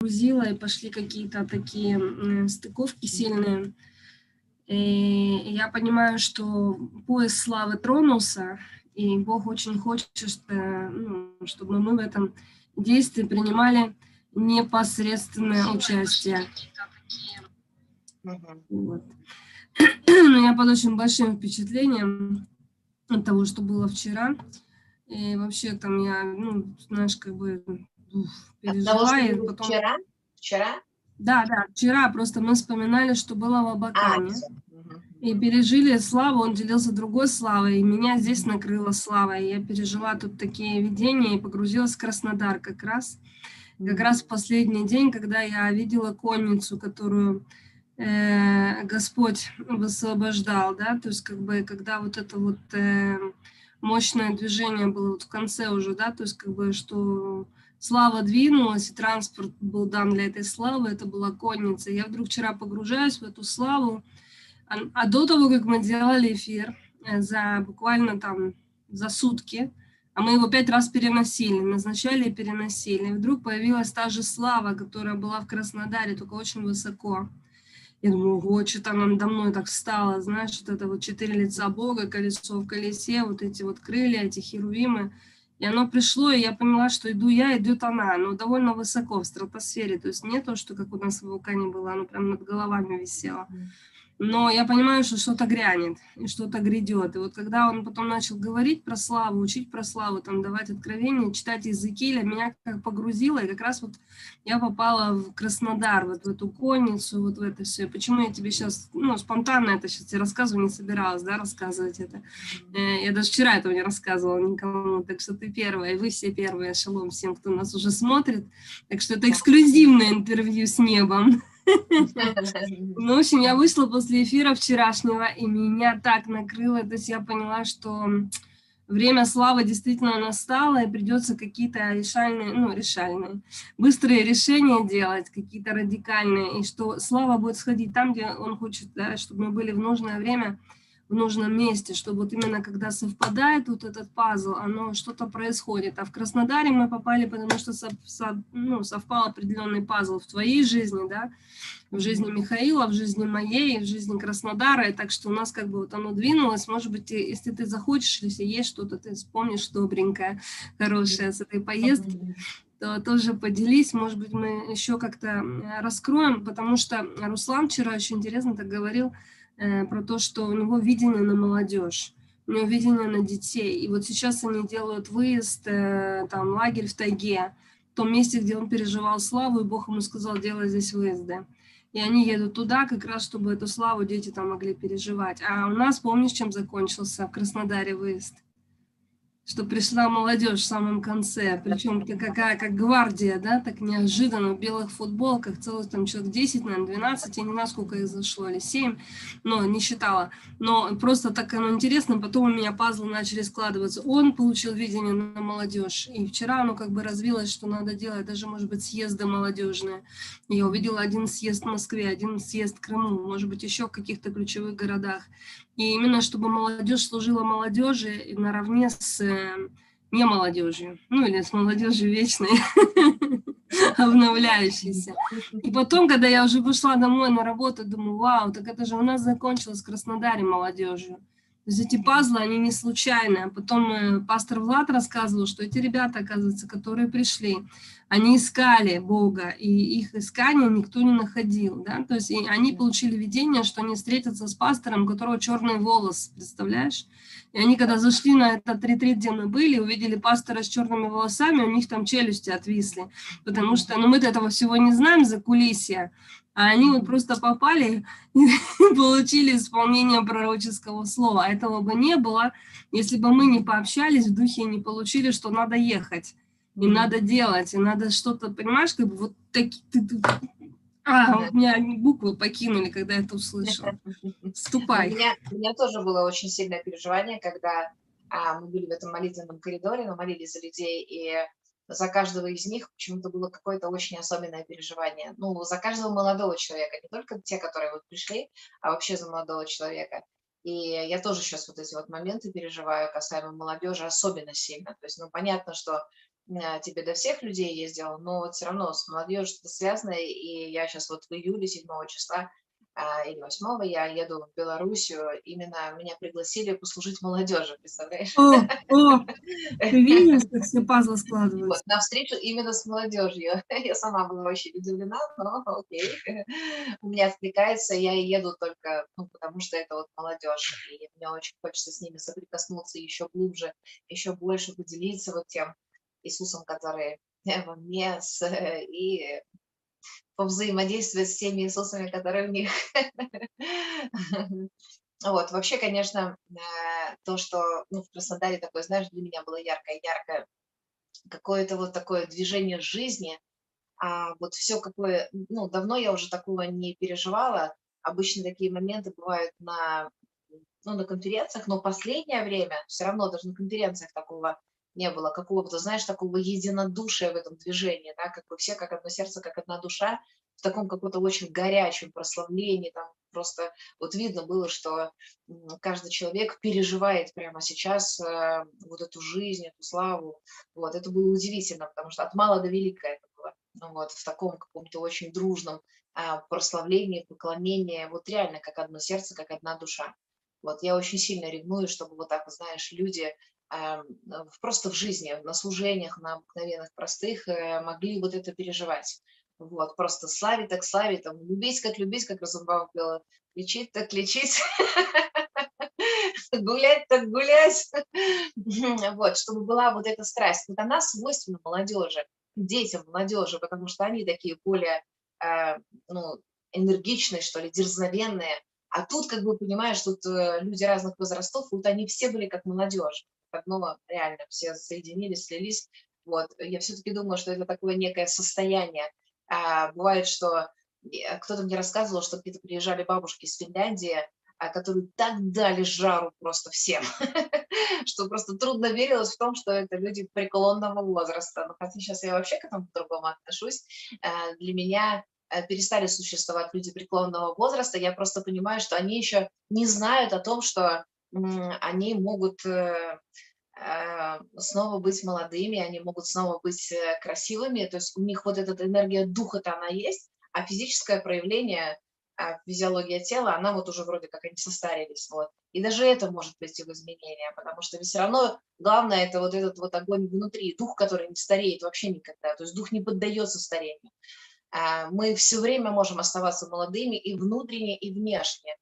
погрузила, и пошли какие-то такие стыковки сильные. И я понимаю, что пояс славы тронулся, и Бог очень хочет, что, ну, чтобы мы в этом действии принимали непосредственное участие. Вот. Я под очень большим впечатлением от того, что было вчера. И вообще там я, ну, знаешь, как бы пережила. И потом... Вчера? Вчера? Да, да, вчера просто мы вспоминали, что было в А, Абакане. всё. И пережили славу, он делился другой славой, и меня здесь накрыла слава. И я пережила тут такие видения и погрузилась в Краснодар как раз. Как раз в последний день, когда я видела конницу, которую э, Господь высвобождал, да, то есть как бы когда вот это вот э, мощное движение было вот в конце уже, да, то есть как бы что слава двинулась, и транспорт был дан для этой славы, это была конница. Я вдруг вчера погружаюсь в эту славу, а, а до того, как мы делали эфир, э, за буквально там за сутки, а мы его пять раз переносили, назначали и переносили. И вдруг появилась та же слава, которая была в Краснодаре, только очень высоко. Я думаю, ого, что-то она надо мной так встала, знаешь, вот это вот четыре лица Бога, колесо в колесе, вот эти вот крылья, эти херувимы. И оно пришло, и я поняла, что иду я, идет она, но довольно высоко в стратосфере. То есть не то, что как у нас в вулкане было, оно прям над головами висело. Но я понимаю, что что-то грянет, и что-то грядет. И вот когда он потом начал говорить про славу, учить про славу, там, давать откровения, читать Иезекииля, меня как погрузило, и как раз вот я попала в Краснодар, вот в эту конницу, вот в это все. Почему я тебе сейчас, ну, спонтанно это сейчас тебе рассказываю, не собиралась, да, рассказывать это. Э, Я даже вчера этого не рассказывала никому, так что ты первая, и вы все первые, шалом всем, кто нас уже смотрит. Так что это эксклюзивное интервью с небом. Ну, в общем, я вышла после эфира вчерашнего, и меня так накрыло, то есть я поняла, что время славы действительно настало, и придется какие-то решальные, ну, решальные, быстрые решения делать, какие-то радикальные, и что слава будет сходить там, где он хочет, да, чтобы мы были в нужное время, в нужном месте, чтобы вот именно когда совпадает вот этот пазл, оно что-то происходит. А в Краснодаре мы попали, потому что со- со- ну, совпал определенный пазл в твоей жизни, да, в жизни Михаила, в жизни моей, в жизни Краснодара, и так что у нас как бы вот оно двинулось, может быть, если ты захочешь, если есть что-то, ты вспомнишь добренькое, хорошее с этой поездки, то тоже поделись, может быть, мы еще как-то раскроем, потому что Руслан вчера очень интересно так говорил про то, что у него видение на молодежь, у него видение на детей, и вот сейчас они делают выезд, э, там, лагерь в тайге, в том месте, где он переживал славу, и Бог ему сказал, делай здесь выезды. И они едут туда, как раз, чтобы эту славу дети там могли переживать. А у нас, помнишь, чем закончился в Краснодаре выезд? Что пришла молодежь в самом конце, причем какая, как гвардия, да, так неожиданно, в белых футболках, целых там человек 10, наверное, 12, я не знаю, сколько их зашло, или 7, но не считала. Но просто так оно интересно, потом у меня пазлы начали складываться. Он получил видение на молодежь, и вчера оно как бы развилось, что надо делать даже, может быть, съезды молодежные. Я увидела один съезд в Москве, один съезд в Крыму, может быть, еще в каких-то ключевых городах. И именно чтобы молодежь служила молодежи наравне с э, не молодежью, ну или с молодежью вечной, обновляющейся. И потом, когда я уже вышла домой на работу, думаю, вау, так это же у нас закончилось в Краснодаре молодежью. То есть эти пазлы, они не случайные. А потом э, пастор Влад рассказывал, что эти ребята, оказывается, которые пришли, они искали Бога, и их искание никто не находил. Да? То есть они получили видение, что они встретятся с пастором, у которого черный волос, представляешь? И они, когда зашли на этот ретрит, где мы были, увидели пастора с черными волосами, у них там челюсти отвисли. Потому что ну, мы-то этого всего не знаем за кулисья, а они вот просто попали и получили исполнение пророческого слова. Этого бы не было, если бы мы не пообщались в духе и не получили, что надо ехать. И надо делать, и надо что-то, понимаешь, как бы вот такие... А, у меня буквы покинули, когда я это услышала. У Ступай. меня, у меня тоже было очень сильное переживание, когда а, мы были в этом молитвенном коридоре, мы молились за людей, и за каждого из них почему-то было какое-то очень особенное переживание. Ну, за каждого молодого человека, не только те, которые вот пришли, а вообще за молодого человека. И я тоже сейчас вот эти вот моменты переживаю касаемо молодежи особенно сильно. То есть, ну, понятно, что а, тебе до всех людей ездил, но вот все равно с молодежью что-то связано, и я сейчас вот в июле 7 числа а, или 8 я еду в Белоруссию, именно меня пригласили послужить молодежи, представляешь? О, о, ты видишь, как все пазлы складываются? Вот, на встречу именно с молодежью. Я сама была очень удивлена, но окей. У меня откликается, я еду только, ну, потому что это вот молодежь, и мне очень хочется с ними соприкоснуться еще глубже, еще больше поделиться вот тем Иисусом, который во мне, и повзаимодействовать с теми Иисусами, которые в них. Вот, вообще, конечно, э, то, что ну, в Краснодаре такое, знаешь, для меня было яркое-яркое, какое-то вот такое движение жизни, а вот все какое, ну, давно я уже такого не переживала, обычно такие моменты бывают на, ну, на конференциях, но последнее время все равно даже на конференциях такого не было какого-то, знаешь, такого единодушия в этом движении, да, как бы все как одно сердце, как одна душа, в таком каком-то очень горячем прославлении, там просто вот видно было, что каждый человек переживает прямо сейчас э, вот эту жизнь, эту славу, вот, это было удивительно, потому что от мала до велика это было, ну, вот, в таком каком-то очень дружном а, прославлении, поклонении, вот реально как одно сердце, как одна душа. Вот я очень сильно ревную, чтобы вот так, знаешь, люди просто в жизни, на служениях, на обыкновенных, простых, э, могли вот это переживать. Вот, просто славить так славить, там, любить как любить, как Розенбаум пела, лечить так лечить, гулять так гулять. Вот, чтобы была вот эта страсть. Вот она свойственна молодежи, детям молодежи, потому что они такие более, э, ну, энергичные, что ли, дерзновенные. А тут, как бы, понимаешь, тут э, люди разных возрастов, вот они все были как молодежь одно реально все соединились, слились. Вот. Я все-таки думаю, что это такое некое состояние. А, бывает, что кто-то мне рассказывал, что какие-то приезжали бабушки из Финляндии, а, которые так дали жару просто всем, что просто трудно верилось в том, что это люди преклонного возраста. Но хотя сейчас я вообще к этому по-другому отношусь. А, для меня а, перестали существовать люди преклонного возраста. Я просто понимаю, что они еще не знают о том, что они могут э, а, снова быть молодыми, они могут снова быть э, красивыми, то есть у них вот эта энергия духа-то она есть, а физическое проявление, а, физиология тела, она вот уже вроде как они состарились, вот. И даже это может прийти в изменения, потому что все равно главное это вот этот вот огонь внутри, дух, который не стареет вообще никогда, то есть дух не поддается старению. Мы все время можем оставаться молодыми и внутренне, и внешне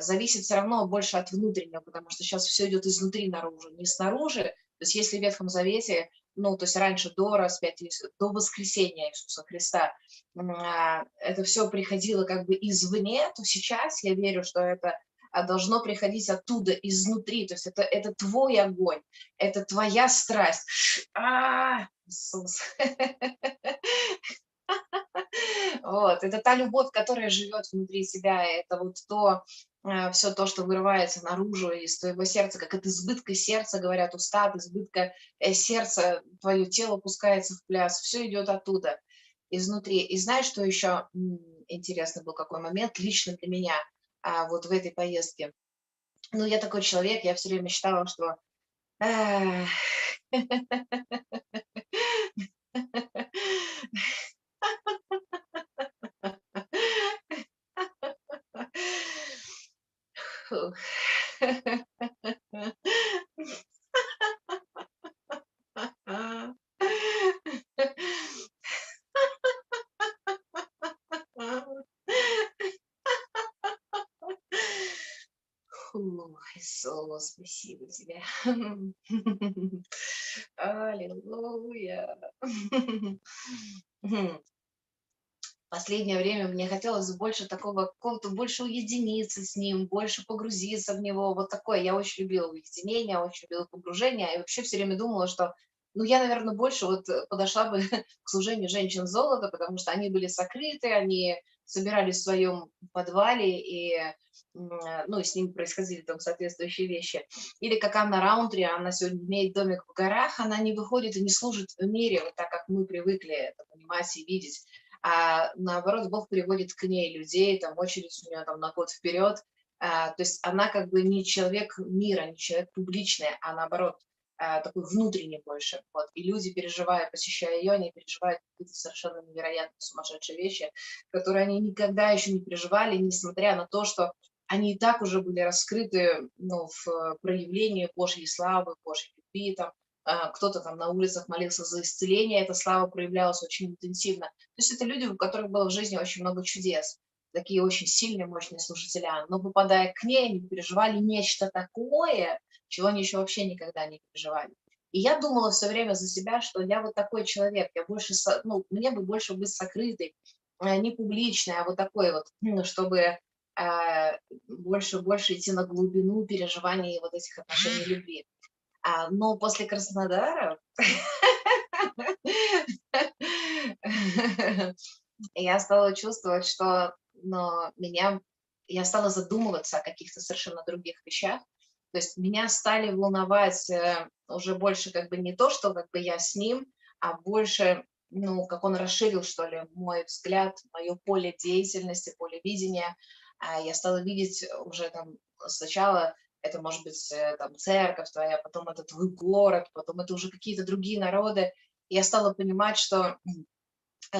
зависит все равно больше от внутреннего, потому что сейчас все идет изнутри наружу, не снаружи. То есть если в Ветхом Завете, ну, то есть раньше до распятия, до воскресения Иисуса Христа, а, это все приходило как бы извне, то сейчас я верю, что это а, должно приходить оттуда, изнутри. То есть это, это твой огонь, это твоя страсть. А, Иисус. Вот, это та любовь, которая живет внутри себя, это вот то, э, все то, что вырывается наружу из твоего сердца, как от избытка сердца, говорят уста, от избытка э, сердца твое тело пускается в пляс, все идет оттуда, изнутри. И знаешь, что еще интересный был какой момент лично для меня а, вот в этой поездке? Ну, я такой человек, я все время считала, что Иисус, спасибо тебе. Аллилуйя последнее время мне хотелось больше такого, какого-то больше уединиться с ним, больше погрузиться в него, вот такое. Я очень любила уединение, очень любила погружение, и вообще все время думала, что, ну, я, наверное, больше вот подошла бы к служению женщин золота, потому что они были сокрыты, они собирались в своем подвале, и, ну, с ними происходили там соответствующие вещи. Или как Анна Раунтри, она сегодня имеет домик в горах, она не выходит и не служит в мире, вот так, как мы привыкли это понимать и видеть а наоборот Бог приводит к ней людей, там очередь у нее там на год вперед, а, то есть она как бы не человек мира, не человек публичный, а наоборот а, такой внутренний больше. Вот. И люди, переживая, посещая ее, они переживают какие-то совершенно невероятные сумасшедшие вещи, которые они никогда еще не переживали, несмотря на то, что они и так уже были раскрыты ну, в проявлении Божьей славы, Божьей любви, там, кто-то там на улицах молился за исцеление, эта слава проявлялась очень интенсивно. То есть это люди, у которых было в жизни очень много чудес, такие очень сильные, мощные служителя, но попадая к ней, они переживали нечто такое, чего они еще вообще никогда не переживали. И я думала все время за себя, что я вот такой человек, я больше, ну, мне бы больше быть сокрытой, э, не публичной, а вот такой вот, ну, чтобы э, больше, больше идти на глубину переживаний вот этих отношений любви. А, но после Краснодара я стала чувствовать, что но меня, я стала задумываться о каких-то совершенно других вещах, то есть меня стали волновать э, уже больше как бы не то, что как бы я с ним, а больше, ну, как он расширил, что ли, мой взгляд, мое поле деятельности, поле видения. А я стала видеть уже там сначала это может быть э, там церковь твоя, потом это твой город, потом это уже какие-то другие народы. Я стала понимать, что э,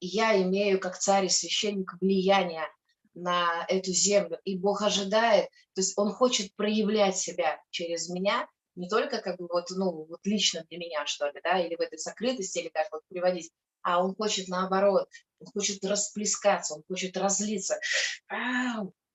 я имею как царь и священник влияние на эту землю, и Бог ожидает, то есть Он хочет проявлять себя через меня, не только как бы вот, ну, вот лично для меня, что ли, да, или в этой сокрытости, или как вот приводить, а Он хочет наоборот, Он хочет расплескаться, Он хочет разлиться,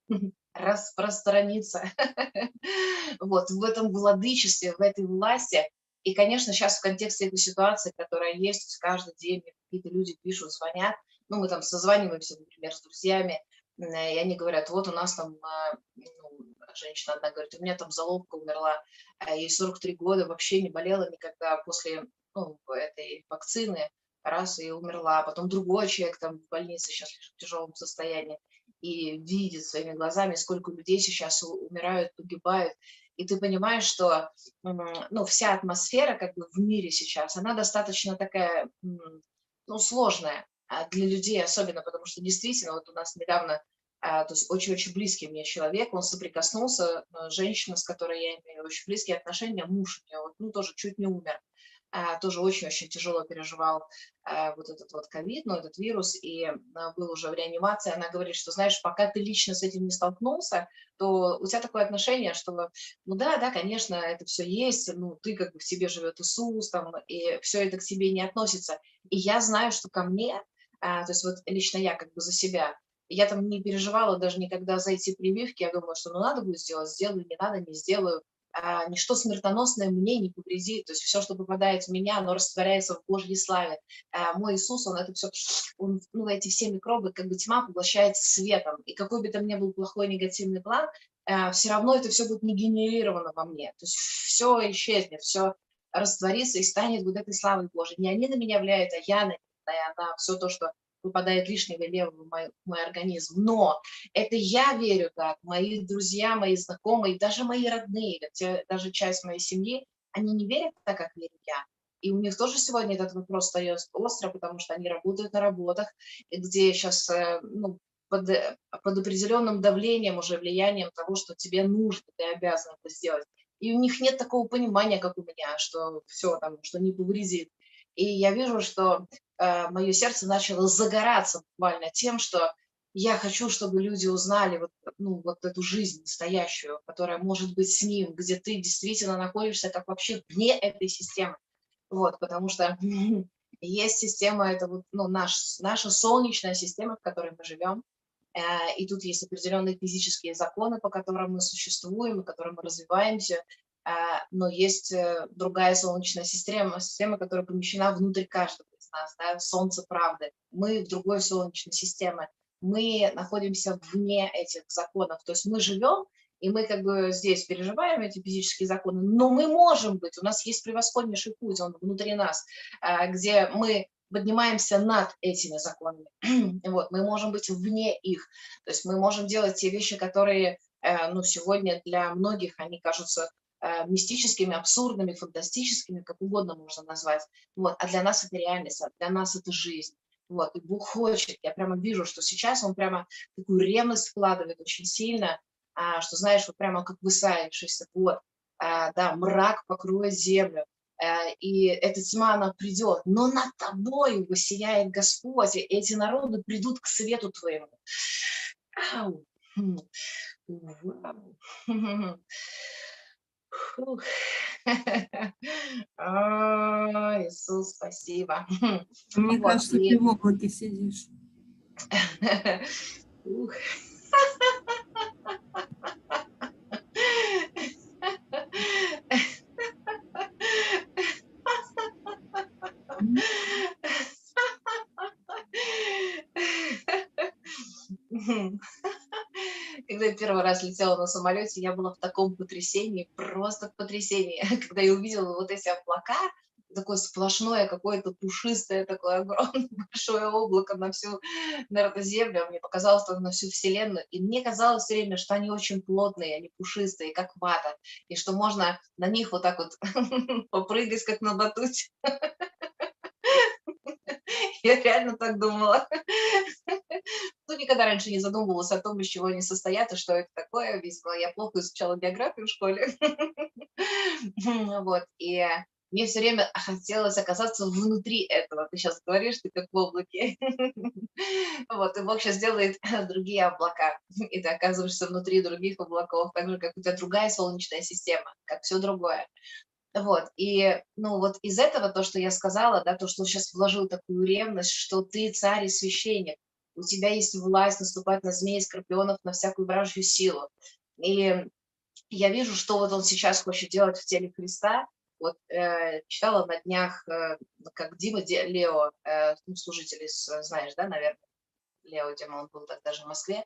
распространиться вот в этом владычестве, в этой власти. И, конечно, сейчас в контексте этой ситуации, которая есть, каждый день какие-то люди пишут, звонят, ну, мы там созваниваемся, например, с друзьями, и они говорят, вот у нас там, а, ну, женщина одна говорит, у меня там залобка умерла, а ей 43 года, вообще не болела никогда после ну, этой вакцины, раз и умерла. Потом другой человек там в больнице сейчас в тяжелом состоянии и видит своими глазами, сколько людей сейчас умирают, погибают. И ты понимаешь, что ну, вся атмосфера как бы в мире сейчас, она достаточно такая ну, сложная. А, для людей особенно, потому что действительно вот у нас недавно, а, то есть очень-очень близкий мне человек, он соприкоснулся, э, женщина, с которой я имею очень близкие отношения, муж у нее, вот, ну, тоже чуть не умер, тоже очень-очень тяжело переживал вот этот вот ковид, ну, этот вирус, и был уже в реанимации, она говорит, что, знаешь, пока ты лично с этим не столкнулся, то у тебя такое отношение, что, ну да, да, конечно, это все есть, ну, ты как бы в тебе живет Иисус, там, и все это к тебе не относится. И я знаю, что ко мне а, то есть вот лично я как бы за себя, я там не переживала даже никогда за эти прививки, я думала, что ну надо будет сделать, сделаю, не надо, не сделаю. А, ничто смертоносное мне не повредит, то есть все, что попадает в меня, оно растворяется в Божьей славе. А, мой Иисус, он это все, он, ну эти все микробы, как бы тьма поглощается светом, и какой бы там ни был плохой негативный план, а, все равно это все будет не генерировано во мне, то есть все исчезнет, все растворится и станет вот этой славой Божией. Не они на меня влияют, а я на и она все то, что выпадает лишнего левого в мой, мой организм. Но это я верю так, мои друзья, мои знакомые, даже мои родные, даже часть моей семьи, они не верят так, как верю я. И у них тоже сегодня этот вопрос стоит остро, потому что они работают на работах, где сейчас э, ну, под, под определенным давлением, уже влиянием того, что тебе нужно, ты обязан это сделать. И у них нет такого понимания, как у меня, что все там, что не повредит. И я вижу, что э, мое сердце начало загораться буквально тем, что я хочу, чтобы люди узнали вот, ну, вот эту жизнь настоящую, которая может быть с ним, где ты действительно находишься как вообще вне этой системы. Вот, потому что есть система, это вот, ну, наш, наша солнечная система, в которой мы живем, э, и тут есть определенные физические законы, по которым мы существуем, по которым мы развиваемся, а, но есть э, другая солнечная система, система, которая помещена внутрь каждого нас, да, солнце правды. Мы в другой солнечной системе, мы находимся вне этих законов, то есть мы живем, и мы как бы здесь переживаем эти физические законы, но мы можем быть, у нас есть превосходнейший путь, он внутри нас, а, где мы поднимаемся над этими законами. вот, мы можем быть вне их, то есть мы можем делать те вещи, которые э, ну, сегодня для многих они кажутся мистическими, абсурдными, фантастическими, как угодно можно назвать. Вот. А для нас это реальность, а для нас это жизнь. Вот. И Бог хочет, я прямо вижу, что сейчас Он прямо такую ревность вкладывает очень сильно, а, что, знаешь, вот прямо как высаившийся вот. а, да, мрак покроет землю, э, и эта тьма, она придет, но над тобой воссияет Господь, и эти народы придут к свету твоему. Ау. Вау. Фух. О, Иисус, спасибо. Мне вот, кажется, и... ты в облаке сидишь. Ух. Когда я первый раз летела на самолете, я была в таком потрясении, просто в потрясении, когда я увидела вот эти облака, такое сплошное, какое-то пушистое, такое огромное большое облако на всю, наверное, Землю. Мне показалось, что на всю Вселенную. И мне казалось все время, что они очень плотные, они пушистые, как вата. И что можно на них вот так вот попрыгать, как на батуте. Я реально так думала. Ну, никогда раньше не задумывалась о том, из чего они состоят и что это такое. Видимо, я плохо изучала географию в школе. Вот, и мне все время хотелось оказаться внутри этого. Ты сейчас говоришь, ты как в облаке. Вот, и Бог сейчас делает другие облака, и ты оказываешься внутри других облаков, так же, как у тебя другая солнечная система, как все другое. Вот, и, ну, вот из этого то, что я сказала, да, то, что сейчас вложил такую ревность, что ты царь и священник, у тебя есть власть наступать на змеи, скорпионов, на всякую вражью силу. И я вижу, что вот он сейчас хочет делать в теле Христа. Вот э, читала на днях, э, как Дима Ди, Лео, э, ну, служитель, знаешь, да, наверное, Лео Дима, он был тогда же в Москве,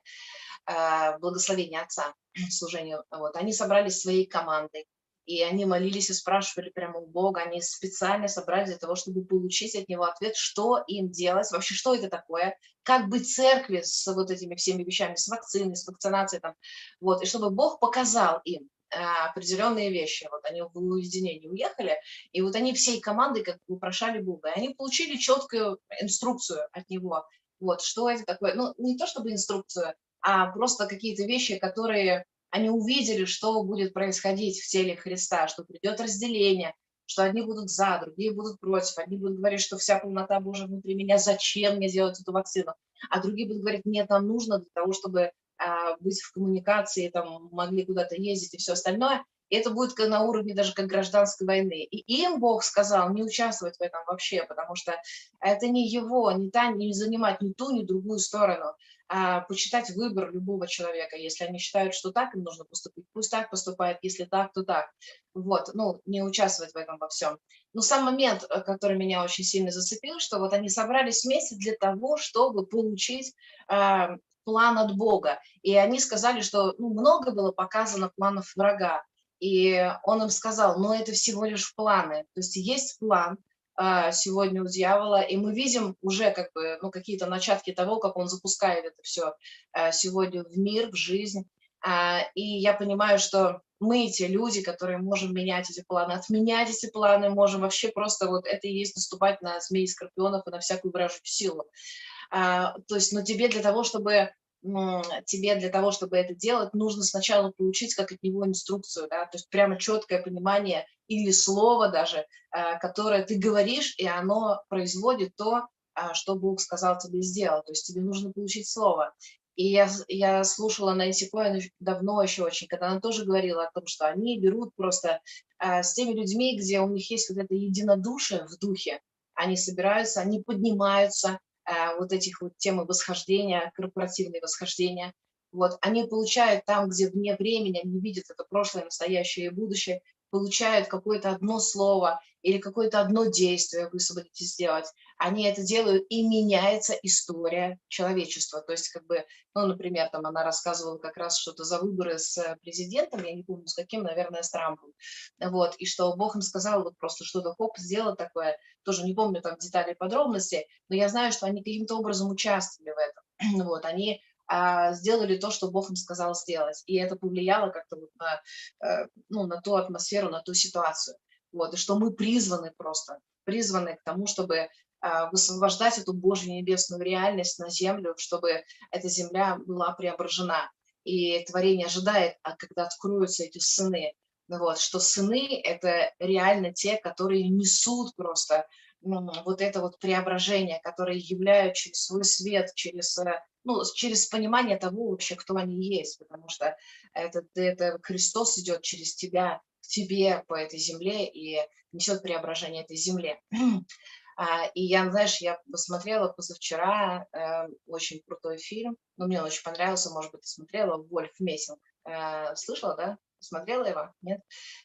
э, благословение отца служению. Вот, они собрались своей командой, и они молились и спрашивали прямо у Бога, они специально собрались для того, чтобы получить от Него ответ, что им делать, вообще что это такое, как быть церкви с вот этими всеми вещами, с вакциной, с вакцинацией, там, вот, и чтобы Бог показал им а, определенные вещи. Вот они в уединении уехали, и вот они всей командой как бы упрошали Бога, и они получили четкую инструкцию от Него, вот, что это такое, ну, не то чтобы инструкцию, а просто какие-то вещи, которые они увидели, что будет происходить в теле Христа, что придет разделение, что одни будут за, другие будут против, одни будут говорить, что вся полнота Божия внутри меня, зачем мне делать эту вакцину, а другие будут говорить, нет, нам нужно для того, чтобы а, быть в коммуникации, там, могли куда-то ездить и все остальное. Это будет на уровне даже как гражданской войны. И им Бог сказал не участвовать в этом вообще, потому что это не его, не та, не занимать ни ту, ни другую сторону почитать выбор любого человека. Если они считают, что так им нужно поступить, пусть так поступает, если так, то так. Вот, ну, не участвовать в этом во всем. Но сам момент, э, который меня очень сильно зацепил, что вот они собрались вместе для того, чтобы получить э, план от Бога. И они сказали, что ну, много было показано планов врага. И он им сказал, но это всего лишь планы. То есть есть план, а, сегодня у дьявола, и мы видим уже как бы ну, какие-то начатки того, как он запускает это все а, сегодня в мир, в жизнь. А, и я понимаю, что мы те люди, которые можем менять эти планы, отменять эти планы, можем вообще просто вот это и есть наступать на змей скорпионов и на всякую вражью силу. То есть, но тебе для того, чтобы тебе для того, чтобы это делать, нужно сначала получить как от него инструкцию, да, то есть прямо четкое понимание или слово даже, а, которое ты говоришь, и оно производит то, а, что Бог сказал тебе сделать. То есть тебе нужно получить слово. И я, я слушала Нэнси Коэн давно еще очень, когда она тоже говорила о том, что они берут просто а, с теми людьми, где у них есть вот это единодушие в духе, они собираются, они поднимаются, Э, вот этих вот темы восхождения, корпоративные восхождения. Вот, они получают там, где вне времени, они видят это прошлое, настоящее и будущее, получают какое-то одно слово или какое-то одно действие вы сможете сделать, они это делают, и меняется история человечества. То есть, как бы, ну, например, там она рассказывала как раз что-то за выборы с президентом, я не помню, с каким, наверное, с Трампом. Вот, и что Бог им сказал вот просто что-то, хоп, сделал такое, тоже не помню там детали и подробности, но я знаю, что они каким-то образом участвовали в этом. Вот, они сделали то, что Бог им сказал сделать. И это повлияло как-то вот на, э, ну, на ту атмосферу, на ту ситуацию. Вот, и что мы призваны просто, призваны к тому, чтобы а, высвобождать эту Божью небесную реальность на землю, чтобы эта земля была преображена. И творение ожидает, а когда откроются эти сыны, Вот, что сыны – это реально те, которые несут просто вот это вот преображение, которые являют через свой свет, через, э, ну, через понимание того вообще, кто они есть, потому что это, это Христос идет через тебя, к тебе по этой земле и несет преображение этой земле. А, и я, знаешь, я посмотрела позавчера э, очень крутой фильм, но мне он очень понравился, может быть, ты смотрела, «Вольф Мессинг». Э, слышала, да? Смотрела его? Нет?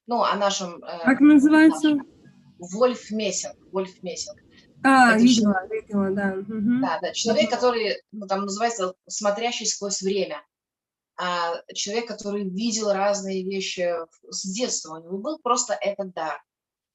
Ну, о нашем... Э, как называется? Вольф Мессинг. Вольф Мессинг. А, Это видела, человек, видела, да. Угу. Да, да, человек, который, ну, там называется «смотрящий сквозь время». А, человек, который видел разные вещи с детства, у него был просто этот дар.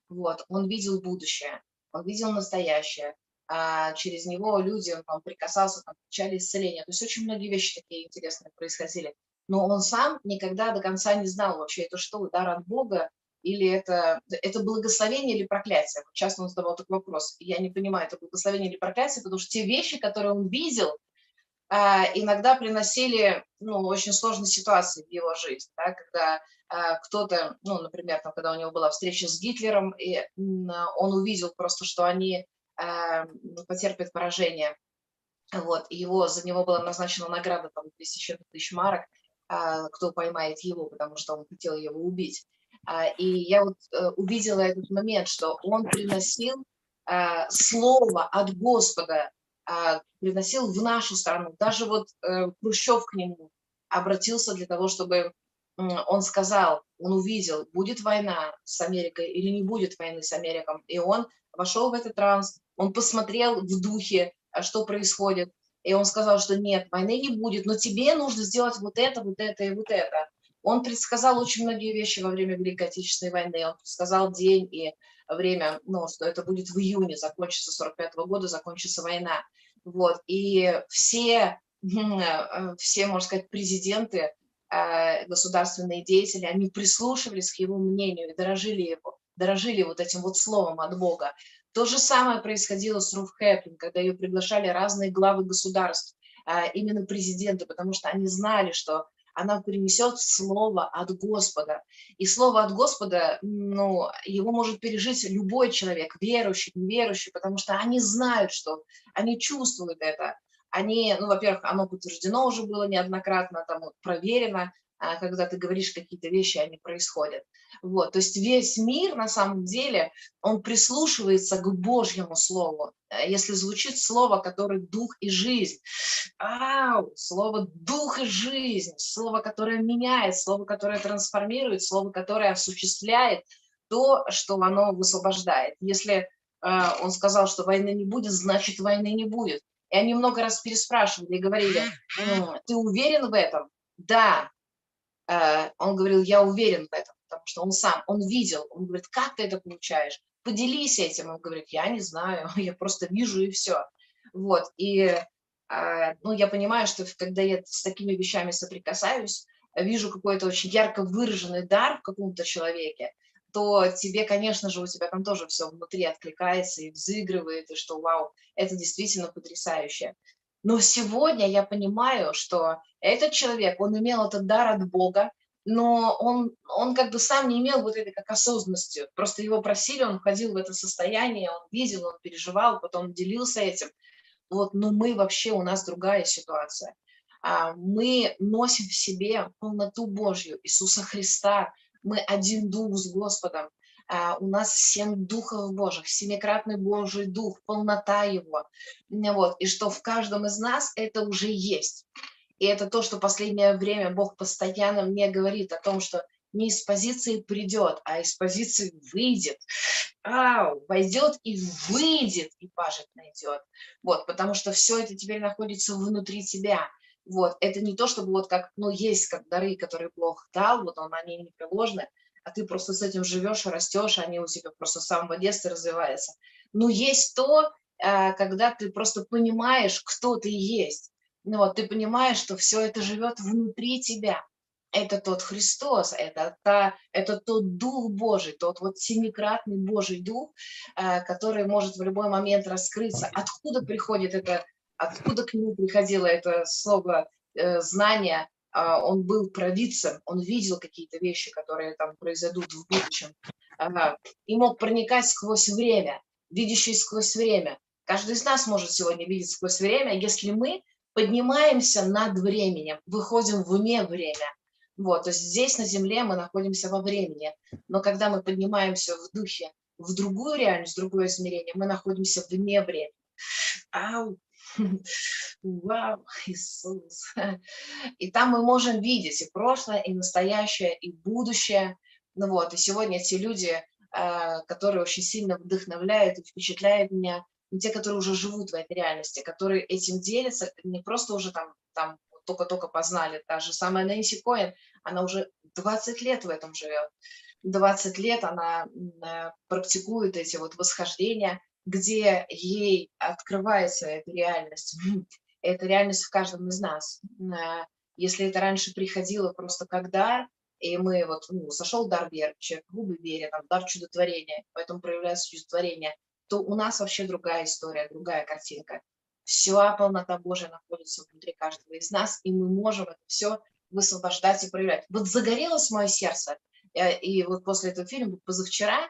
Вот, он видел будущее он видел настоящее, а через него люди, он прикасался, там, получали исцеление. То есть очень многие вещи такие интересные происходили. Но он сам никогда до конца не знал вообще, это что, дар от Бога, или это, это благословение или проклятие. Часто он задавал такой вопрос. Я не понимаю, это благословение или проклятие, потому что те вещи, которые он видел, а, иногда приносили ну, очень сложные ситуации в его жизнь, да, когда а, кто-то, ну, например, там, когда у него была встреча с Гитлером, и он увидел просто, что они а, потерпят поражение. Вот, его, за него была назначена награда, там, тысяча тысяч марок, кто поймает его, потому что он хотел его убить. И я вот э, увидела этот момент, что он приносил слово от Господа, приносил в нашу страну. Даже вот э, Хрущев к нему обратился для того, чтобы он сказал, он увидел, будет война с Америкой или не будет войны с Америкой. И он вошел в этот транс, он посмотрел в духе, а, что происходит, и он сказал, что нет, войны не будет, но тебе нужно сделать вот это, вот это и вот это. Он предсказал очень многие вещи во время Великой Отечественной войны. Он предсказал день и время, ну, что это будет в июне, закончится 45 -го года, закончится война. Вот. И все, э, все, можно сказать, президенты Э, государственные деятели, они прислушивались к его мнению и дорожили его, дорожили вот этим вот словом от Бога. То же самое происходило с Руф Хэплин, когда ее приглашали разные главы государств, э, именно президенты, потому что они знали, что она принесет слово от Господа. И слово от Господа, ну, его может пережить любой человек, верующий, неверующий, потому что они знают, что они чувствуют это они, ну, во-первых, оно подтверждено уже было неоднократно, там, проверено, когда ты говоришь какие-то вещи, они происходят. Вот, то есть весь мир, на самом деле, он прислушивается к Божьему Слову. Э, если звучит слово, которое дух и жизнь, ау, слово дух и жизнь, слово, которое меняет, слово, которое трансформирует, слово, которое осуществляет то, что оно высвобождает. Если э, он сказал, что войны не будет, значит войны не будет. И они много раз переспрашивали и говорили, ты уверен в этом? Да. Э, он говорил, я уверен в этом, потому что он сам, он видел. Он говорит, как ты это получаешь? Поделись этим. Он говорит, я не знаю, я просто вижу и все. Вот. И э, ну, я понимаю, что когда я с такими вещами соприкасаюсь, вижу какой-то очень ярко выраженный дар в каком-то человеке, то тебе, конечно же, у тебя там тоже все внутри откликается и взыгрывает, и что вау, это действительно потрясающе. Но сегодня я понимаю, что этот человек, он имел этот дар от Бога, но он, он как бы сам не имел вот этой как осознанности. Просто его просили, он входил в это состояние, он видел, он переживал, потом делился этим. Вот, но мы вообще, у нас другая ситуация. А, мы носим в себе полноту Божью, Иисуса Христа, мы один дух с Господом, у нас семь духов Божьих, семикратный Божий дух, полнота его, вот, и что в каждом из нас это уже есть. И это то, что последнее время Бог постоянно мне говорит о том, что не из позиции придет, а из позиции выйдет. Ау, войдет и выйдет, и пажит найдет. Вот, потому что все это теперь находится внутри тебя. Вот, это не то, чтобы вот как, ну, есть как дары, которые Бог дал, вот он, они не приложены, а ты просто с этим живешь, растешь, они у тебя просто с самого детства развиваются. Но есть то, э, когда ты просто понимаешь, кто ты есть. Ну вот, ты понимаешь, что все это живет внутри тебя. Это тот Христос, это, та, это тот Дух Божий, тот вот семикратный Божий Дух, э, который может в любой момент раскрыться. Откуда приходит это откуда к нему приходило это слово э, знание, а, он был провидцем, он видел какие-то вещи, которые там произойдут в будущем, и мог проникать сквозь время, видящий сквозь время. Каждый из нас может сегодня видеть сквозь время, если мы поднимаемся над временем, выходим вне время. Вот, то есть здесь на Земле мы находимся во времени, но когда мы поднимаемся в духе в другую реальность, в другое измерение, мы находимся вне времени. Ау! Вау, Иисус. И там мы можем видеть и прошлое, и настоящее, и будущее. Ну вот, и сегодня те люди, э, которые очень сильно вдохновляют и впечатляют меня, те, которые уже живут в этой реальности, которые этим делятся, не просто уже там, там только-только познали. Та же самая Нэнси Коэн, она уже 20 лет в этом живет. 20 лет она э, практикует эти вот восхождения, где ей открывается эта реальность. Это реальность в каждом из нас. Э, если это раньше приходило просто как дар, и мы вот, ну, сошел дар веры, человек губы вере, там, дар чудотворения, поэтому проявляется чудотворение, то у нас вообще другая история, другая картинка. Вся полнота Божия находится внутри каждого из нас, и мы можем это все высвобождать и проявлять. Вот загорелось мое сердце, э, и вот после этого фильма, позавчера,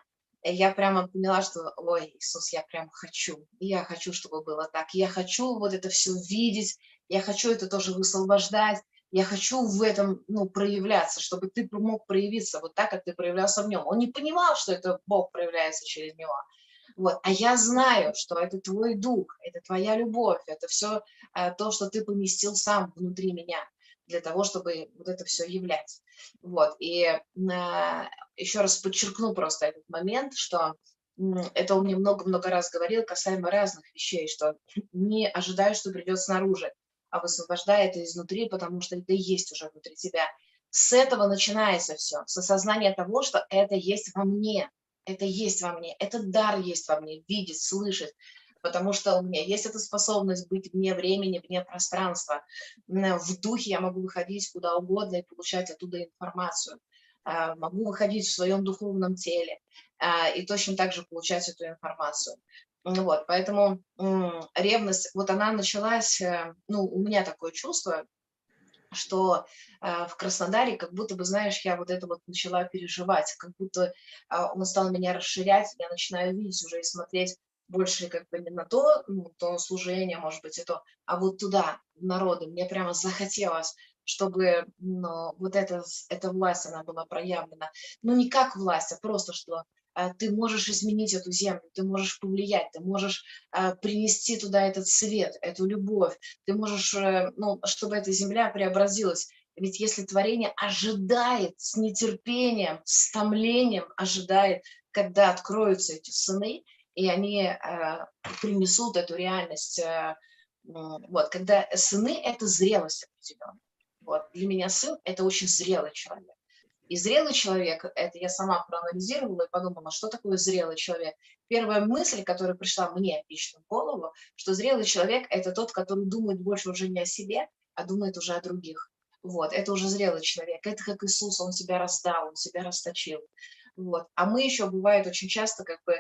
я прямо поняла, что, ой, Иисус, я прям хочу, я хочу, чтобы было так, я хочу вот это все видеть, я хочу это тоже высвобождать, я хочу в этом ну, проявляться, чтобы ты мог проявиться вот так, как ты проявлялся в нем. Он не понимал, что это Бог проявляется через него. Вот. А я знаю, что это твой дух, это твоя любовь, это все а, то, что ты поместил сам внутри меня для того, чтобы вот это все являть. Вот. И а, еще раз подчеркну просто этот момент, что это он мне много-много раз говорил касаемо разных вещей, что не ожидай, что придет снаружи, а высвобождай это изнутри, потому что это есть уже внутри тебя. С этого начинается все, с осознания того, что это есть во мне, это есть во мне, этот дар есть во мне, видеть, слышать, потому что у меня есть эта способность быть вне времени, вне пространства. В духе я могу выходить куда угодно и получать оттуда информацию. А, могу выходить в своем духовном теле а, и точно так же получать эту информацию. Вот, поэтому ревность, вот она началась, э, ну, у меня такое чувство, что э, в Краснодаре, как будто бы, знаешь, я вот это вот начала переживать, как будто э, он стал меня расширять, я начинаю видеть уже и смотреть больше как бы не на то, ну, то служение, может быть, и то, а вот туда, в народы. Мне прямо захотелось, чтобы ну, вот эта, эта власть, она была проявлена. Ну, не как власть, а просто, что а, ты можешь изменить эту землю, ты можешь повлиять, ты можешь а, принести туда этот свет, эту любовь, ты можешь, э, ну, чтобы эта земля преобразилась. Ведь если творение ожидает с нетерпением, с томлением ожидает, когда откроются эти сыны, и они э, принесут эту реальность, э, вот, когда сыны – это зрелость определенная. Вот, для меня сын – это очень зрелый человек. И зрелый человек, это я сама проанализировала и подумала, что такое зрелый человек. Первая мысль, которая пришла мне лично в голову, что зрелый человек – это тот, который думает больше уже не о себе, а думает уже о других. Вот, это уже зрелый человек. Это как Иисус, он себя раздал, он себя расточил. Вот. А мы еще, бывает, очень часто как бы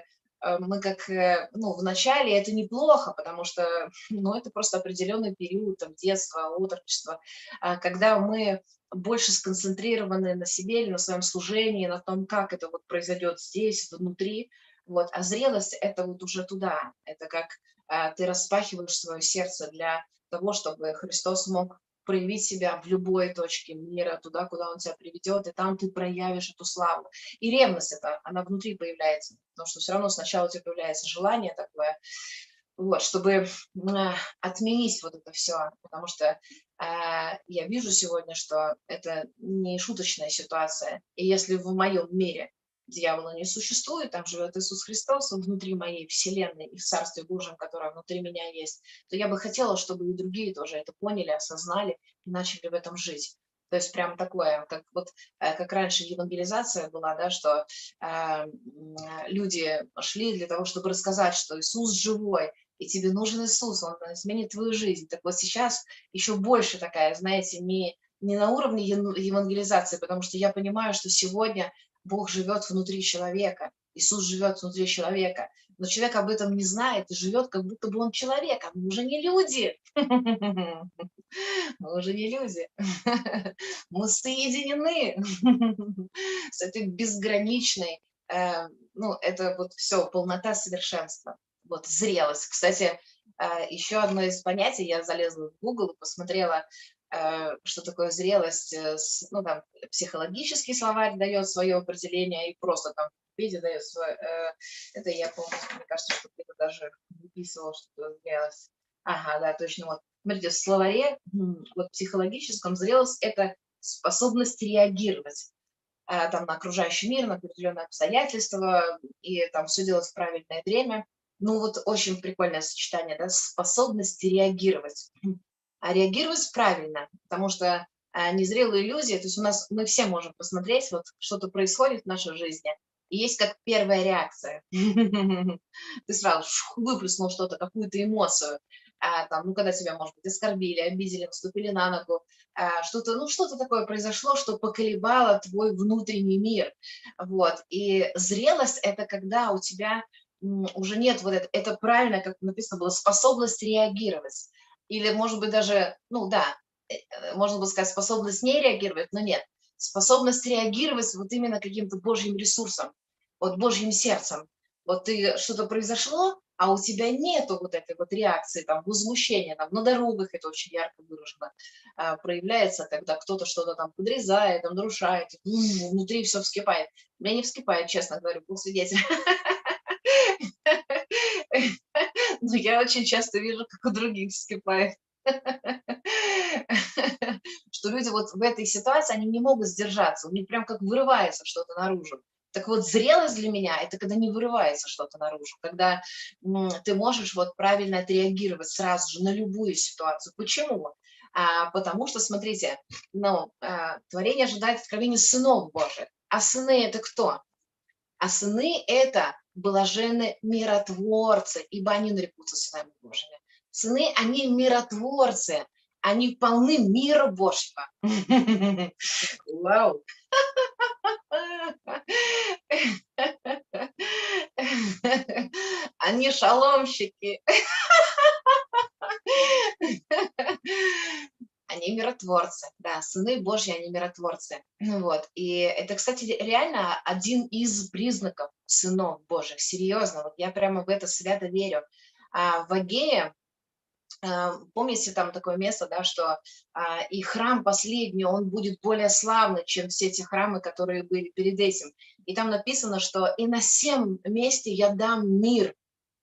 мы как, э, ну, в начале это неплохо, потому что, ну, это просто определенный период, там, детства, отрочества, а когда мы больше сконцентрированы на себе или на своем служении, на том, как это вот произойдет здесь, внутри. Вот. А зрелость – это вот уже туда. Это как а, ты распахиваешь свое сердце для того, чтобы Христос мог проявить себя в любой точке мира, туда, куда Он тебя приведет, и там ты проявишь эту славу. И ревность это, она внутри появляется, потому что все равно сначала у тебя появляется желание такое, вот, чтобы отменить вот это все, потому что а, я вижу сегодня, что это не шуточная ситуация. И если в моем мире дьявола не существует, там живет Иисус Христос, он внутри моей вселенной и в Царстве Божьем, которое внутри меня есть, то я бы хотела, чтобы и другие тоже это поняли, осознали и начали в этом жить. То есть прям такое, как вот э, как раньше евангелизация была, да, что э, люди шли для того, чтобы рассказать, что Иисус живой, и тебе нужен Иисус, Он изменит твою жизнь. Так вот сейчас еще больше такая, знаете, не, не на уровне евангелизации, потому что я понимаю, что сегодня Бог живет внутри человека. Иисус живет внутри человека, но человек об этом не знает и живет, как будто бы он человек, а мы уже не люди. Мы уже не люди. Мы соединены с этой безграничной, э, ну, это вот все, полнота совершенства, вот зрелость. Кстати, э, еще одно из понятий, я залезла в Google и посмотрела, что такое зрелость, э, ну, там, психологический словарь дает свое определение, и просто там Википедия дает свое, э, это я, помню, мне кажется, что где-то даже выписывала, что зрелость. Ага, да, точно, вот. Смотрите, в словаре, вот психологическом зрелость – это способность реагировать там на окружающий мир, на определенные обстоятельства, и там все делать в правильное время. Ну вот очень прикольное сочетание, да, способность реагировать реагировать правильно, потому что а, незрелые иллюзии, то есть у нас мы все можем посмотреть, вот что-то происходит в нашей жизни, и есть как первая реакция. Ты сразу выплеснул что-то, какую-то эмоцию, а, там, ну, когда тебя, может быть, оскорбили, обидели, наступили на ногу, а, что-то, ну, что-то такое произошло, что поколебало твой внутренний мир, вот, и зрелость – это когда у тебя уже нет вот это, это правильно, как написано было, способность реагировать, или, может быть, даже, ну да, э, э, можно бы сказать, способность не реагировать, но нет. Способность реагировать вот именно каким-то Божьим ресурсом, вот Божьим сердцем. Вот ты что-то произошло, а у тебя нету вот этой вот реакции, там, возмущения, там, на дорогах это очень ярко выражено а, проявляется, когда кто-то что-то там подрезает, там, нарушает, внутри все вскипает. Меня не вскипает, честно говорю, был свидетель. но я очень часто вижу, как у других вскипает. Что люди вот в этой ситуации, они не могут сдержаться, у них прям как вырывается что-то наружу. Так вот, зрелость для меня – это когда не вырывается что-то наружу, когда ты можешь вот правильно отреагировать сразу же на любую ситуацию. Почему? А, потому что, смотрите, ну, а, творение ожидает откровения сынов Божьих. А сыны – это кто? А сыны – это блаженны миротворцы, ибо они нарекутся сынами Божьими. Сыны, они миротворцы, они полны мира Божьего. Вау! Они шаломщики. Они миротворцы, да, сыны Божьи, они миротворцы. Ну вот, и это, кстати, реально один из признаков сынов Божьих, серьезно, вот я прямо в это свято верю. А в Агее, а, помните там такое место, да, что а, и храм последний, он будет более славный, чем все те храмы, которые были перед этим. И там написано, что и на всем месте я дам мир,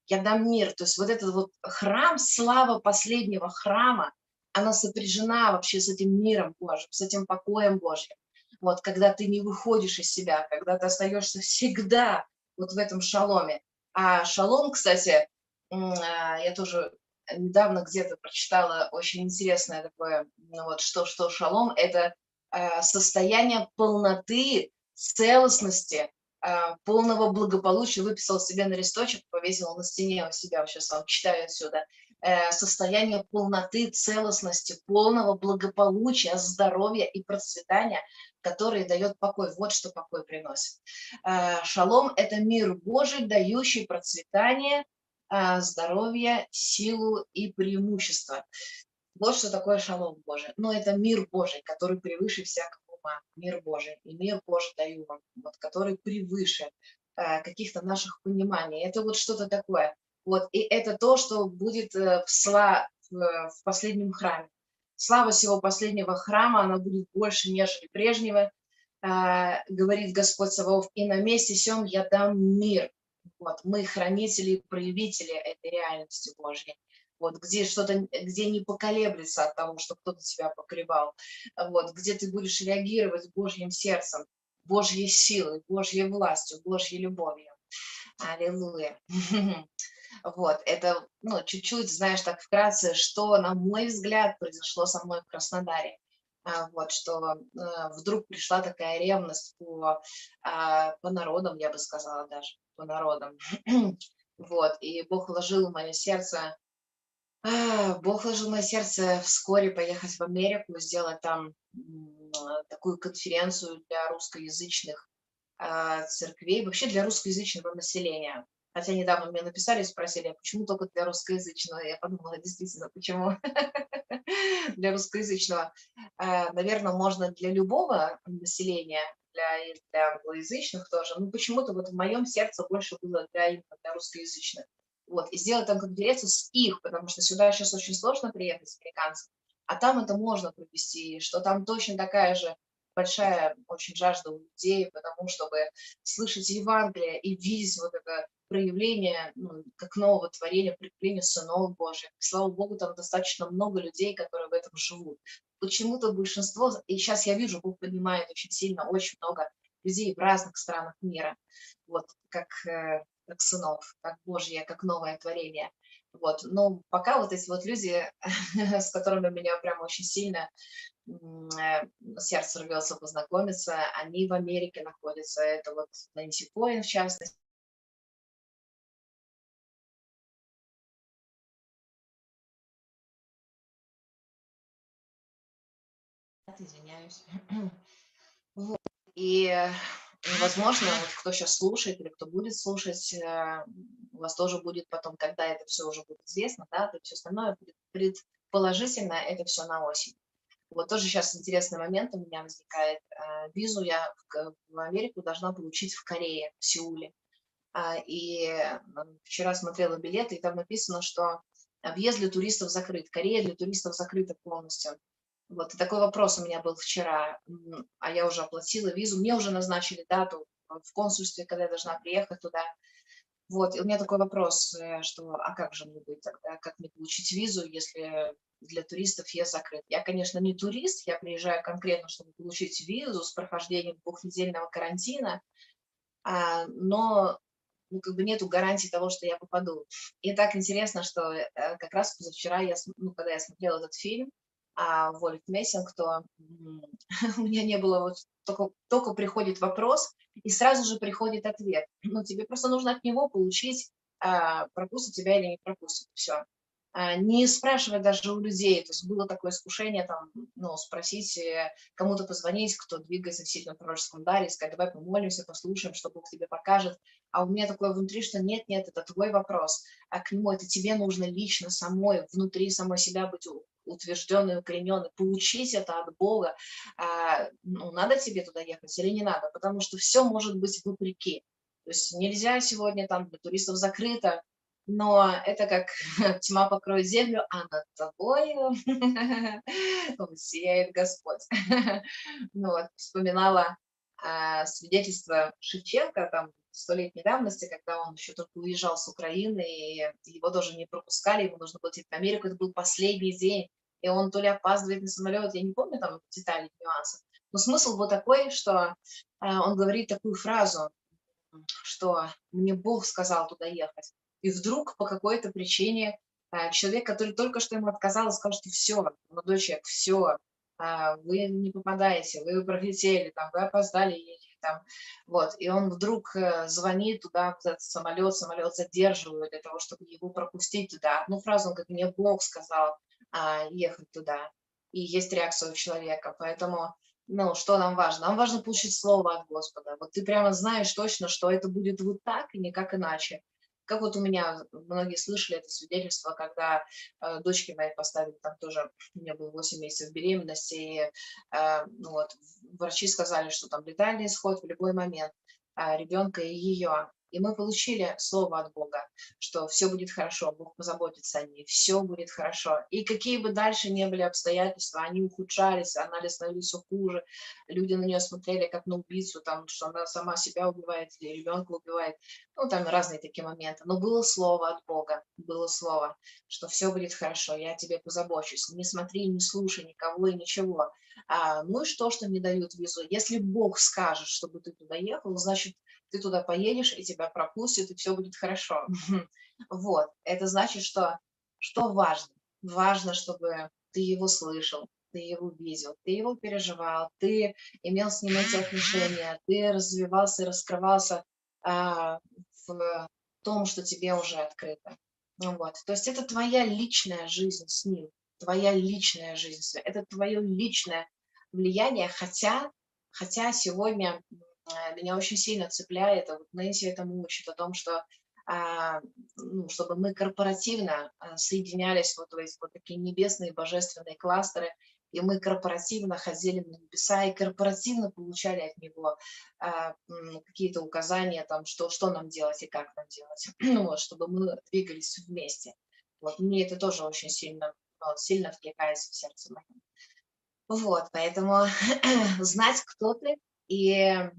я дам мир. То есть вот этот вот храм, слава последнего храма, она сопряжена вообще с этим миром Божьим, с этим покоем Божьим. Вот, когда ты не выходишь из себя, когда ты остаешься всегда вот в этом шаломе. А шалом, кстати, а, я тоже недавно где-то прочитала очень интересное такое, ну вот, что, что шалом – это а, состояние полноты, целостности, а, полного благополучия, выписал себе на листочек, повесил на стене у себя, сейчас вам читаю отсюда – состояние полноты, целостности, полного благополучия, здоровья и процветания, который дает покой. Вот что покой приносит. Э, шалом – это мир Божий, дающий процветание, э, здоровье, силу и преимущество. Вот что такое шалом Божий. Но это мир Божий, который превыше всякого ума. Мир Божий. И мир Божий даю вам, вот, который превыше каких-то наших пониманий. Это вот что-то такое. Вот, и это то, что будет э, в, сла, в последнем храме. Слава всего последнего храма, она будет больше, нежели прежнего, а, говорит Господь Саваоф, и на месте сем я дам мир. Вот, мы хранители и проявители этой реальности Божьей. Вот, где что-то, где не поколеблется от того, что кто-то тебя покрывал. Вот, где ты будешь реагировать Божьим сердцем, Божьей силой, Божьей властью, Божьей любовью. Аллилуйя. Вот, это, ну, чуть-чуть, знаешь, так вкратце, что, на мой взгляд, произошло со мной в Краснодаре. А, вот, что э, вдруг пришла такая ревность по, а, по народам, я бы сказала даже, по народам. вот, и Бог вложил в мое сердце, а, Бог вложил мое сердце вскоре поехать в Америку, сделать там такую конференцию для русскоязычных а, церквей, вообще для русскоязычного населения. Хотя недавно мне написали, спросили, а почему только для русскоязычного? Я подумала, действительно, почему для русскоязычного? А, Наверное, можно для любого населения, для, для англоязычных тоже, но почему-то вот в моем сердце больше было для, для русскоязычных. Вот, и сделать там конференцию с их, потому что сюда сейчас очень сложно приехать с американцев, а там это можно провести, что там точно такая же большая очень жажда у людей, потому чтобы слышать Евангелие и видеть вот это проявление, ну, как нового творения, прикрепление сынов Божьих. Слава Богу, там достаточно много людей, которые в этом живут. Почему-то большинство, и сейчас я вижу, Бог поднимает очень сильно, очень много людей в разных странах мира, вот, как, э, как сынов, как Божье, как новое творение. Вот. Но пока вот эти вот люди, с которыми меня прям очень сильно Э, сердце рвется познакомиться, они в Америке находятся, это вот Нэнси Коэн в частности. Извиняюсь. Вот. И, возможно, вот кто сейчас слушает или кто будет слушать, э, у вас тоже будет потом, когда это все уже будет известно, да, то все остальное будет предположительно, это все на осень. Вот тоже сейчас интересный момент у меня возникает. А, визу я в Америку должна получить в Корее, в Сеуле. А, и вчера смотрела билеты, и там написано, что въезд для туристов закрыт. Корея для туристов закрыта полностью. Вот такой вопрос у меня был вчера, а я уже оплатила визу, мне уже назначили дату в консульстве, когда я должна приехать туда. Вот, и у меня такой вопрос, э, что, а как же мне быть тогда, как мне получить визу, если для туристов я закрыт. Я, конечно, не турист, я приезжаю конкретно, чтобы получить визу с прохождением двухнедельного карантина, а, но ну, как бы нету гарантии того, что я попаду. И так интересно, что э, как раз позавчера, я, ну, когда я смотрела этот фильм, а Вольф Мессинг, то у меня не было, вот только, только приходит вопрос, и сразу же приходит ответ. Ну, тебе просто нужно от него получить, а, пропустит тебя или не пропустит, все. А, не спрашивая даже у людей, то есть было такое искушение там, ну, спросить, э, кому-то позвонить, кто двигается в сильном пророческом даре, сказать, давай помолимся, послушаем, что Бог тебе покажет. А у меня такое внутри, что нет, нет, это твой вопрос, а к нему это тебе нужно лично самой, внутри самой себя быть утвержденной, укорененной, получить это от Бога. А, ну, надо тебе туда ехать или не надо, потому что все может быть вопреки. То есть нельзя сегодня там для туристов закрыто, но это как тьма покроет землю, а над тобой сияет Господь. ну, вот, вспоминала а, свидетельство Шевченко, там, столетней давности, когда он еще только уезжал с Украины, и его даже не пропускали, ему нужно было идти в Америку, это был последний день, и он то ли опаздывает на самолет, я не помню там детали, нюансы, но смысл был такой, что а, он говорит такую фразу, что мне Бог сказал туда ехать и вдруг по какой-то причине а, человек, который только что ему отказал, сказал, что все, молодой человек, все, а, вы не попадаете, вы пролетели, там, вы опоздали, там, вот, и он вдруг э, звонит туда, в этот самолет, самолет задерживают для того, чтобы его пропустить туда. Одну фразу он говорит, мне Бог сказал а, ехать туда, и есть реакция у человека, поэтому ну, что нам важно? Нам важно получить слово от Господа. Вот ты прямо знаешь точно, что это будет вот так и никак иначе. Как вот у меня, многие слышали это свидетельство, когда э, дочки моей поставили, там тоже, у меня было 8 месяцев беременности, и э, ну, вот, врачи сказали, что там летальный исход в любой момент э, ребенка и ее. И мы получили слово от Бога, что все будет хорошо, Бог позаботится о ней, все будет хорошо. И какие бы дальше ни были обстоятельства, они ухудшались, анализ становились все хуже, люди на нее смотрели как на убийцу, там, что она сама себя убивает или ребенка убивает, ну там разные такие моменты. Но было слово от Бога, было слово, что все будет хорошо, я тебе позабочусь, не смотри, не слушай никого и ничего. А, ну и что, что не дают визу? Если Бог скажет, чтобы ты туда ехал, значит, ты туда поедешь, и тебя пропустят, и все будет хорошо. Вот, это значит, что, что важно? Важно, чтобы ты его слышал, ты его видел, ты его переживал, ты имел с ним эти отношения, ты развивался и раскрывался а, в том, что тебе уже открыто. Ну вот. То есть это твоя личная жизнь с ним, твоя личная жизнь, это твое личное влияние, хотя, хотя сегодня меня очень сильно цепляет, а вот Нэнси этому учит, о том, что а, ну, чтобы мы корпоративно а, соединялись вот в эти вот такие небесные божественные кластеры, и мы корпоративно ходили на небеса и корпоративно получали от него а, какие-то указания, там, что, что нам делать и как нам делать, ну, вот, чтобы мы двигались вместе. Вот, мне это тоже очень сильно, вот, сильно откликается в сердце моем. Вот, поэтому знать, кто ты, и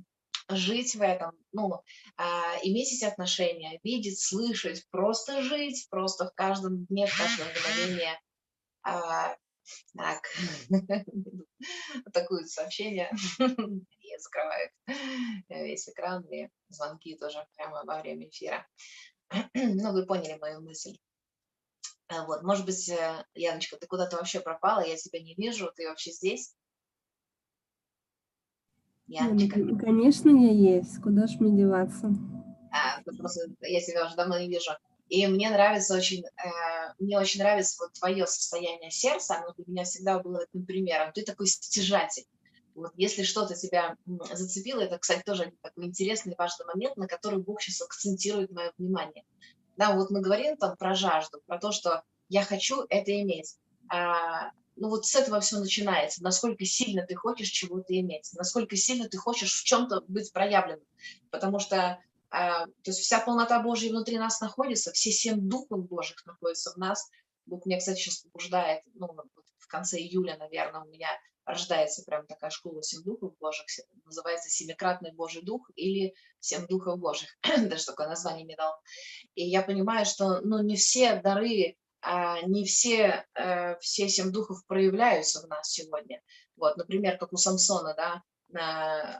жить в этом, ну, а, иметь эти отношения, видеть, слышать, просто жить, просто в каждом дне, в каждом мгновении. А, так, атакуют сообщения и закрывают весь экран и звонки тоже прямо во время эфира. ну, вы поняли мою мысль. А, вот, может быть, э, Яночка, ты куда-то вообще пропала, я тебя не вижу, ты вообще здесь? Яночка. Конечно, я есть. Куда ж мне деваться? А, просто я тебя уже давно не вижу. И мне нравится очень, э, мне очень нравится вот твое состояние сердца, оно для меня всегда было этим примером. Ты такой стяжатель. Вот если что-то тебя зацепило, это, кстати, тоже такой интересный важный момент, на который Бог сейчас акцентирует мое внимание. Да, вот мы говорим там про жажду, про то, что я хочу это иметь. А, ну вот с этого все начинается, насколько сильно ты хочешь чего-то иметь, насколько сильно ты хочешь в чем-то быть проявленным, потому что а, то есть вся полнота Божья внутри нас находится, все семь духов Божьих находятся в нас. Бог меня, кстати, сейчас побуждает, ну, в конце июля, наверное, у меня рождается прям такая школа семь духов Божьих, называется «Семикратный Божий Дух» или «Семь духов Божьих», даже такое название мне дал. И я понимаю, что, ну, не все дары не все, э, все семь духов проявляются в нас сегодня. Вот, например, как у Самсона, да,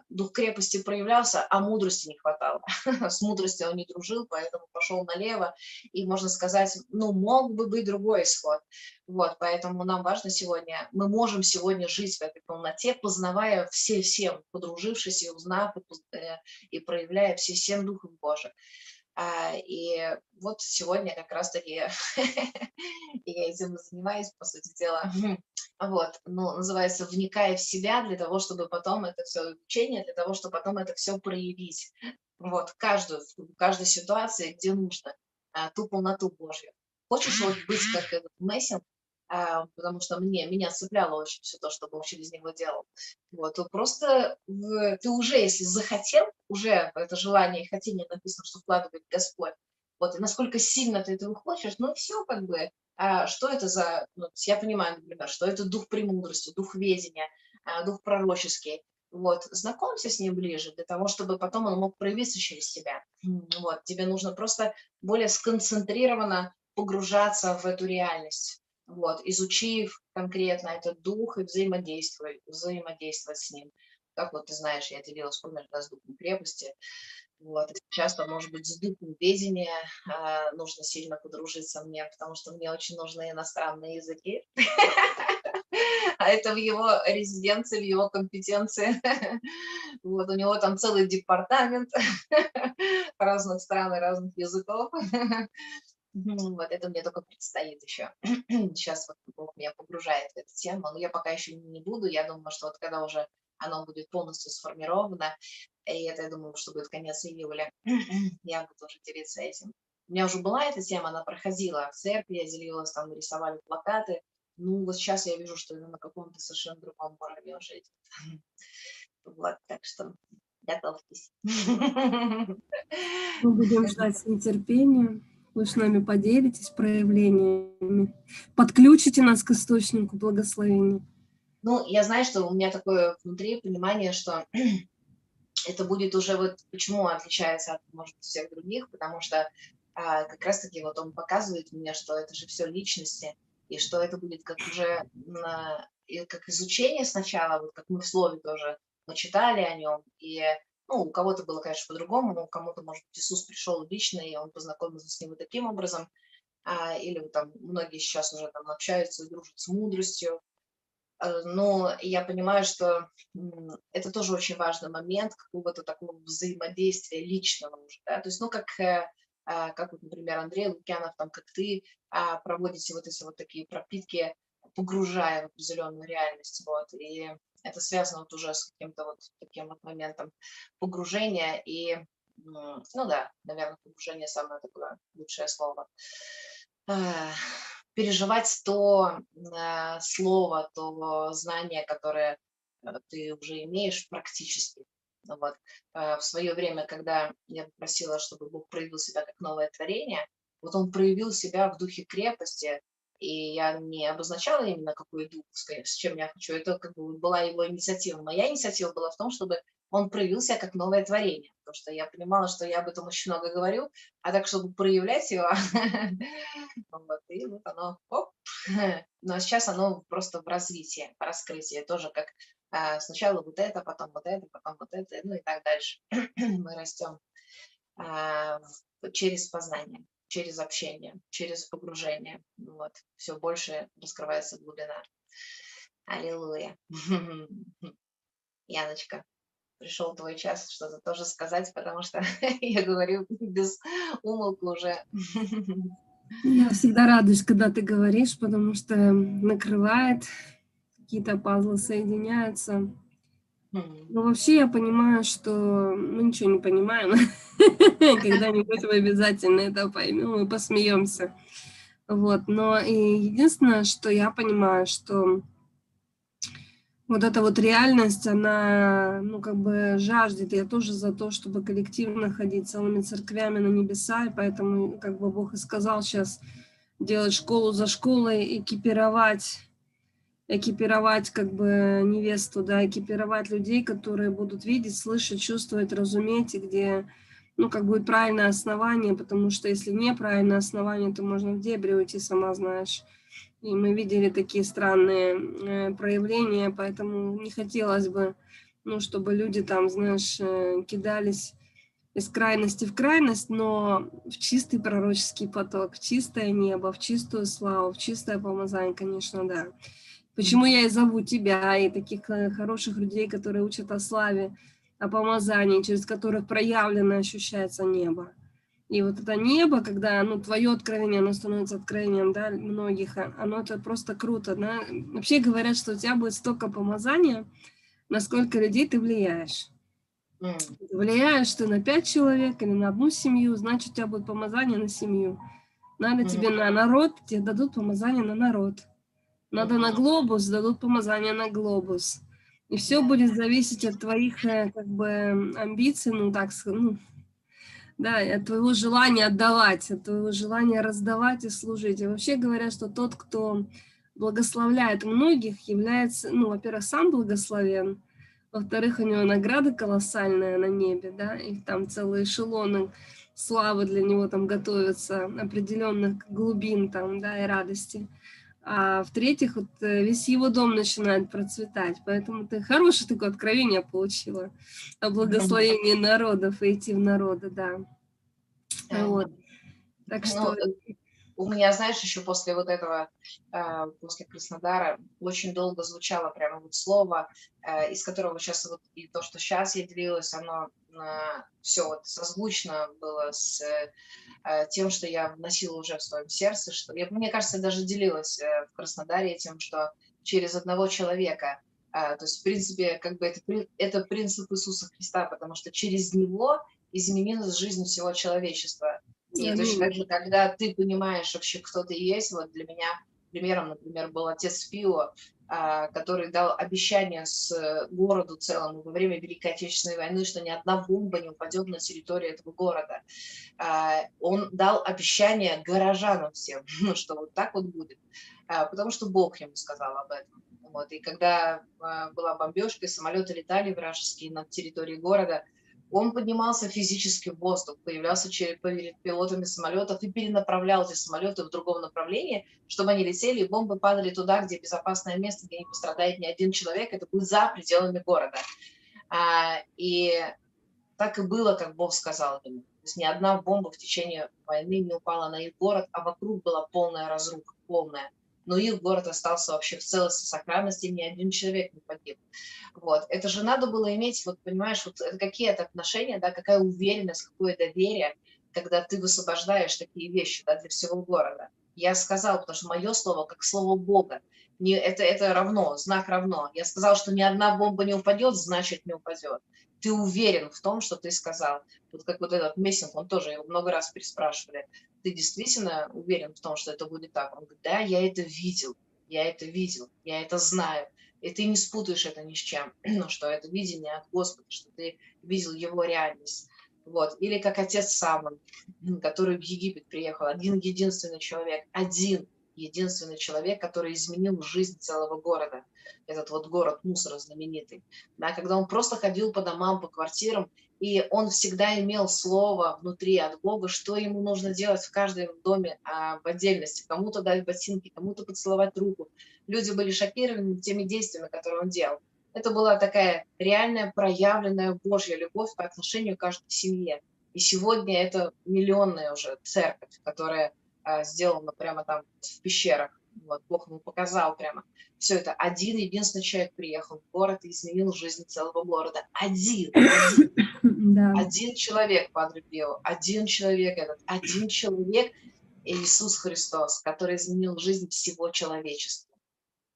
дух крепости проявлялся, а мудрости не хватало. С мудростью он не дружил, поэтому пошел налево. И, можно сказать, ну, мог бы быть другой исход. Вот, поэтому нам важно сегодня, мы можем сегодня жить в этой полноте, познавая все всем, подружившись и узнав, э, и проявляя все семь духов Божьих. А, и вот сегодня как раз-таки я этим занимаюсь, по сути дела. Вот, ну, называется «Вникая в себя» для того, чтобы потом это все учение, для того, чтобы потом это все проявить. Вот, каждую, в каждой ситуации, где нужно, а, ту полноту Божью. Хочешь вот быть как этот Мессинг, потому что мне, меня цепляло очень все то, что Бог через него делал. Вот, просто в, ты уже, если захотел, уже это желание и хотение написано, что вкладывает Господь, вот, и насколько сильно ты этого хочешь, ну все как бы, а, что это за, ну, я понимаю, например, что это дух премудрости, дух ведения, а, дух пророческий, вот, знакомься с ним ближе, для того, чтобы потом он мог проявиться через тебя. Вот, тебе нужно просто более сконцентрированно погружаться в эту реальность вот, изучив конкретно этот дух и взаимодействовать, взаимодействовать с ним. Как вот ты знаешь, я делилась, помнишь, да, с духом крепости, вот, часто, может быть, с духом ведения э, нужно сильно подружиться мне, потому что мне очень нужны иностранные языки. А это в его резиденции, в его компетенции. Вот, у него там целый департамент разных стран и разных языков. Вот это мне только предстоит еще. Сейчас вот Бог меня погружает в эту тему, но я пока еще не буду. Я думаю, что вот когда уже оно будет полностью сформировано, и это, я думаю, что будет конец июля, я буду уже делиться этим. У меня уже была эта тема, она проходила в церкви, я делилась, там рисовали плакаты. Ну, вот сейчас я вижу, что это на каком-то совершенно другом уровне уже идет. Вот, так что готовьтесь. Мы будем ждать с нетерпением. Вы с нами поделитесь проявлениями, подключите нас к источнику благословения. Ну, я знаю, что у меня такое внутри понимание, что это будет уже вот почему отличается от, может всех других, потому что а, как раз-таки вот он показывает мне, что это же все личности, и что это будет как уже на, как изучение сначала, вот как мы в слове тоже мы читали о нем, и ну, у кого-то было, конечно, по-другому, но кому-то, может быть, Иисус пришел лично, и он познакомился с ним вот таким образом. А, или там многие сейчас уже там общаются дружат с мудростью. А, но я понимаю, что это тоже очень важный момент какого-то такого взаимодействия личного уже. Да? То есть, ну, как, э, а, как вот, например, Андрей Лукьянов, там, как ты а, проводите вот эти вот такие пропитки погружая в определенную реальность, вот, и это связано вот уже с каким-то вот таким вот моментом погружения и, ну да, наверное, погружение самое такое лучшее слово. Переживать то э, слово, то знание, которое э, ты уже имеешь практически. Вот. Э, в свое время, когда я попросила, чтобы Бог проявил себя как новое творение, вот он проявил себя в духе крепости, и я не обозначала именно какой дух, с чем я хочу. Это как бы была его инициатива. Моя инициатива была в том, чтобы он проявился как новое творение, потому что я понимала, что я об этом очень много говорю, а так, чтобы проявлять его, вот, и вот оно, оп, но сейчас оно просто в развитии, в раскрытии, тоже как а, сначала вот это, потом вот это, потом вот это, ну и так дальше. Мы растем а, через познание через общение, через погружение. Вот. Все больше раскрывается глубина. Аллилуйя. Яночка, пришел твой час что-то тоже сказать, потому что я говорю без умолку уже. Я всегда радуюсь, когда ты говоришь, потому что накрывает, какие-то пазлы соединяются. Но вообще я понимаю, что мы ничего не понимаем. Когда-нибудь мы обязательно это поймем и посмеемся. Вот, но и единственное, что я понимаю, что вот эта вот реальность, она, ну, как бы жаждет. Я тоже за то, чтобы коллективно ходить целыми церквями на небеса, и поэтому, как бы Бог и сказал сейчас, делать школу за школой, экипировать экипировать как бы невесту, да, экипировать людей, которые будут видеть, слышать, чувствовать, разуметь, и где, ну, как будет правильное основание, потому что если неправильное основание, то можно в дебри уйти, сама знаешь. И мы видели такие странные э, проявления, поэтому не хотелось бы, ну, чтобы люди там, знаешь, э, кидались из крайности в крайность, но в чистый пророческий поток, в чистое небо, в чистую славу, в чистое помазание, конечно, да. Почему я и зову тебя и таких э, хороших людей, которые учат о славе, о помазании, через которых проявлено ощущается небо. И вот это небо, когда ну, твое откровение, оно становится откровением да, многих, а, оно это просто круто. Да? Вообще говорят, что у тебя будет столько помазания, насколько людей ты влияешь. Mm. влияешь ты на пять человек или на одну семью, значит, у тебя будет помазание на семью. Надо mm. тебе на народ, тебе дадут помазание на народ. Надо на глобус, дадут помазание на глобус. И все будет зависеть от твоих э, как бы амбиций, ну так ну, да, от твоего желания отдавать, от твоего желания раздавать и служить. И вообще говорят, что тот, кто благословляет многих, является, ну, во-первых, сам благословен, во-вторых, у него награда колоссальная на небе, да, и там целые эшелоны славы для него там готовятся, определенных глубин там, да, и радости а в-третьих, вот э, весь его дом начинает процветать. Поэтому ты хорошее такое откровение получила о благословении народов и идти в народы, да. Вот. Так ну, что... Ну, у меня, знаешь, еще после вот этого, э, после Краснодара, очень долго звучало прямо вот слово, э, из которого сейчас вот и то, что сейчас я делилась, оно все вот созвучно было с Э, тем, что я вносила уже в своем сердце, что я, мне кажется, даже делилась э, в Краснодаре тем, что через одного человека, э, то есть, в принципе, как бы это, это принцип Иисуса Христа, потому что через него изменилась жизнь всего человечества. И точно так же, когда ты понимаешь вообще, кто ты есть, вот для меня примером, например, был отец Фио, а, который дал обещание с э, городу целому во время Великой Отечественной войны, что ни одна бомба не упадет на территорию этого города. А, он дал обещание горожанам всем, ну, что вот так вот будет, а, потому что Бог ему сказал об этом. Вот. И когда была бомбежка, самолеты летали вражеские над территорией города, он поднимался физически в воздух, появлялся перед пилотами самолетов и перенаправлял эти самолеты в другом направлении, чтобы они летели, и бомбы падали туда, где безопасное место, где не пострадает ни один человек, это будет за пределами города. А, и так и было, как Бог сказал ему. То есть ни одна бомба в течение войны не упала на их город, а вокруг была полная разруха, полная но их город остался вообще в целости, сохранности, ни один человек не погиб. Вот. Это же надо было иметь, вот понимаешь, вот какие это отношения, да, какая уверенность, какое доверие, когда ты высвобождаешь такие вещи да, для всего города. Я сказала, потому что мое слово как слово Бога. Не, это, это равно, знак равно. Я сказал, что ни одна бомба не упадет, значит не упадет. Ты уверен в том, что ты сказал. Вот как вот этот Мессинг, он тоже его много раз переспрашивали. Ты действительно уверен в том, что это будет так? Он говорит, да, я это видел, я это видел, я это знаю. И ты не спутаешь это ни с чем, что это видение от Господа, что ты видел его реальность. Вот. Или как отец Самон, который в Египет приехал, один единственный человек, один единственный человек, который изменил жизнь целого города. Этот вот город мусора знаменитый. Да, когда он просто ходил по домам, по квартирам, и он всегда имел слово внутри от Бога, что ему нужно делать в каждом доме а, в отдельности. Кому-то дать ботинки, кому-то поцеловать руку. Люди были шокированы теми действиями, которые он делал. Это была такая реальная проявленная Божья любовь по отношению к каждой семье. И сегодня это миллионная уже церковь, которая а, сделана прямо там в пещерах. Вот, Бог ему показал прямо. Все это один единственный человек приехал в город и изменил жизнь целого города. Один. Один, да. один человек, Падре Пио, один человек этот, один человек Иисус Христос, который изменил жизнь всего человечества.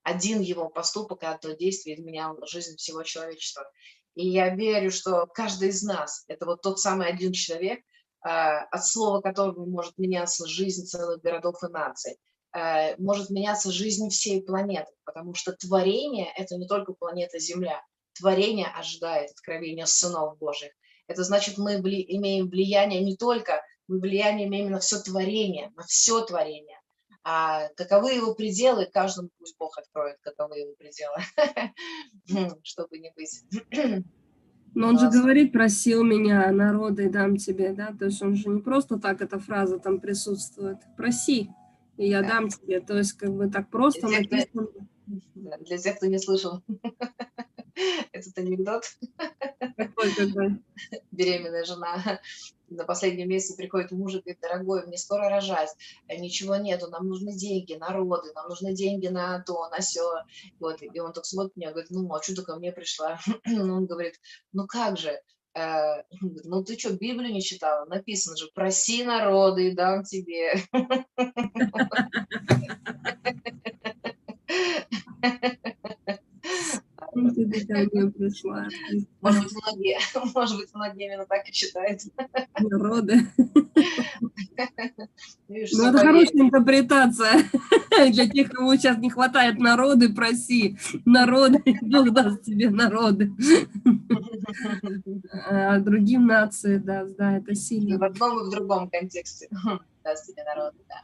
Один его поступок и одно действие изменял жизнь всего человечества. И я верю, что каждый из нас – это вот тот самый один человек, от слова которого может меняться жизнь целых городов и наций, а, может меняться жизнь всей планеты, потому что творение – это не только планета Земля, творение ожидает откровения сынов Божьих. Это значит, мы имеем влияние не только, мы влияние имеем на все творение, на все творение. А каковы его пределы, каждому пусть Бог откроет, каковы его пределы, чтобы не быть но он же говорит, просил меня, народы дам тебе, да, то есть он же не просто так эта фраза там присутствует, проси, и я да. дам тебе, то есть как бы так просто для написано. Тех, для тех, кто не слышал этот анекдот. Какой, какой? Беременная жена на последнем месяце приходит муж и говорит, дорогой, мне скоро рожать, э, ничего нету, нам нужны деньги на роды, нам нужны деньги на то, на все. Вот, и он так смотрит меня, говорит, ну, а что ты ко мне пришла? он говорит, ну как же, э, ну ты что, Библию не читала? Написано же, проси народы и дам тебе. Пришла. Может быть, многие, может быть, многие именно так и считают. Народы. Ну, это хорошая интерпретация. Для тех, кому сейчас не хватает народы, проси. Народы, Бог даст тебе народы. А другим нации даст, да, это сильно. в одном и в другом контексте даст тебе народы, да.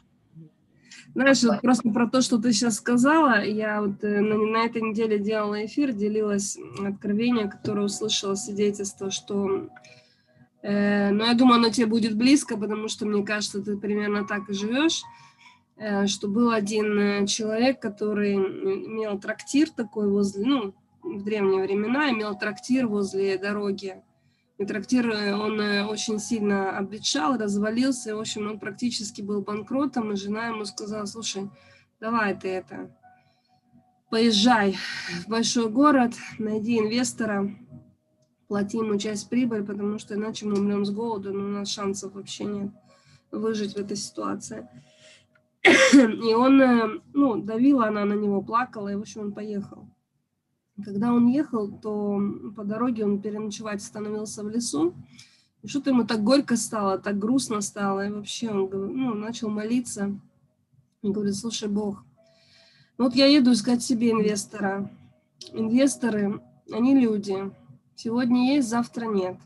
Знаешь, вот просто про то, что ты сейчас сказала, я вот э, на, на этой неделе делала эфир, делилась откровением, которое услышала свидетельство, что, э, ну, я думаю, оно тебе будет близко, потому что, мне кажется, ты примерно так и живешь, э, что был один э, человек, который имел трактир такой возле, ну, в древние времена имел трактир возле дороги, трактир, э, он э, очень сильно обветшал, развалился, в общем, он практически был банкротом, и жена ему сказала, слушай, давай ты это, поезжай в большой город, найди инвестора, плати ему часть прибыли, потому что иначе мы умрем с голоду, но у нас шансов вообще нет выжить в этой ситуации. И он, э, ну, давила она на него, плакала, и, в общем, он поехал. Когда он ехал, то по дороге он переночевать становился в лесу. И что-то ему так горько стало, так грустно стало. И вообще он ну, начал молиться. И говорит, слушай, Бог, вот я еду искать себе инвестора. Инвесторы, они люди. Сегодня есть, завтра нет.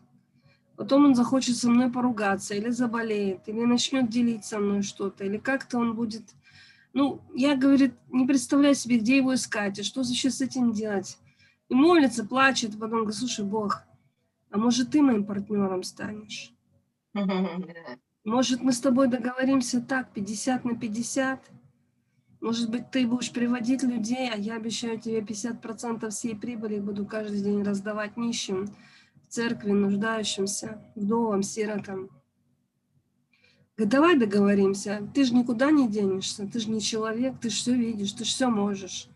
Потом он захочет со мной поругаться, или заболеет, или начнет делить со мной что-то, или как-то он будет ну, я, говорит, не представляю себе, где его искать, и что сейчас с этим делать. И молится, плачет, потом говорит, слушай, Бог, а может ты моим партнером станешь? Может мы с тобой договоримся так, 50 на 50? Может быть, ты будешь приводить людей, а я обещаю тебе 50% всей прибыли буду каждый день раздавать нищим, в церкви, нуждающимся, вдовам, сиротам. Говорит, давай договоримся, ты же никуда не денешься, ты же не человек, ты же все видишь, ты же все можешь.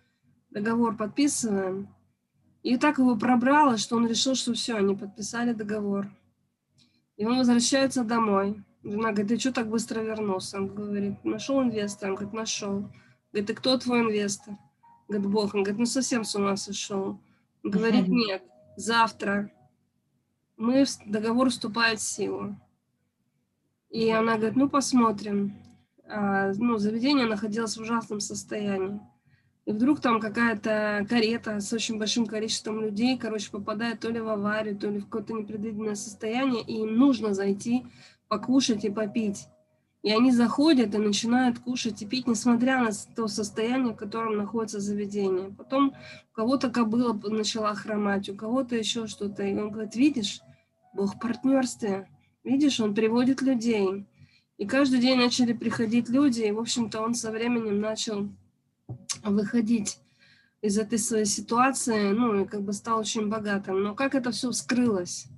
Договор подписываем. И так его пробрало, что он решил, что все, они подписали договор. И он возвращается домой. Жена говорит, ты что так быстро вернулся? Он говорит, нашел инвестора? Он говорит, нашел. Говорит, и кто твой инвестор? Говорит, Бог, он говорит, ну совсем с ума сошел. Он говорит, нет, завтра мы, договор вступает в силу. И она говорит, ну посмотрим. А, ну, заведение находилось в ужасном состоянии. И вдруг там какая-то карета с очень большим количеством людей, короче, попадает то ли в аварию, то ли в какое-то непредвиденное состояние, и им нужно зайти покушать и попить. И они заходят и начинают кушать и пить, несмотря на то состояние, в котором находится заведение. Потом у кого-то кобыла начала хромать, у кого-то еще что-то. И он говорит, видишь, Бог партнерстве. Видишь, он приводит людей. И каждый день начали приходить люди, и, в общем-то, он со временем начал выходить из этой своей ситуации, ну, и как бы стал очень богатым. Но как это все вскрылось?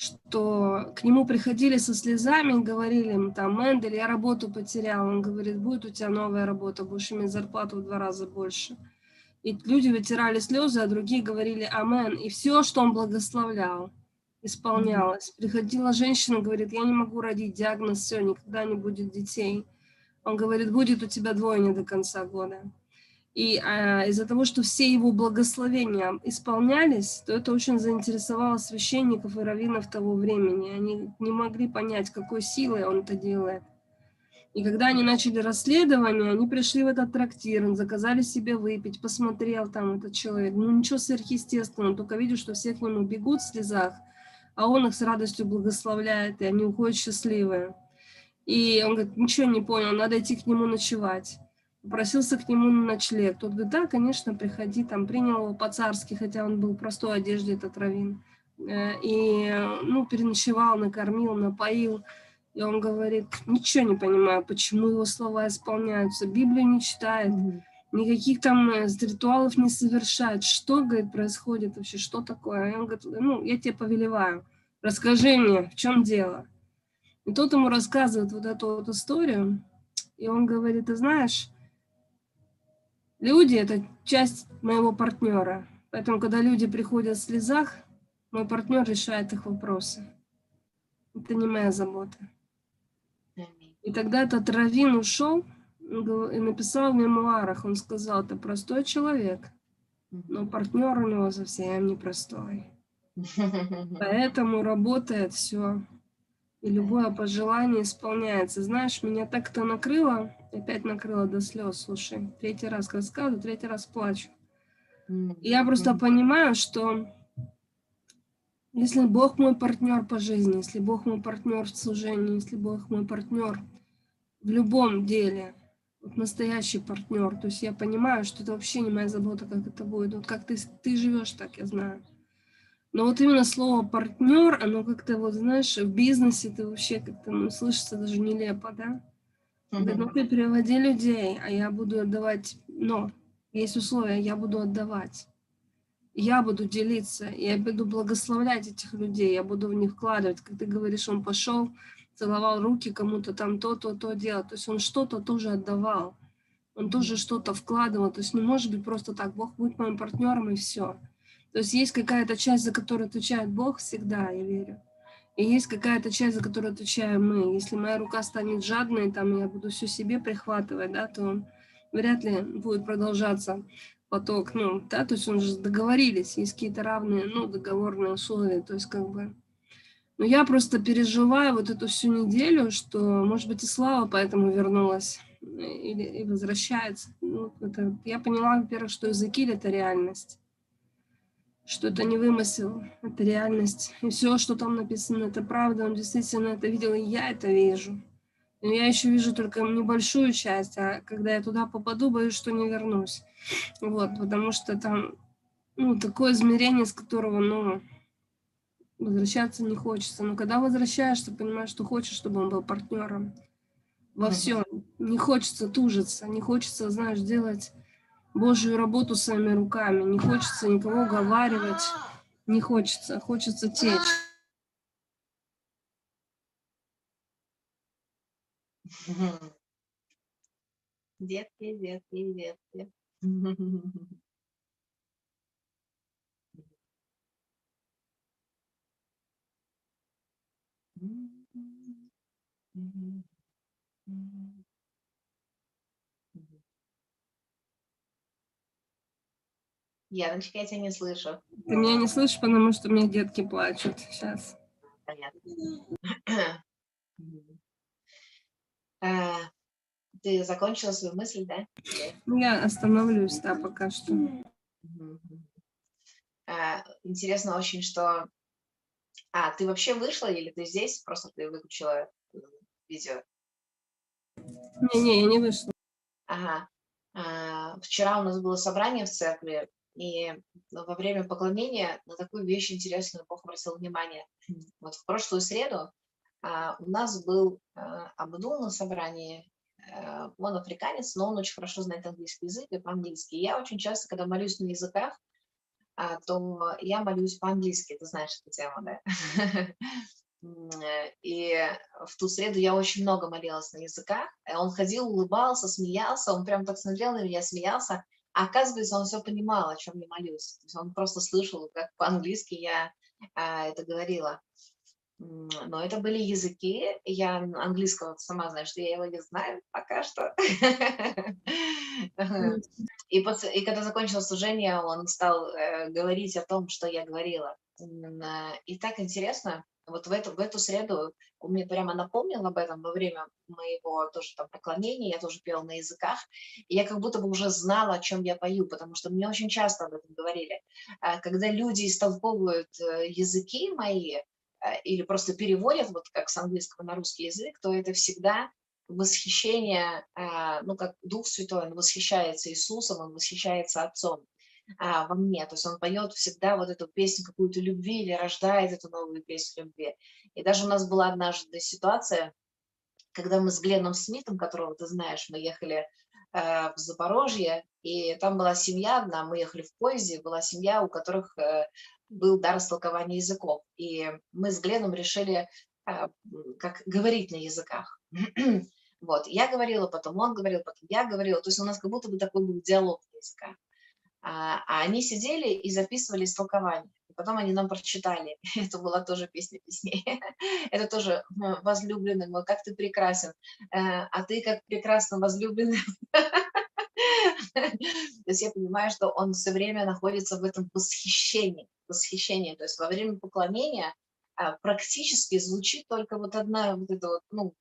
что к нему приходили со слезами говорили им там, Мендель, я работу потерял. Он говорит, будет у тебя новая работа, будешь иметь зарплату в два раза больше. И люди вытирали слезы, а другие говорили Амен. И все, что он благословлял, исполнялось. Приходила женщина, говорит, я не могу родить, диагноз, все, никогда не будет детей. Он говорит, будет у тебя двойня до конца года. И а, из-за того, что все его благословения исполнялись, то это очень заинтересовало священников и раввинов того времени. Они не могли понять, какой силой он это делает. И когда они начали расследование, они пришли в этот трактир, заказали себе выпить, посмотрел там этот человек. Ну ничего сверхъестественного, только видел, что все к нему бегут в слезах, а он их с радостью благословляет, и они уходят счастливые. И он говорит, ничего не понял, надо идти к нему ночевать попросился к нему на ночлег. Тот говорит, да, конечно, приходи, там принял его по-царски, хотя он был в простой одежде, этот раввин. Э, и, ну, переночевал, накормил, напоил. И он говорит, ничего не понимаю, почему его слова исполняются, Библию не читает, никаких там э, ритуалов не совершает. Что, говорит, происходит вообще, что такое? И он говорит, ну, я тебе повелеваю, расскажи мне, в чем дело. И тот ему рассказывает вот эту вот историю, и он говорит, ты знаешь, Люди – это часть моего партнера. Поэтому, когда люди приходят в слезах, мой партнер решает их вопросы. Это не моя забота. И тогда этот Равин ушел написал в мемуарах, он сказал, это простой человек, но партнер у него совсем непростой. Поэтому работает все, и любое пожелание исполняется. Знаешь, меня так это накрыло, опять накрыло до слез, слушай, третий раз рассказываю, третий раз плачу. И я просто понимаю, что если Бог мой партнер по жизни, если Бог мой партнер в служении, если Бог мой партнер в любом деле, настоящий партнер, то есть я понимаю, что это вообще не моя забота, как это будет. Вот как ты, ты живешь, так я знаю. Но вот именно слово партнер, оно как-то вот, знаешь, в бизнесе это вообще как-то ну, слышится даже нелепо, да? Говорит, ну ты переводи людей, а я буду отдавать, но есть условия, я буду отдавать. Я буду делиться, я буду благословлять этих людей, я буду в них вкладывать. Как ты говоришь, он пошел, целовал руки кому-то там то, то, делать. То есть он что-то тоже отдавал, он тоже что-то вкладывал. То есть не может быть просто так, Бог будет моим партнером и все. То есть есть какая-то часть, за которую отвечает Бог всегда, я верю. И есть какая-то часть, за которую отвечаем мы. Если моя рука станет жадной, там я буду все себе прихватывать, да, то вряд ли будет продолжаться поток, ну, да, то есть он же договорились, есть какие-то равные, ну, договорные условия, то есть как бы... Но я просто переживаю вот эту всю неделю, что, может быть, и Слава поэтому вернулась или и возвращается. Ну, это, я поняла, во-первых, что языки — это реальность что это не вымысел, это реальность. И все, что там написано, это правда, он действительно это видел, и я это вижу. Но я еще вижу только небольшую часть, а когда я туда попаду, боюсь, что не вернусь. Вот, потому что там, ну, такое измерение, с которого, ну, возвращаться не хочется. Но когда возвращаешься, понимаешь, что хочешь, чтобы он был партнером во всем. Не хочется тужиться, не хочется, знаешь, делать Божью работу своими руками. Не хочется никого уговаривать, не хочется, хочется течь. Детки, детки, детки. Яночка, я тебя не слышу. Ты меня не слышишь, потому что у меня детки плачут сейчас. Понятно. А, Ты закончила свою мысль, да? Ну, Я остановлюсь, да, пока что. А, Интересно очень, что... А, ты вообще вышла или ты здесь? Просто ты выключила м, видео. Не-не, я не вышла. Ага. А, Вчера у нас было собрание в церкви, и во время поклонения на такую вещь интересную Бог обратил внимание. Вот в прошлую среду а, у нас был а, Абдул на собрании, а, он африканец, но он очень хорошо знает английский язык и по-английски. Я очень часто, когда молюсь на языках, то я молюсь по-английски, ты знаешь эту тему, да? Э, И в ту среду я очень много молилась на языках. Э, Он ходил, улыбался, смеялся, он прям так смотрел на меня, смеялся. А оказывается, он все понимал, о чем я молюсь. Он просто слышал, как по-английски я а, это говорила. Но это были языки. Я ан- английского сама знаю, что я его не знаю пока что. И, после, и когда закончилось служение, он стал э, говорить о том, что я говорила. Э, И так интересно, вот в эту, в эту среду он мне прямо напомнил об этом во время моего тоже там поклонения, я тоже пела на языках, и я как будто бы уже знала, о чем я пою, потому что мне очень часто об этом говорили. А Когда люди истолковывают э, языки мои или просто переводят, вот как с английского на русский язык, то это всегда восхищение, а, ну, как Дух Святой, он восхищается Иисусом, он восхищается Отцом а, во мне. То есть он поет всегда вот эту песню какую-то любви или рождает эту новую песню любви. И даже у нас была однажды ситуация, когда мы с Гленном Смитом, которого ты знаешь, мы ехали э, в Запорожье, и там была семья одна, мы ехали в поезде, была семья, у которых э, был дар истолкования языков. И мы с Гленном решили м, как говорить на языках. Вот, я говорила, потом он говорил, потом я говорила. То есть у нас как будто бы такой был диалог на языках. А, а они сидели и записывали истолкование. Потом они нам прочитали. Это была тоже песня песней. Это тоже возлюбленный мой, как ты прекрасен. Э, А ты как прекрасно возлюбленный. То есть я понимаю, что он все время находится в этом восхищении. Восхищении. То есть во время поклонения а, практически звучит только вот одна вот эта вот, ну,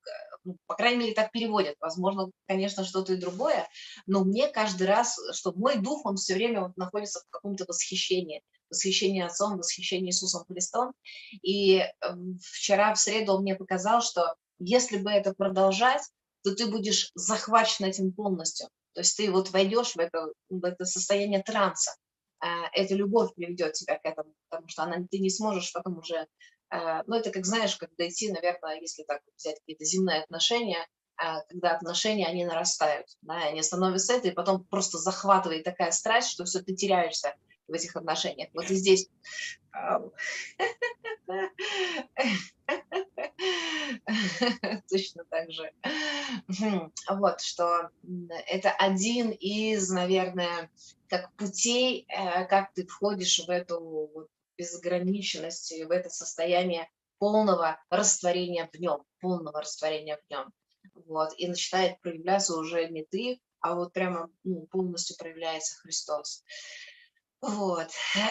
ну, по крайней мере, так переводят. Возможно, конечно, что-то и другое, но мне каждый раз, что мой дух, он все время вот находится в каком-то восхищении. Восхищение Отцом, восхищение Иисусом Христом. И эм, вчера, в среду, он мне показал, что если бы это продолжать, то ты будешь захвачен этим полностью. То есть ты вот войдешь в это, в это состояние транса. А, Эта любовь приведет тебя к этому, потому что она, ты не сможешь потом уже а, Ну, это как, знаешь, как дойти, наверное, если так взять какие-то земные отношения, а, когда отношения, они нарастают, да, они становятся это, и потом просто захватывает такая страсть, что все, ты теряешься в этих отношениях. Вот и здесь точно так же. Вот, что это один из, наверное, как путей, э, как ты входишь в эту безграничность, в это состояние полного растворения в нем, полного растворения в нем. Вот, и начинает проявляться уже не ты, а вот прямо ну, полностью проявляется Христос. Вот,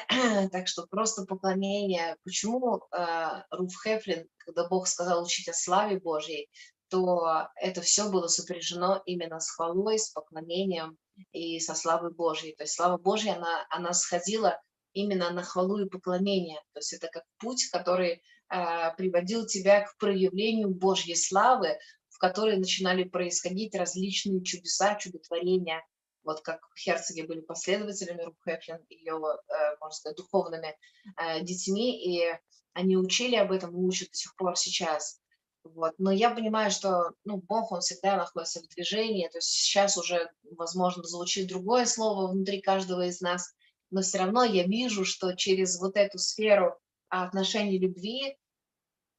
так что просто поклонение. Почему э, Руф Хефлин, когда Бог сказал учить о славе Божьей, то это все было сопряжено именно с хвалой, с поклонением и со славой Божьей. То есть слава Божья, она, она сходила именно на хвалу и поклонение. То есть это как путь, который э, приводил тебя к проявлению Божьей славы, в которой начинали происходить различные чудеса, чудотворения, вот как Херцоги были последователями Руф Хефлин, ее, можно сказать, духовными э, детьми, и они учили об этом учат до сих пор сейчас. Вот. Но я понимаю, что ну, Бог, Он всегда находится в движении, то есть сейчас уже, возможно, звучит другое слово внутри каждого из нас, но все равно я вижу, что через вот эту сферу отношений любви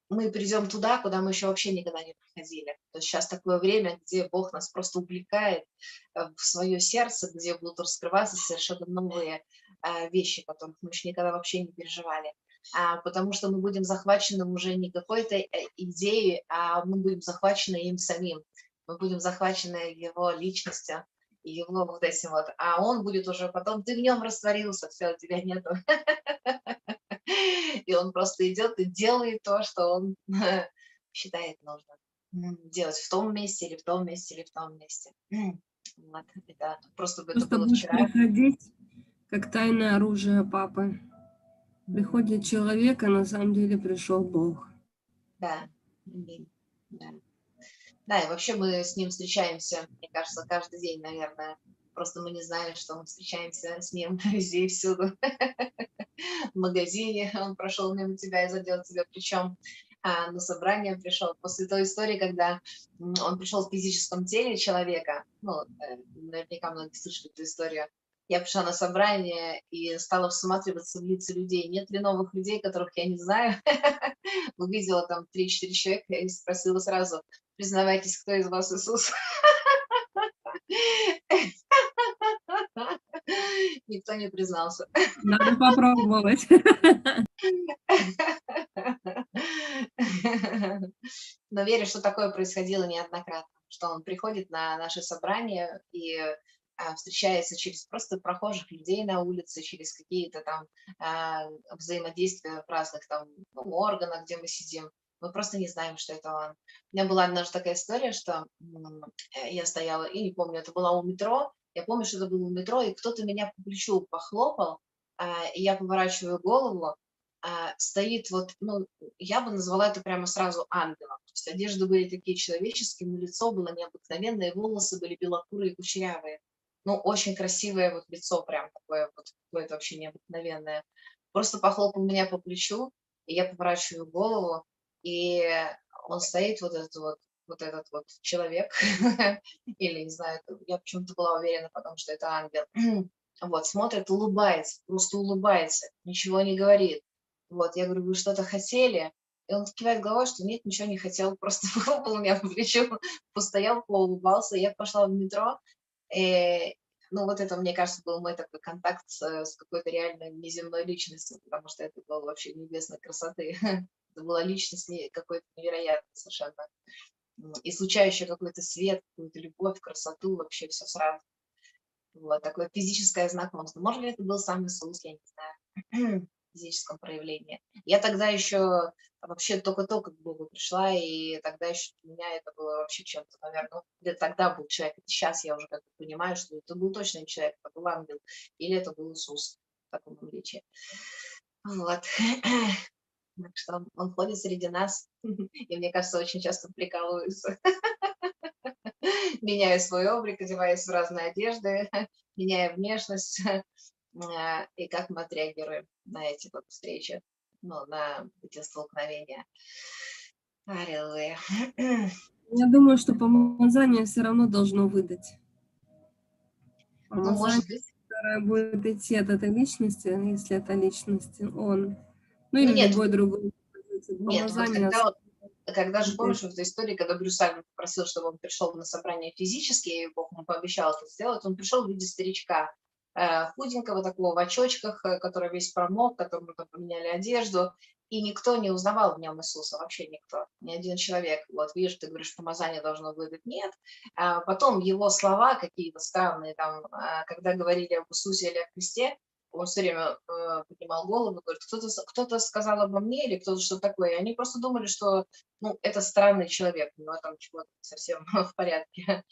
мы придем туда, куда мы еще вообще никогда не приходили. То есть сейчас такое время, где Бог нас просто увлекает э, в свое сердце, где будут раскрываться совершенно новые э, вещи, которых мы еще никогда вообще не переживали. А, потому что мы будем захвачены уже не какой-то э, идеей, а мы будем захвачены им самим. Мы будем захвачены его личностью, его вот этим вот, а он будет уже потом, ты в нем растворился, все, тебя нету. И он просто идет и делает то, что он считает нужно делать в том месте или в том месте или в том месте. Вот, это просто, просто это было вчера. приходить как тайное оружие папы. Приходит человек, а на самом деле пришел Бог. Да, да. Да, и вообще мы с ним встречаемся, мне кажется, каждый день, наверное. Просто мы не знаем, что мы встречаемся с ним везде и всюду. В магазине он прошел мимо тебя и задел тебя причем а, на собрание пришел после той истории, когда он пришел в физическом теле человека, ну, э, наверняка многие слышали эту историю, я пришла на собрание и стала всматриваться в лица людей. Нет ли новых людей, которых я не знаю? Увидела там 3-4 человека и спросила сразу, признавайтесь, кто из вас Иисус? Никто не признался. Надо попробовать. Но верю, что такое происходило неоднократно, что он приходит на наши собрания и а, встречается через просто прохожих людей на улице, через какие-то там а, взаимодействия в разных там ну, органах, где мы сидим. Мы просто не знаем, что это он. У меня была однажды такая история, что э, я стояла, и не помню, это была у метро, я помню, что это было у метро, и кто-то меня по плечу похлопал, а, и я поворачиваю голову, стоит вот, ну, я бы назвала это прямо сразу ангелом. То есть одежды были такие человеческие, но лицо было необыкновенное, волосы были белокурые, кучерявые ну, очень красивое вот лицо прям такое вот, какое-то вообще необыкновенное. Просто похлопал меня по плечу, и я поворачиваю голову, и он стоит, вот этот вот, вот этот вот человек, или, не знаю, я почему-то была уверена потому что это ангел, вот, смотрит, улыбается, просто улыбается, ничего не говорит. Вот, я говорю, вы что-то хотели? И он кивает головой, что нет, ничего не хотел, просто похлопал меня по плечу, постоял, поулыбался. Я пошла в метро, и, ну, вот это, мне кажется, был мой такой контакт с, с какой-то реально неземной личностью, потому что это было вообще небесной красоты. это была личность какой-то невероятной совершенно. И случающий какой-то свет, какую-то любовь, красоту, вообще все сразу. Вот, такое физическое знакомство. Может ли это был сам Иисус, я не знаю физическом проявлении. Я тогда еще вообще только-только к Богу пришла, и тогда еще для меня это было вообще чем-то, наверное, ну, тогда был человек. Сейчас я уже как бы понимаю, что это был точно человек, это был ангел, или это был Иисус в таком обличии. Вот. Так что он, ходит среди нас, и мне кажется, очень часто прикалывается. Меняя свой облик, одеваясь в разные одежды, меняя внешность, а, и как мы отреагируем на эти вот встречи, ну, на эти столкновения. Аллилуйя. Я думаю, что помазание все равно должно выдать. Помазание, ну, может быть. которое будет идти от этой личности, если это личность, он, ну или нет, любой другой. Нет, когда, когда же, помнишь, в этой истории, когда Брюс Альвин попросил, чтобы он пришел на собрание физически, и Бог ему пообещал это сделать, он пришел в виде старичка, Э, худенького такого в очочках, э, который весь промок, которому там поменяли одежду, и никто не узнавал в нем Иисуса, вообще никто, ни один человек. Вот видишь, ты говоришь, помазание должно выдать, нет. А потом его слова какие-то странные, там, а, когда говорили об Иисусе или о Христе, он все время э, поднимал голову, говорит, кто-то кто, -то, сказал обо мне или кто-то что такое. И они просто думали, что ну, это странный человек, него там чего-то совсем в порядке.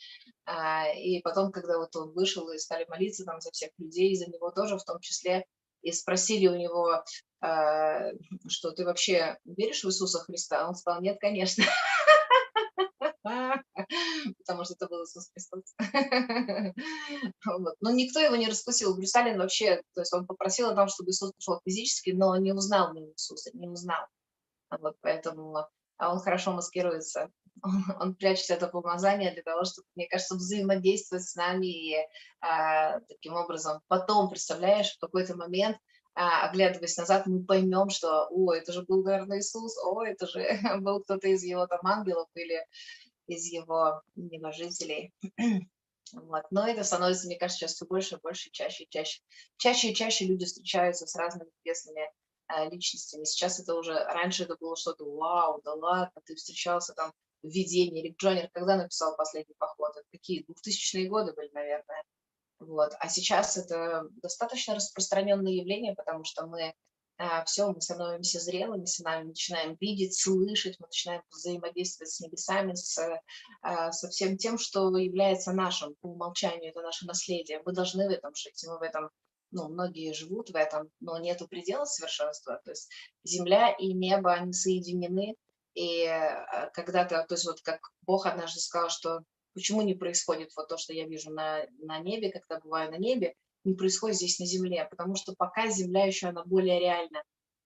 А, и потом, когда вот он вышел и стали молиться там за всех людей, за него тоже в том числе, и спросили у него, а, что ты вообще веришь в Иисуса Христа? Он сказал, нет, конечно. потому что это был Иисус Христос. Но никто его не раскусил. Брюсалин вообще, то есть он попросил о том, чтобы Иисус пришел физически, но не узнал мне Иисуса, не узнал. Вот поэтому а он хорошо маскируется. Он, он прячет это помазание для того, чтобы, мне кажется, взаимодействовать с нами и а, таким образом потом, представляешь, в какой-то момент а, оглядываясь назад, мы поймем, что, о, это же был, наверное, Иисус, о, это же был кто-то из его там ангелов или из его небожителей. Вот. Но это становится, мне кажется, сейчас все больше и больше, чаще и чаще. Чаще и чаще люди встречаются с разными известными э, личностями. Сейчас это уже, раньше это было что-то, вау, да ладно, ты встречался там видение. Рик Джонер когда написал «Последний поход»? Это какие? 2000-е годы были, наверное. Вот. А сейчас это достаточно распространенное явление, потому что мы все, мы становимся зрелыми, с нами начинаем видеть, слышать, мы начинаем взаимодействовать с небесами, с, а, со всем тем, что является нашим по умолчанию, это наше наследие. Мы должны в этом жить, мы в этом, ну, многие живут в этом, но нету предела совершенства. То есть земля и небо, они соединены, и а, когда-то, то есть вот как Бог однажды сказал, что почему не происходит вот то, что я вижу на, на небе, когда бываю на небе, не происходит здесь на Земле, потому что пока Земля еще она более реальна.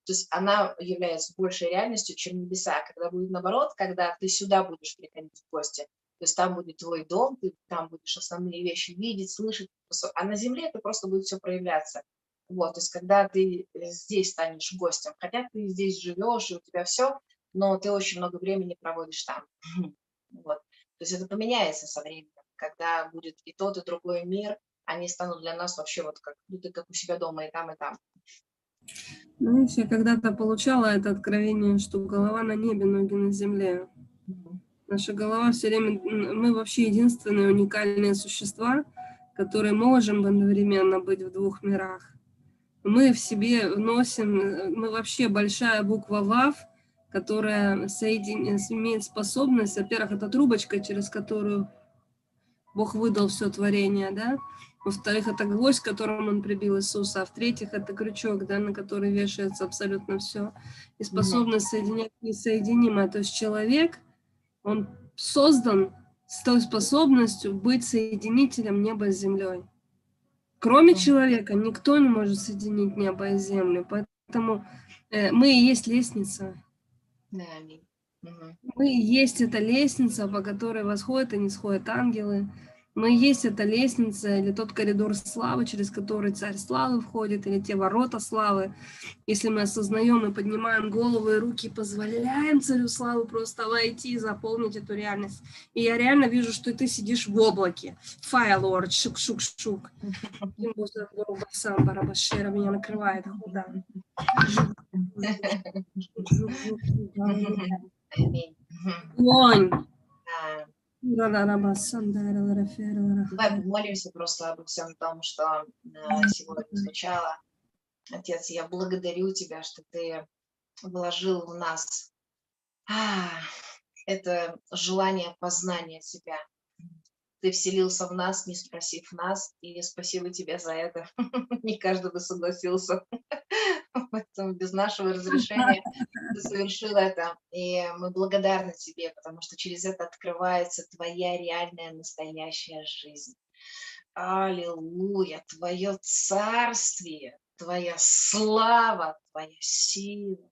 То есть она является большей реальностью, чем небеса. Когда будет наоборот, когда ты сюда будешь приходить в гости, то есть там будет твой дом, ты там будешь основные вещи видеть, слышать, а на Земле это просто будет все проявляться. Вот, то есть когда ты здесь станешь гостем, хотя ты здесь живешь, и у тебя все, но ты очень много времени проводишь там. Вот. То есть это поменяется со временем, когда будет и тот, и другой мир, они станут для нас вообще вот как, ну, ты как у себя дома и там, и там. Знаешь, я когда-то получала это откровение, что голова на небе, ноги на земле. Наша голова все время, мы вообще единственные уникальные существа, которые можем одновременно быть в двух мирах. Мы в себе вносим, мы вообще большая буква ВАВ, которая соедин... имеет способность, во-первых, это трубочка, через которую Бог выдал все творение, да, во-вторых, это гвоздь, которым он прибил Иисуса, а в-третьих, это крючок, да, на который вешается абсолютно все. И способность соединять несоединимое. То есть человек, он создан с той способностью быть соединителем неба с землей. Кроме человека никто не может соединить небо и землю. Поэтому э, мы и есть лестница. Да, Мы и есть эта лестница, по которой восходят и не сходят ангелы. Мы есть эта лестница или тот коридор славы, через который царь славы входит, или те ворота славы. Если мы осознаем и поднимаем головы и руки, позволяем царю славы просто войти и заполнить эту реальность. И я реально вижу, что ты сидишь в облаке. Lord, шук-шук-шук. Меня накрывает худа. Давай помолимся просто обо всем том, что э, сегодня звучало. Отец, я благодарю Тебя, что Ты вложил в нас а, это желание познания Тебя. Ты вселился в нас, не спросив нас, и спасибо тебе за это. Не каждый бы согласился. Поэтому без нашего разрешения ты совершил это. И мы благодарны тебе, потому что через это открывается твоя реальная настоящая жизнь. Аллилуйя, твое царствие, твоя слава, твоя сила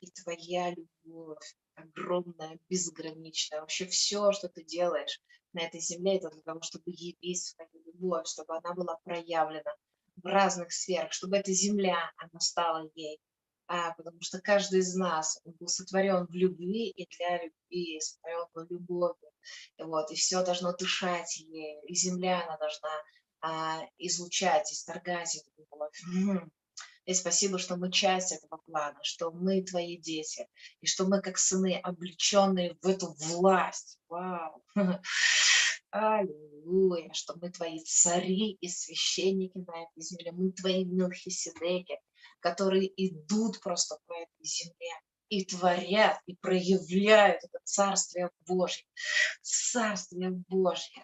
и твоя любовь огромная, безграничная. Вообще все, что ты делаешь на этой земле, это для того, чтобы явить свою любовь, чтобы она была проявлена в разных сферах, чтобы эта земля, она стала ей. А, потому что каждый из нас был сотворен в любви и для любви, сотворен в любовью. И, вот, и все должно дышать ей, и земля, она должна а, излучать, исторгать эту любовь. И спасибо, что мы часть этого плана, что мы твои дети, и что мы как сыны, облеченные в эту власть. Вау! Аллилуйя, что мы твои цари и священники на этой земле, мы твои Мелхиседеки, которые идут просто по этой земле и творят, и проявляют это Царствие Божье, Царствие Божье,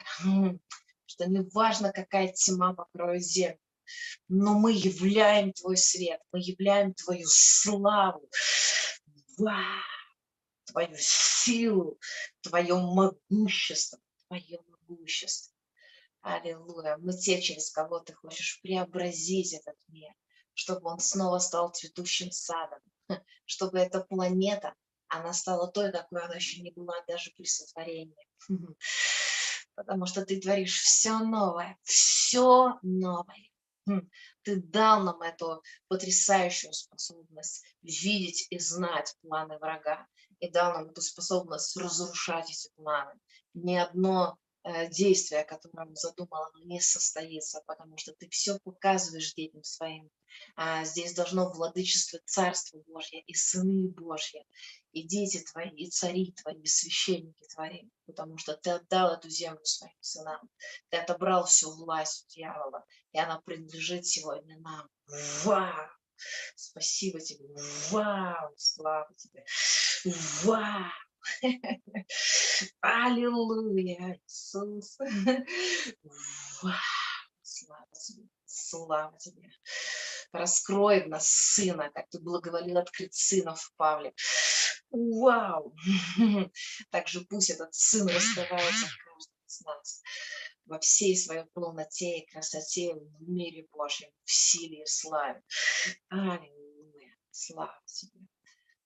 что не важно, какая тьма покроет землю, но мы являем Твой свет, мы являем Твою славу! Твою силу, Твое могущество, Твое могущество. Аллилуйя. Мы те, через кого Ты хочешь преобразить этот мир, чтобы он снова стал цветущим садом, чтобы эта планета, она стала той, какой она еще не была даже при сотворении. Потому что ты творишь все новое, все новое. Хм, ты дал нам эту потрясающую способность видеть и знать планы врага. И дал нам эту способность разрушать эти планы. Ни одно действие, которое он задумал, оно не состоится, потому что ты все показываешь детям своим. А здесь должно владычествовать Царство Божье и сыны Божьи, и дети твои, и цари твои, и священники твои, потому что ты отдал эту землю своим сынам, ты отобрал всю власть у дьявола, и она принадлежит сегодня нам. Вау! Спасибо тебе. Вау! Слава тебе. Вау! Аллилуйя, Иисус. Вау! Слава тебе. Слава тебе. Раскрой в нас сына, как ты благоволил открыть сына в Павле. Вау! Также пусть этот сын раскрывается в каждом из нас во всей своей полноте и красоте в мире Божьем, в силе и славе. Аллилуйя! Слава тебе!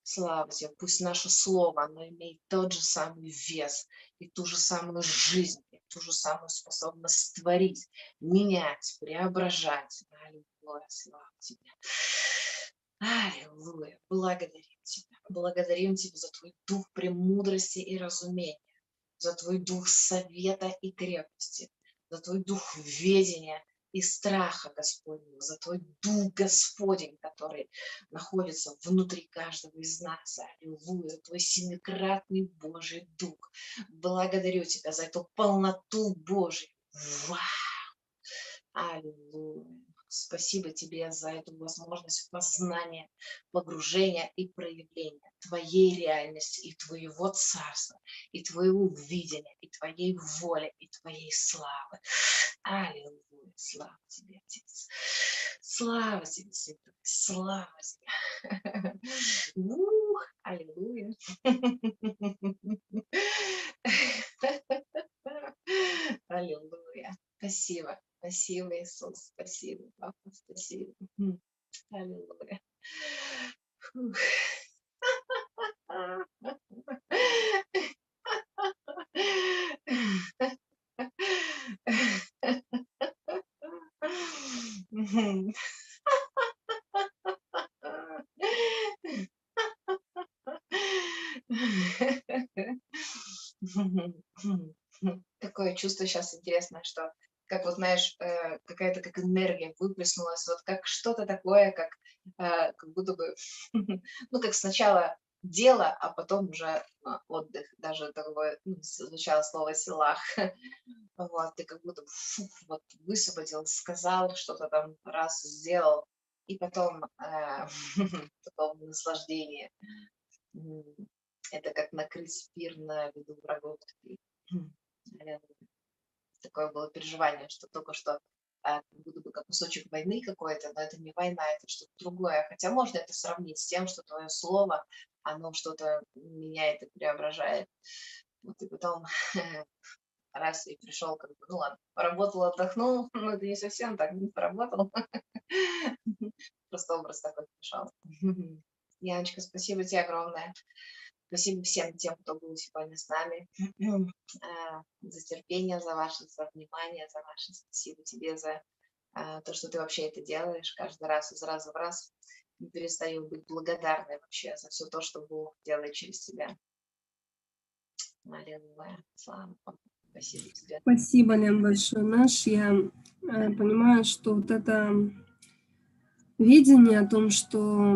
Слава тебе! Пусть наше слово, оно имеет тот же самый вес и ту же самую жизнь, и ту же самую способность творить, менять, преображать. Аллилуйя! Слава тебе! Аллилуйя! Благодарим Тебя. Благодарим Тебя за Твой дух премудрости и разумения за Твой дух совета и крепости, за Твой дух ведения и страха Господнего, за Твой Дух Господень, который находится внутри каждого из нас. Аллилуйя, за Твой семикратный Божий Дух. Благодарю Тебя за эту полноту Божию. Вау! Аллилуйя. Спасибо тебе за эту возможность познания, погружения и проявления твоей реальности и твоего царства, и твоего видения, и твоей воли, и твоей славы. Аллилуйя. Слава тебе, Отец. Слава тебе, Святой. Слава тебе. Ух, аллилуйя. Аллилуйя. Спасибо. Спасибо, Иисус, спасибо, Папа, спасибо. Аллилуйя. Такое чувство сейчас интересное, что как вот, знаешь, э, какая-то как энергия выплеснулась, вот как что-то такое, как, э, как будто бы, ну, как сначала дело, а потом уже отдых, даже такое, ну, звучало слово «силах», вот, ты как будто фу, вот высвободил, сказал, что-то там раз сделал, и потом э, потом наслаждение. Это как накрыть пир на виду врагов. такое было переживание, что только что а, будто бы как кусочек войны какой-то, но это не война, это что-то другое. Хотя можно это сравнить с тем, что твое слово, оно что-то меняет и преображает. Вот и потом раз и пришел, как бы, ну ладно, поработал, отдохнул, но это не совсем так, не поработал. Просто образ такой пришел. Яночка, спасибо тебе огромное. Спасибо всем тем, кто был сегодня с нами, а, за терпение, за ваше, за внимание, за ваше спасибо тебе за а, то, что ты вообще это делаешь каждый раз, из раза в раз. Не перестаю быть благодарной вообще за все то, что Бог делает через тебя. Аллилуйя. Слава Богу. Спасибо тебе. Спасибо, Лен, большое. Наш, я э, понимаю, что вот это видение о том, что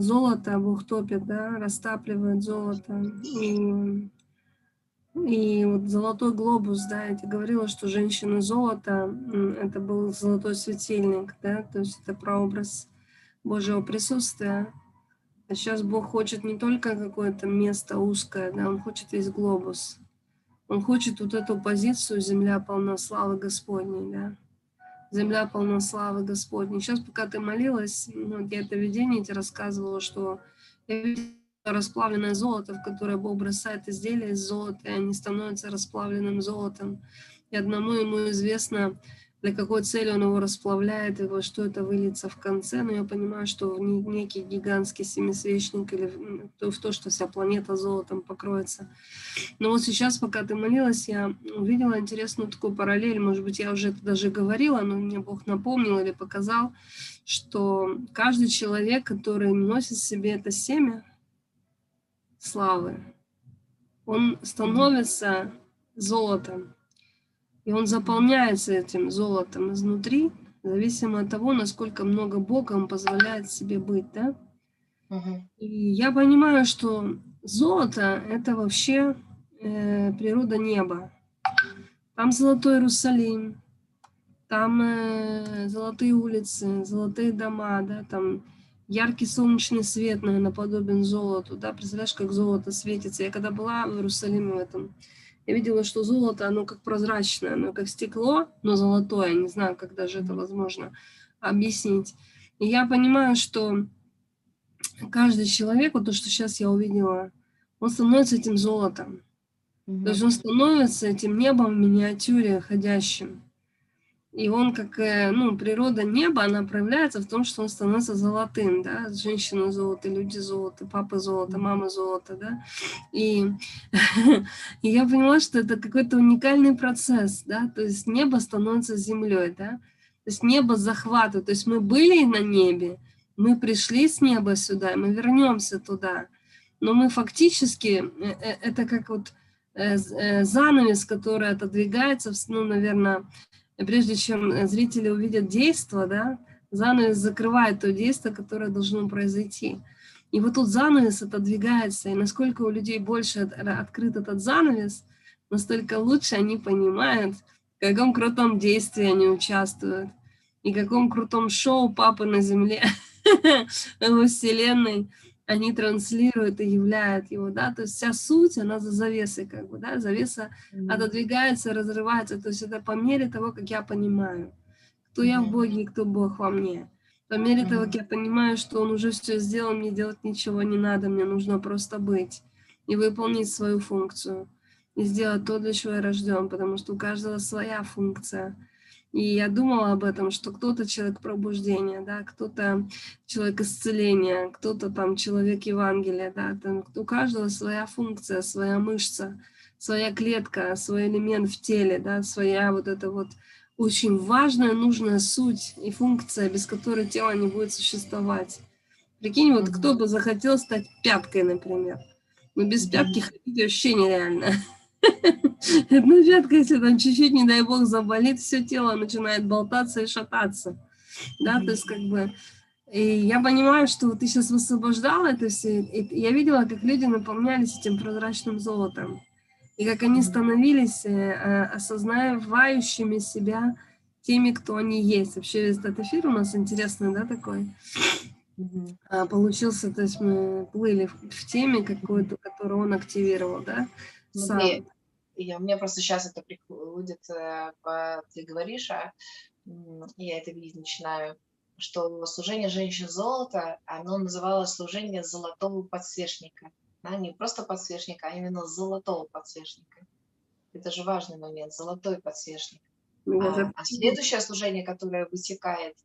золото Бог топит, да, растапливает золото. И, и вот золотой глобус, да, я тебе говорила, что женщина золото, это был золотой светильник, да, то есть это прообраз Божьего присутствия. А сейчас Бог хочет не только какое-то место узкое, да, Он хочет весь глобус. Он хочет вот эту позицию «Земля полна славы Господней», да земля полна славы Господней. Сейчас, пока ты молилась, ну, я это видение тебе рассказывала, что я видела расплавленное золото, в которое Бог бросает изделия из золота, и они становятся расплавленным золотом. И одному ему известно, для какой цели он его расплавляет, и во что это выльется в конце. Но я понимаю, что в некий гигантский семисвечник или в то, что вся планета золотом покроется. Но вот сейчас, пока ты молилась, я увидела интересную такую параллель. Может быть, я уже это даже говорила, но мне Бог напомнил или показал, что каждый человек, который носит в себе это семя славы, он становится золотом. И он заполняется этим золотом изнутри, зависимо от того, насколько много Бога он позволяет себе быть, да? И я понимаю, что золото – это вообще э, природа неба. Там золотой Иерусалим, там э, золотые улицы, золотые дома, да, там яркий солнечный свет, наверное, подобен золоту, да, представляешь, как золото светится. Я когда была в Иерусалиме в этом, я видела, что золото, оно как прозрачное, оно как стекло, но золотое, не знаю, как даже это возможно объяснить. И я понимаю, что каждый человек, вот то, что сейчас я увидела, он становится этим золотом. Мгм. То есть он становится этим небом в миниатюре ходящим. И он, как, э, ну, природа неба, она проявляется в том, что он становится золотым, да, женщины золото, люди золото, папы золото, мамы золото, да. И, и я поняла, что это какой-то уникальный процесс, да, то есть небо становится землей, да, то есть небо захватывает, то есть мы были на небе, мы пришли с неба сюда, мы вернемся туда, но мы фактически, э, э, это как вот занавес, который отодвигается, ну, наверное, прежде чем э, зрители увидят действо, да, занавес закрывает то действие, которое должно произойти. И вот тут занавес отодвигается, и насколько у людей больше открыт этот занавес, настолько лучше они понимают, в каком крутом действии они участвуют, и каком крутом шоу папы на земле во вселенной они транслируют и являют его, да, то есть вся суть, она за завесой, как бы, да, завеса Мгм. отодвигается, разрывается. То есть это по мере того, как я понимаю, кто я в. Боге и кто Бог во мне. По мере того, Мгм. как я понимаю, что Он уже все сделал, мне делать ничего не надо, мне нужно просто быть и выполнить свою функцию. И сделать то, для чего я рожден, потому что у каждого своя функция. И я думала об этом, что кто-то человек пробуждения, да, кто-то человек исцеления, кто-то там человек Евангелия, да, там у каждого своя функция, своя мышца, своя клетка, свой элемент в теле, да, своя вот эта вот очень важная, нужная суть и функция, без которой тело не будет существовать. Прикинь, вот Мгм. кто бы захотел стать пяткой, например. Ну, без Мгм. пятки ходить вообще нереально. Одна пятка, если там чуть-чуть, не дай бог, заболит, все тело начинает болтаться и шататься. Да, то есть как бы... И я понимаю, что ты сейчас высвобождала это все, и я видела, как люди наполнялись этим прозрачным золотом, и как они становились, э, э, осознавающими себя теми, кто они есть. Вообще весь этот эфир у нас интересный, да, такой? А, получился, то есть мы плыли в, в теме какой-то, которую он активировал, да, сам. Смотри, я, мне просто сейчас это приходит, э, ты говоришь, а я это видеть начинаю, что служение женщин золота, оно называлось служение золотого подсвечника. Да, не просто подсвечника, а именно золотого подсвечника. Это же важный момент, золотой подсвечник. Меня А, а следующее служение, которое вытекает,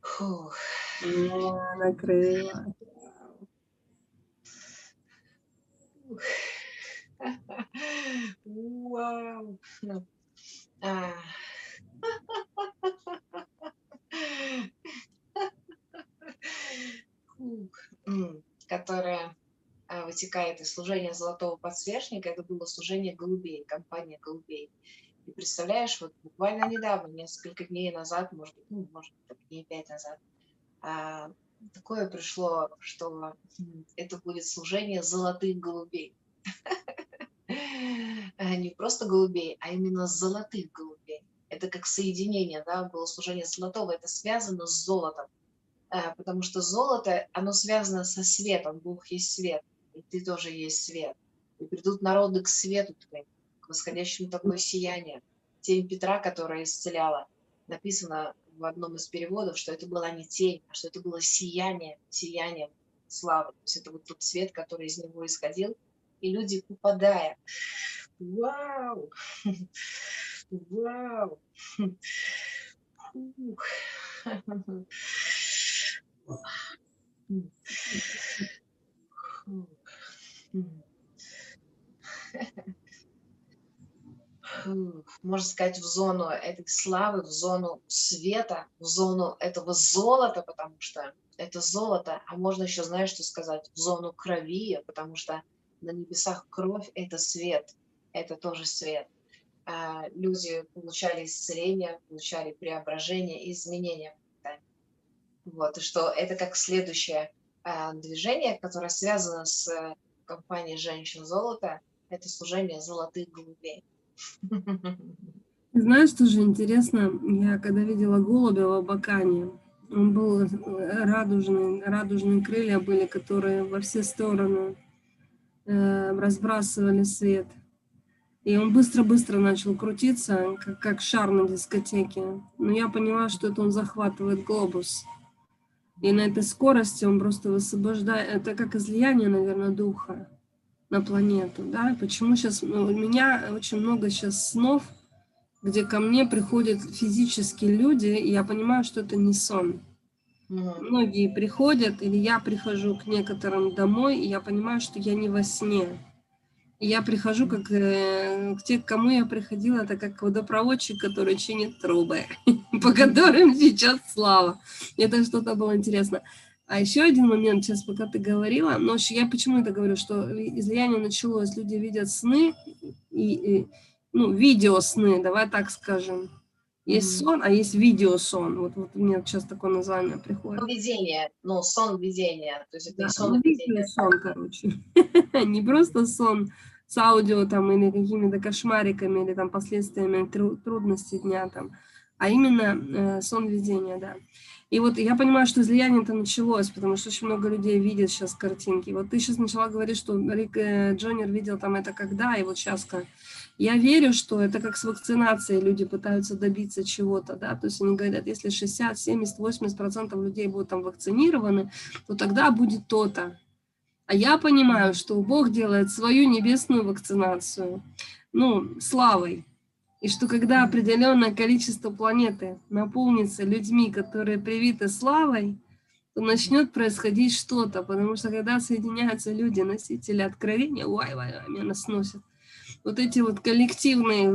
фух, Меня накрыло. Ну. Фух. М, Которое а, вытекает из служения золотого подсвечника, это было служение голубей, компания голубей. И представляешь, вот буквально недавно, несколько дней назад, может быть, ну, может быть, дней пять назад, а, такое пришло, что это будет служение золотых голубей. А, Не просто голубей, а именно золотых голубей. Это как соединение, да, было служение золотого, это связано с золотом. А, Потому что золото, оно связано со светом, Бог есть свет, и ты тоже есть свет. И придут народы к свету твоему, к восходящему такое сияние. Тень Петра, которая исцеляла, написано в одном из переводов, что это была не тень, а что это было сияние, сияние славы. То есть это вот тот свет, который из него исходил, и люди, попадая, вау, вау, Фух. Можно сказать, в зону этой славы, в зону света, в зону этого золота, потому что это золото, а можно еще, знаешь, что сказать, в зону крови, потому что на небесах кровь – это свет, это тоже свет. а, люди получали исцеление, получали преображение изменения. Вот, и что это как следующее а, движение, которое связано с компанией «Женщин золота», это служение золотых голубей. Знаешь, что же интересно? Я когда видела голубя в Абакане, он был радужный, радужные крылья были, которые во все стороны э, разбрасывали свет. И он быстро-быстро начал крутиться, как, как шар на дискотеке. Но я поняла, что это он захватывает глобус. И на этой скорости он просто высвобождает, это как излияние, наверное, духа на планету, да, почему сейчас, ну, у меня очень много сейчас снов, где ко мне приходят физические люди, и я понимаю, что это не сон. Mm-hmm. Многие приходят, или я прихожу к некоторым домой, и я понимаю, что я не во сне. Я прихожу как э, к тех, к кому я приходила, это как водопроводчик, который чинит трубы, по которым сейчас слава. Это что-то было интересно. А еще один момент, сейчас пока ты говорила, но я почему это говорю, что излияние началось, люди видят сны, и, и ну, видеосны, давай так скажем. Есть mm-hmm. сон, а есть видеосон. Вот, вот у меня сейчас такое название приходит. Ну, видение, ну, сон видения. То есть это да, сон ну, видение. сон, короче. Не просто сон с аудио там или какими-то кошмариками или там последствиями трудностей дня там, а именно э, сон видения, да. И вот я понимаю, что излияние это началось, потому что очень много людей видят сейчас картинки. Вот ты сейчас начала говорить, что Рик э, Джонер видел там это когда, и вот сейчас как. Я верю, что это как с вакцинацией, люди пытаются добиться чего-то, да, то есть они говорят, если 60, 70, 80 процентов людей будут там вакцинированы, то тогда будет то-то. А я понимаю, что Бог делает свою небесную вакцинацию, ну, славой, и что когда определенное количество планеты наполнится людьми, которые привиты славой, то начнет происходить что-то, потому что когда соединяются люди, носители откровения, уай, уай, уай, меня нас носят, вот эти вот коллективные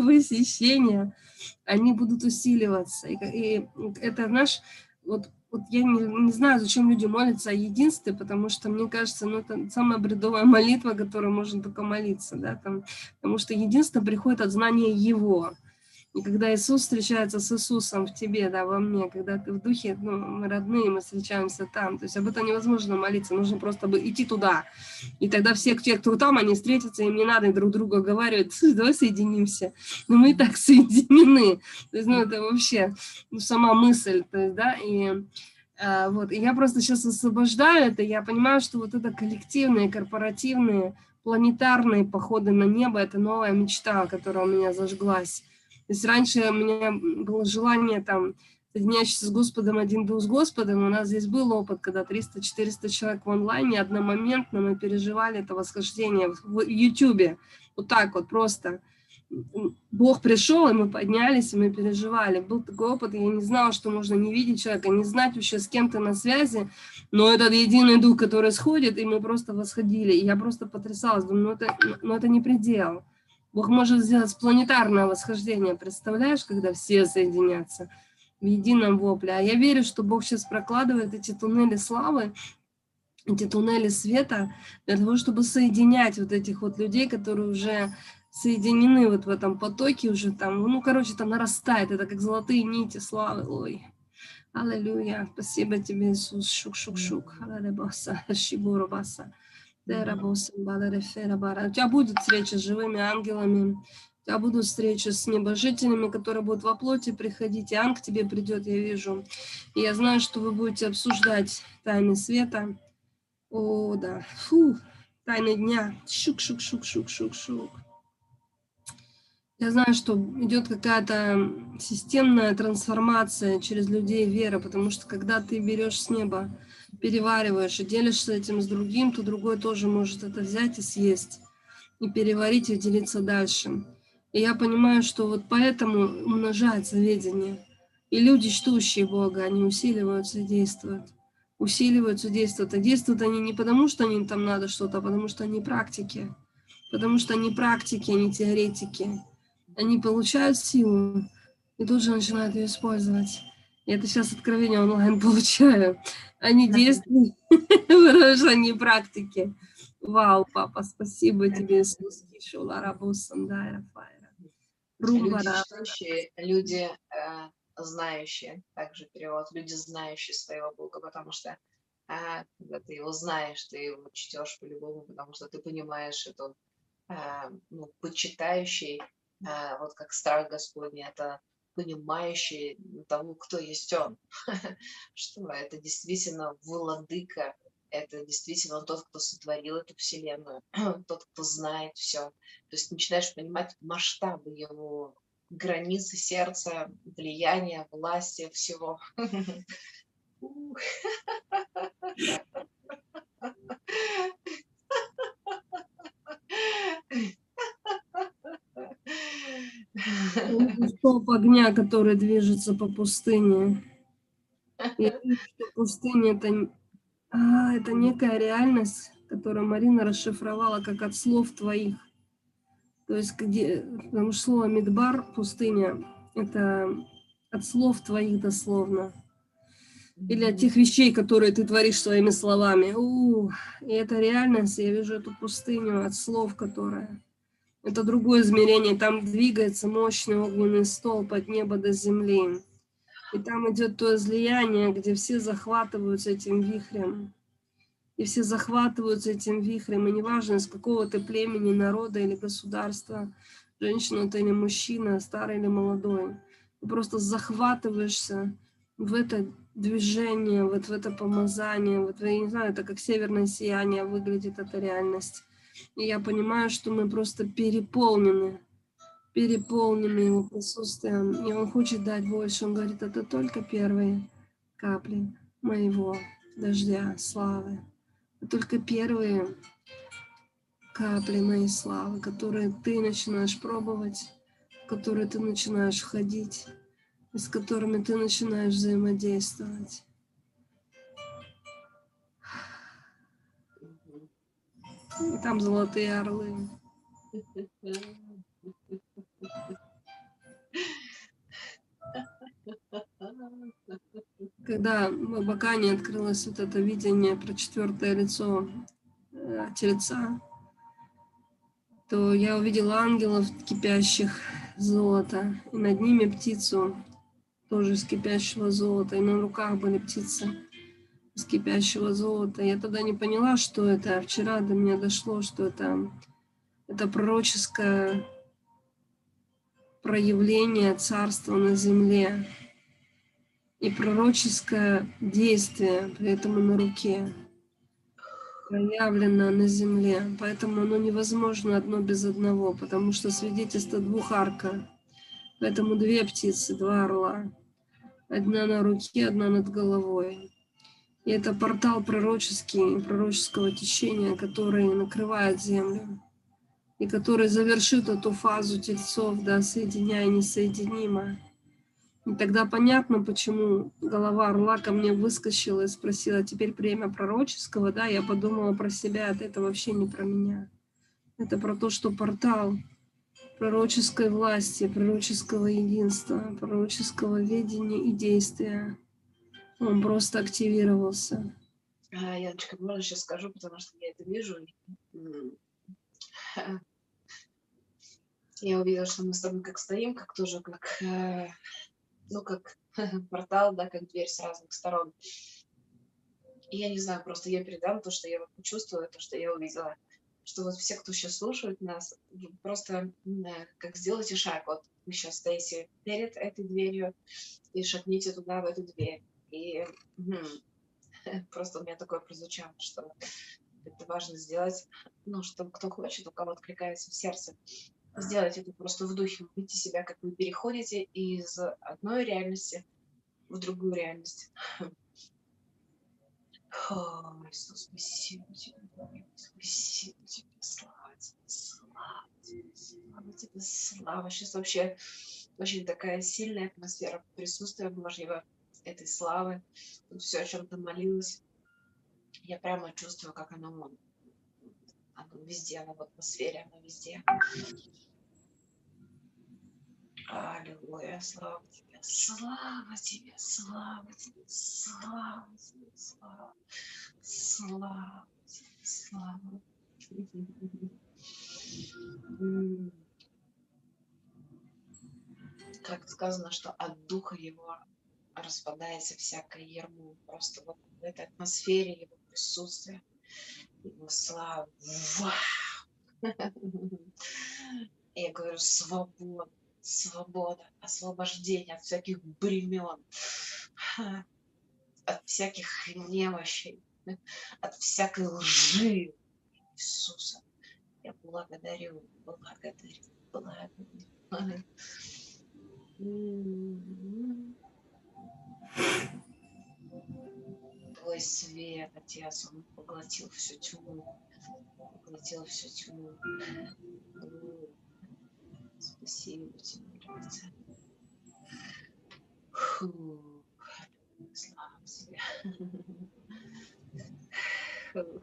высещения, они будут усиливаться. И, и это наш вот вот я не, не знаю, зачем люди молятся о единстве, потому что, мне кажется, ну, это самая бредовая молитва, которую можно только молиться, да, там, потому что единство приходит от знания Его. И когда Иисус встречается с Иисусом в тебе, да, во мне, когда ты в духе, ну, мы родные, мы встречаемся там, то есть об этом невозможно молиться, нужно просто бы идти туда. И тогда все те, кто там, они встретятся, им не надо друг друга говорить, давай соединимся. Но мы и так соединены. То есть, ну, это вообще ну, сама мысль, то есть, да, и э, вот, и я просто сейчас освобождаю это, я понимаю, что вот это коллективные, корпоративные, планетарные походы на небо, это новая мечта, которая у меня зажглась. То есть раньше у меня было желание там соединяющийся с Господом, один дух с Господом. У нас здесь был опыт, когда 300-400 человек в онлайне, одномоментно мы переживали это восхождение в Ютубе. Вот так вот просто. Бог пришел, и мы поднялись, и мы переживали. Был такой опыт, я не знала, что можно не видеть человека, не знать вообще с кем-то на связи, но этот единый дух, который сходит, и мы просто восходили. И я просто потрясалась, думаю, ну это, ну это не предел. Бог может сделать планетарное восхождение, представляешь, когда все соединятся в едином вопле. А я верю, что Бог сейчас прокладывает эти туннели славы, эти туннели света для того, чтобы соединять вот этих вот людей, которые уже соединены вот в этом потоке, уже там, ну, короче, там нарастает, это как золотые нити славы, ой. Аллилуйя, спасибо тебе, Иисус, шук-шук-шук, аллилуйя, шибуру-баса. У тебя будет встреча с живыми ангелами, у тебя будут встречи с небожителями, которые будут во плоти приходить, и ангел к тебе придет, я вижу. И я знаю, что вы будете обсуждать тайны света. О, да. Фу, тайны дня. Шук-шук-шук-шук-шук-шук. Я знаю, что идет какая-то системная трансформация через людей веры, потому что когда ты берешь с неба перевариваешь и делишься этим с другим, то другой тоже может это взять и съесть, и переварить, и делиться дальше. И я понимаю, что вот поэтому умножается ведение. И люди, чтущие Бога, они усиливаются и действуют. Усиливаются, действуют. А действуют они не потому, что им там надо что-то, а потому что они практики. Потому что они практики, они теоретики. Они получают силу и тут же начинают ее использовать. Я это сейчас откровение онлайн получаю. Они действуют, они практики. Вау, папа, спасибо тебе, Иисус, Кишула, Рабусан, да. Люди люди э, знающие, также перевод, люди знающие своего Бога, потому что э, когда ты его знаешь, ты его чтешь по-любому, потому что ты понимаешь, что он э, ну, почитающий, э, вот как страх Господний, это понимающий того, кто есть он, что это действительно владыка это действительно тот, кто сотворил эту вселенную, тот, кто знает все. То есть начинаешь понимать масштабы его границы сердца, влияния, власти, всего. Столб огня, который движется по пустыне. И что пустыня это а, это некая реальность, которую Марина расшифровала как от слов твоих. То есть, где, потому что слово «мидбар», пустыня, это от слов твоих дословно. Или от тех вещей, которые ты творишь своими словами. У, и это реальность, я вижу эту пустыню от слов, которая... Это другое измерение, там двигается мощный огненный столб от неба до земли. И там идет то излияние, где все захватываются этим вихрем. И все захватываются этим вихрем. И неважно, из какого ты племени, народа или государства, женщина ты или мужчина, старый или молодой. Ты просто захватываешься в это движение, вот в это помазание. Вот, я не знаю, это как северное сияние выглядит, эта реальность. И я понимаю, что мы просто переполнены переполнены его присутствием, и он хочет дать больше. Он говорит, это только первые капли моего дождя, славы. Это только первые капли моей славы, которые ты начинаешь пробовать, которые ты начинаешь входить, и с которыми ты начинаешь взаимодействовать. И там золотые орлы. Когда в Абакане открылось вот это видение про четвертое лицо э, Тельца, то я увидела ангелов кипящих золота, и над ними птицу, тоже из кипящего золота, и на руках были птицы из кипящего золота. Я тогда не поняла, что это, а вчера до меня дошло, что это, это пророческое проявление царства на земле и пророческое действие, поэтому на руке проявлено на земле. Поэтому оно невозможно одно без одного, потому что свидетельство двух арка. Поэтому две птицы, два орла. Одна на руке, одна над головой. И это портал пророческий, пророческого течения, который накрывает землю и который завершит эту фазу тельцов, да, соединяя несоединимое. И тогда понятно, почему голова орла ко мне выскочила и спросила, теперь время пророческого, да, я подумала про себя, это вообще не про меня. Это про то, что портал пророческой власти, пророческого единства, пророческого видения и действия, он просто активировался. А, Яночка, можно сейчас скажу, потому что я это вижу. Я увидела, что мы с тобой как стоим, как тоже как, э, ну, как портал, да, как дверь с разных сторон. И я не знаю, просто я передам то, что я вот почувствовала, то, что я увидела. Что вот все, кто сейчас слушает нас, просто э, как сделайте шаг. Вот вы сейчас стоите перед этой дверью и шагните туда, в эту дверь. И просто у меня такое прозвучало, что это важно сделать, ну, чтобы кто хочет, у кого откликается в сердце, сделать это просто в духе, увидите себя, как вы переходите из одной реальности в другую реальность. О, Иисус, спасибо тебе, спасибо тебе, слава тебе, слава тебе, слава тебе, слава. Сейчас вообще очень такая сильная атмосфера присутствия Божьего, этой славы. Тут все, о чем ты молилась, я прямо чувствую, как оно, оно везде, оно в атмосфере, оно везде. Аллилуйя, слава тебе, слава тебе, слава тебе, слава тебе, слава, слава тебе, слава. Как сказано, что от духа его распадается всякое ермо. Просто вот в этой атмосфере его присутствия, его славы. Вау! Я говорю, свобода, свобода, освобождение от всяких бремен, от всяких немощей, от всякой лжи Иисуса. Я благодарю, благодарю, благодарю. Твой свет, Отец, Он поглотил всю тьму, поглотил всю тьму. Спасибо тебе, Отец. Фу. Слава тебе. Фу.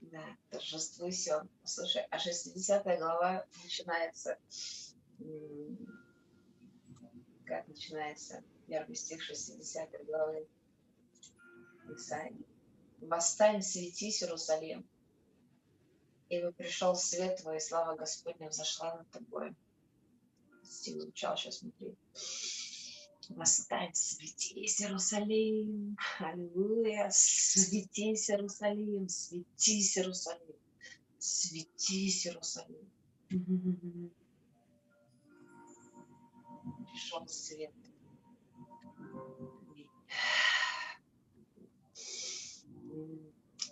Да, торжествуй все. Слушай, а 60 глава начинается, как начинается первый стих 60 главы Исаии. «Восстань, светись, Иерусалим, ибо пришел свет твой, и слава Господня взошла над тобой». Стих звучал, сейчас смотри. Восстань, светись, Иерусалим, аллилуйя, светись, Иерусалим, светись, Иерусалим, светись, Иерусалим. Пришел свет.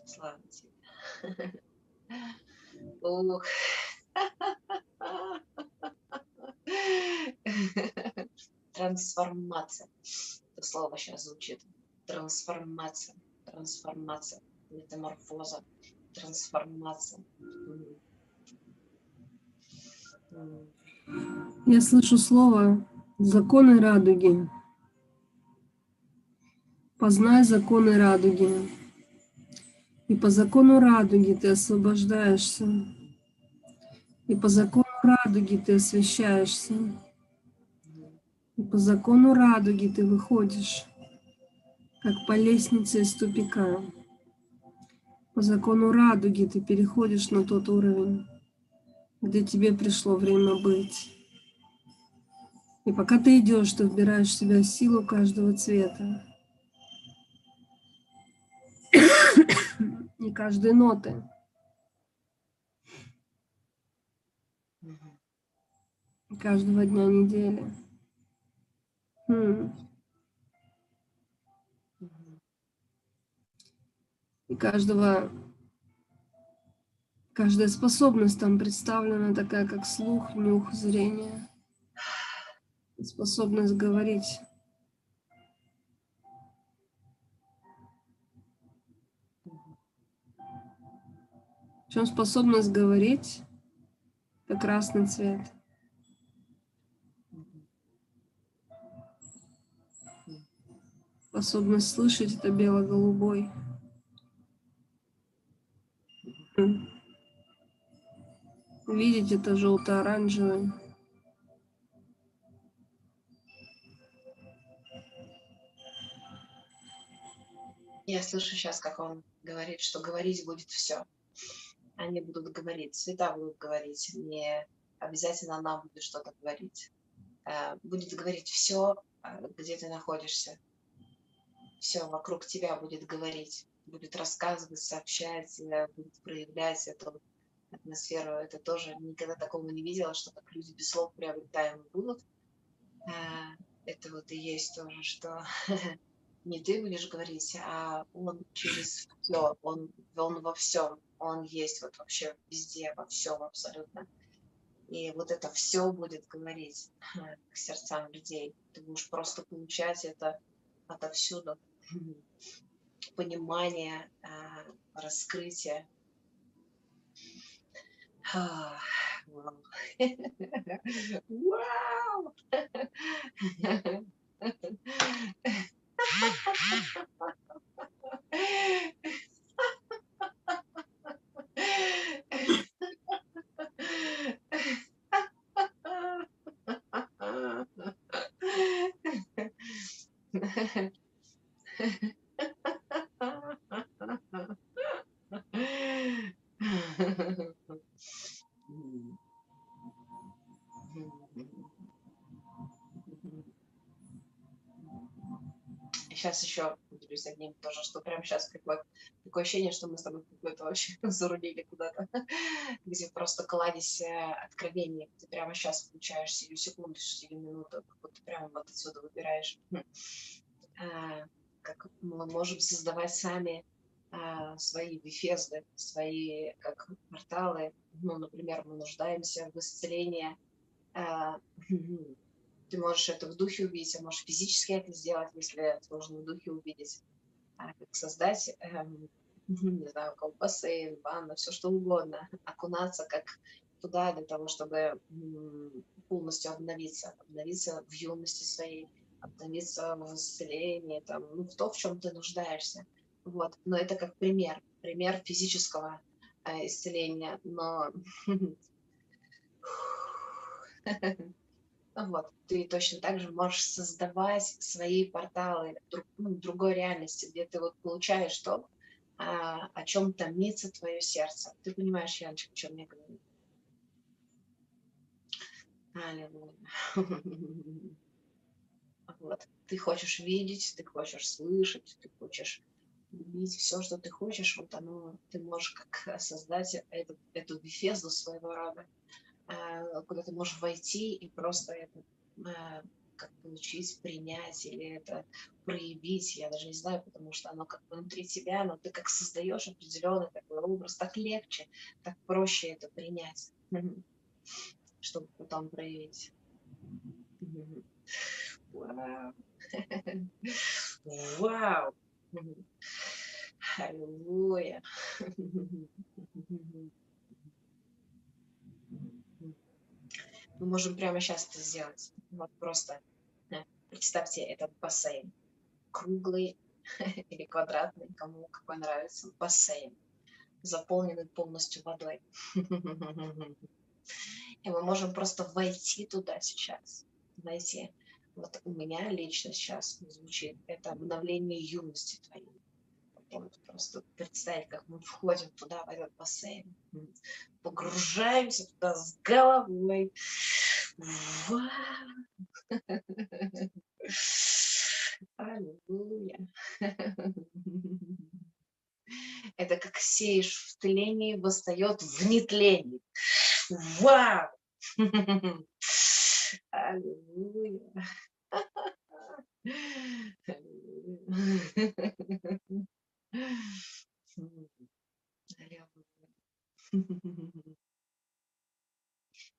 Слава тебе. Ух. Трансформация. Это слово сейчас звучит. Трансформация. Трансформация. Метаморфоза. Трансформация. Я слышу слово «законы радуги». Познай законы радуги. И по закону радуги ты освобождаешься. И по закону радуги ты освещаешься. По закону радуги ты выходишь, как по лестнице из тупика. По закону радуги ты переходишь на тот уровень, где тебе пришло время быть. И пока ты идешь, ты вбираешь в себя силу каждого цвета. И каждой ноты. И каждого дня недели. И каждого, каждая способность там представлена такая, как слух, нюх, зрение, способность говорить. В чем способность говорить? Это красный цвет. Способность слышать это бело-голубой. Видеть это желто-оранжевый. Я слышу сейчас, как он говорит, что говорить будет все. Они будут говорить, цвета будут говорить, не обязательно нам будет что-то говорить. Э, будет говорить все, э, где ты находишься все вокруг тебя будет говорить, будет рассказывать, сообщать, э, будет проявлять эту атмосферу. Это тоже никогда такого не видела, что так люди без слов приобретаемы будут. А, это вот и есть тоже, что не ты будешь говорить, а он через все, он, он во всем, он есть вот вообще везде, во всем абсолютно. И вот это все будет говорить к сердцам людей. Ты будешь просто получать это отовсюду Понимание, а, раскрытие. А, вау! Wow! Сейчас еще поделюсь одним тоже, что прямо сейчас приходит такое ощущение, что мы с тобой какой-то вообще зарулили куда-то, где просто кладезь э, откровений. Ты прямо сейчас включаешь сию секунду, сию минуту, как будто прямо вот отсюда выбираешь. Как мы можем создавать сами а, свои бифезды, свои как порталы. Ну, например, мы нуждаемся в исцелении а, Ты можешь это в духе увидеть, а можешь физически это сделать, если сложно в духе увидеть. А как создать, эм, не знаю, у кого бассейн, ванна, все что угодно, окунаться как туда для того, чтобы полностью обновиться, обновиться в юности своей, обновиться в исцелении, там, ну, в то, в чем ты нуждаешься. Вот. Но это как пример, пример физического э, исцеления, но Вот, ты точно так же можешь создавать свои порталы друг, ну, другой реальности, где ты вот получаешь то, а, о чем томится твое сердце. Ты понимаешь, Яночка, о чем я говорю? Аллилуйя. Вот. Ты хочешь видеть, ты хочешь слышать, ты хочешь любить все, что ты хочешь, вот оно, ты можешь как создать эту, эту бифезду своего рода, Э, куда ты можешь войти и просто это э, как получить, принять или это проявить, я даже не знаю, потому что оно как внутри тебя, но ты как создаешь определенный такой образ, так легче, так проще это принять, чтобы потом проявить. Вау! Вау! Аллилуйя! Мы можем прямо сейчас это сделать. Вот просто представьте этот бассейн. Круглый или квадратный, кому какой нравится, бассейн, заполненный полностью водой. И мы можем просто войти туда сейчас. Войти. Вот у меня лично сейчас звучит это обновление юности твоей просто представить, как мы входим туда, в этот бассейн, погружаемся туда с головой. Аллилуйя. Это как сеешь в тлении, восстает в нетлении. Вау! Аллилуйя.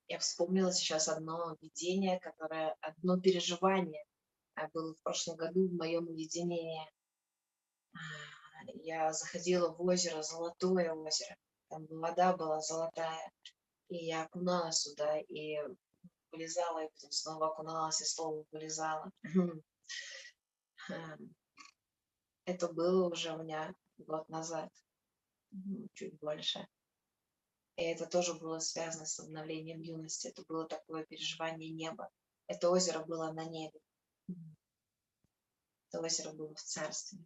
Я вспомнила сейчас одно видение, которое, одно переживание а, было в прошлом году в моем уединении. А, я заходила в озеро, Золотое озеро, там вода была золотая, и я окуналась сюда, и вылезала, и потом снова окуналась, и снова вылезала. Это было уже у меня год назад, чуть больше. И это тоже было связано с обновлением юности. Это было такое переживание неба. Это озеро было на небе. Это озеро было в царстве.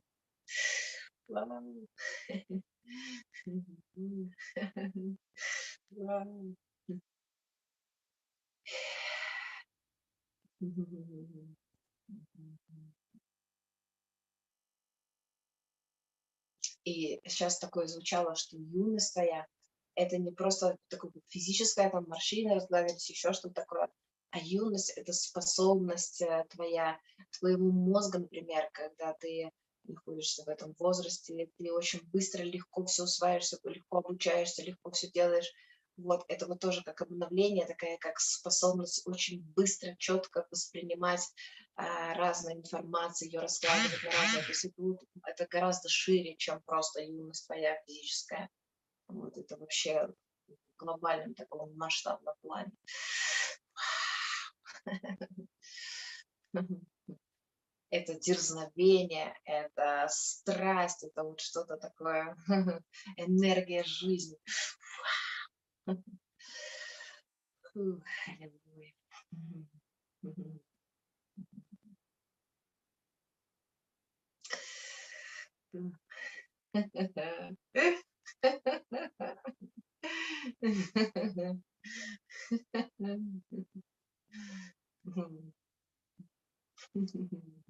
И сейчас такое звучало, что юность твоя – это не просто такое физическое, там, морщины разгладились, еще что-то такое, а юность – это способность э, твоя, твоего мозга, например, когда ты находишься в этом возрасте, ты очень быстро, легко все усваиваешься, легко обучаешься, легко все делаешь. Вот это вот тоже как обновление, такая как способность очень быстро, четко воспринимать а, разную информацию, ее раскладывать на разные. То есть это, это гораздо шире, чем просто юность твоя физическая. Вот это вообще в глобальном таком масштабном плане. Это дерзновение, это страсть, это вот что-то такое, энергия жизни. Фух,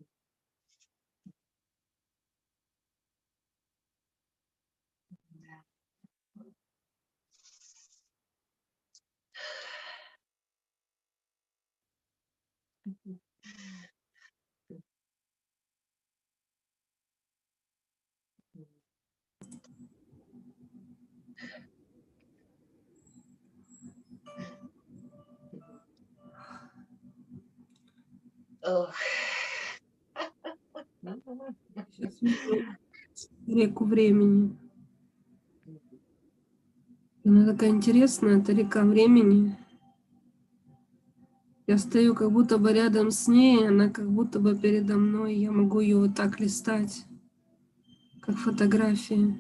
Ох. Сейчас вижу реку времени. Она такая интересная, это река времени. Я стою как будто бы рядом с ней, она как будто бы передо мной. Я могу ее вот так листать, как фотографии.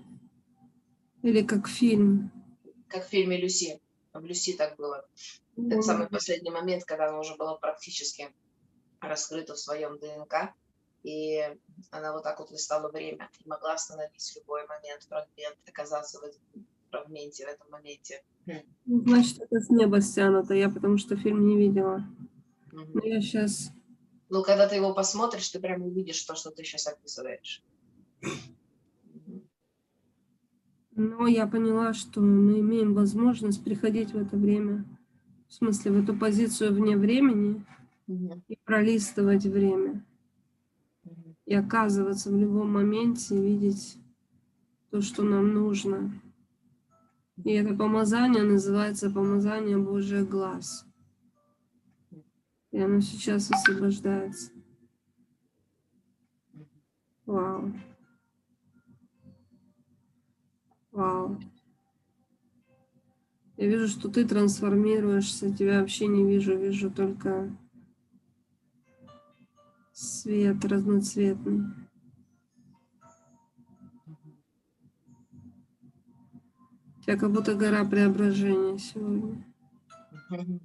Или как фильм. Как в фильме «Люси». В «Люси» так было. Это самый последний момент, когда она уже была практически раскрыта в своем ДНК. И она вот так вот листала время и могла остановить любой момент фрагмент, оказаться в этом фрагменте, в этом моменте. Ну, Значит, это с неба стянуто, я потому что фильм не видела. Но я сейчас... Ну, когда ты его посмотришь, ты прям увидишь то, что ты сейчас описываешь. Но я поняла, что мы имеем возможность приходить в это время. В смысле, в эту позицию вне времени Мгм. и пролистывать время. И оказываться в любом моменте, видеть то, что нам нужно. И это помазание называется помазание Божий глаз. И оно сейчас освобождается. Вау. Вау. Я вижу, что ты трансформируешься, тебя вообще не вижу, вижу только свет разноцветный. У тебя как будто гора преображения сегодня. Мгм.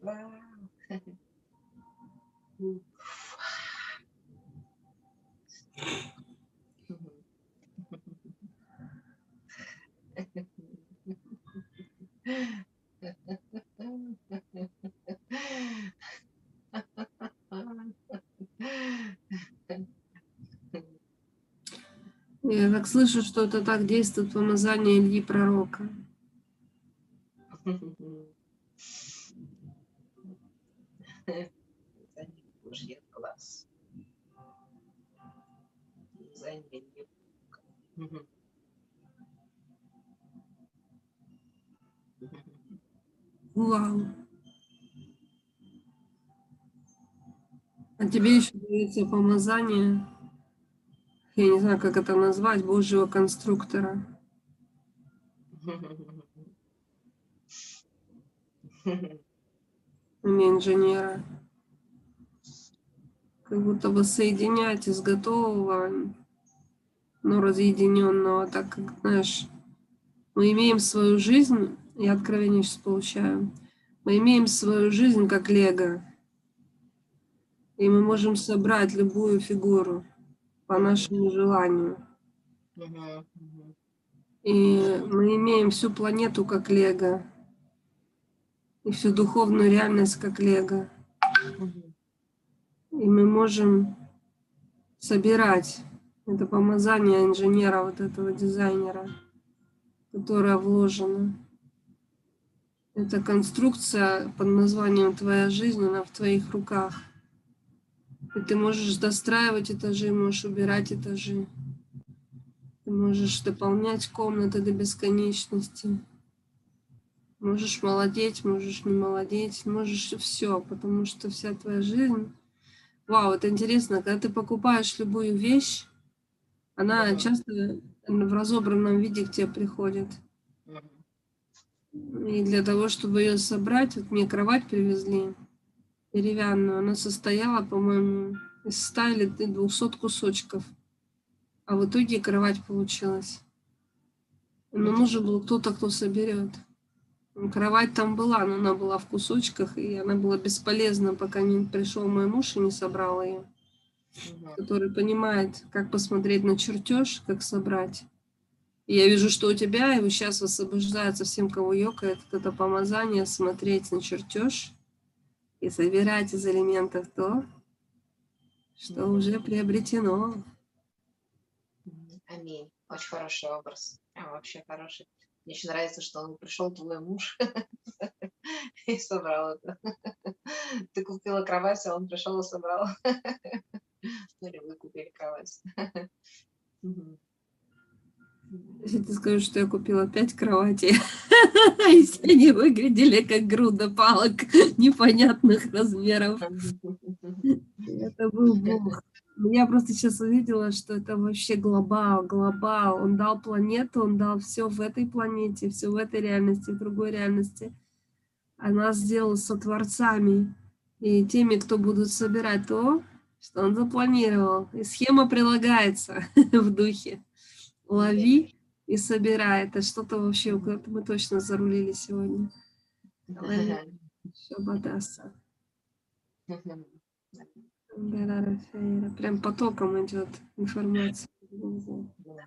Вау. Я так слышу, что это так действует помазание Ильи Пророка. Мгм. Вау. А тебе еще дается помазание, я не знаю, как это назвать, Божьего конструктора. не инженера. Как будто бы соединять из готового, но разъединенного, так как, знаешь, мы имеем свою жизнь, я откровение сейчас получаю, мы имеем свою жизнь как лего, и мы можем собрать любую фигуру по нашему желанию. И мы имеем всю планету как лего, и всю духовную реальность как лего. И мы можем собирать это помазание инженера, вот этого дизайнера, которое вложено. Эта конструкция под названием «Твоя жизнь», она в твоих руках. И ты можешь достраивать этажи, можешь убирать этажи. Ты можешь дополнять комнаты до бесконечности. Можешь молодеть, можешь не молодеть, можешь все, потому что вся твоя жизнь... Вау, это интересно, когда ты покупаешь любую вещь, она часто в разобранном виде к тебе приходит. И для того, чтобы ее собрать, вот мне кровать привезли деревянную, она состояла, по-моему, из 100 или 200 кусочков. А в итоге кровать получилась. Но нужен был кто-то, кто соберет. Кровать там была, но она была в кусочках, и она была бесполезна, пока не пришел мой муж и не собрал ее. Который понимает, как посмотреть на чертеж, как собрать. И я вижу, что у тебя, и сейчас высвобождается всем, кого ёкает, это помазание, смотреть на чертеж и собирать из элементов то, что уже приобретено. Аминь. Очень хороший образ. Прям вообще хороший. Мне еще нравится, что он пришел твой муж и собрал это. Ты купила кровать, а он пришел и собрал. Или вы купили кровать. Если ты скажешь, что я купила пять кроватей, и все они выглядели как груда палок непонятных размеров. Это был Бог. Я просто сейчас увидела, что это вообще глобал, глобал. Он дал планету, он дал все в этой планете, все в этой реальности, в другой реальности. А нас сделал сотворцами и теми, кто будут собирать то, что он запланировал. И схема прилагается в духе. Лови и собирай. Это что-то вообще, мы точно зарулили сегодня. Шабадаса. Прям потоком идет информация. Да.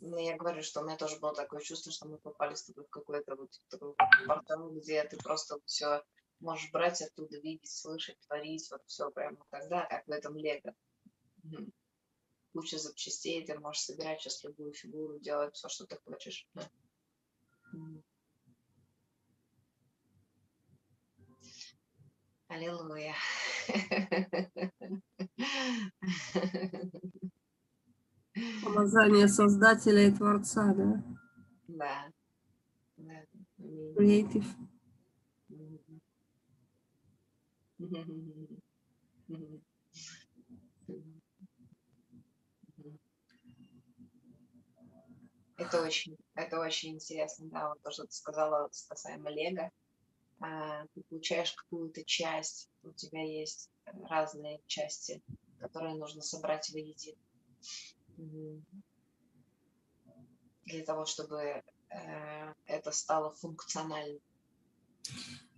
Ну, я говорю, что у меня тоже было такое чувство, что мы попали с тобой в какой-то вот такой портал, где ты просто все можешь брать оттуда, видеть, слышать, творить, вот все прямо тогда, как в этом лего. Куча запчастей, ты можешь собирать сейчас любую фигуру, делать все, что ты хочешь. Аллилуйя. Помазание Создателя и Творца, да? Да. да. Creative. Это очень, это очень интересно, да, вот то, что ты сказала касаемо Лего. А, ты получаешь какую-то часть, у тебя есть разные части, которые нужно собрать воедино. Для того, чтобы э, это стало функциональным.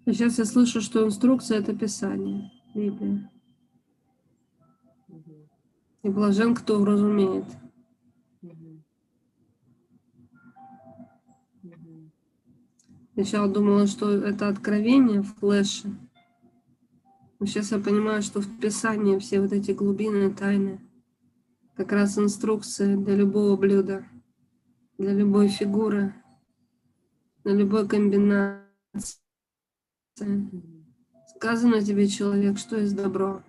Сейчас я слышу, что инструкция – это Писание, Библия. Угу. И блажен, кто разумеет. Сначала думала, что это откровение в флеше. Но сейчас я понимаю, что в Писании все вот эти глубины тайны. Как раз инструкция для любого блюда, для любой фигуры, для любой комбинации. Сказано тебе, человек, что есть добро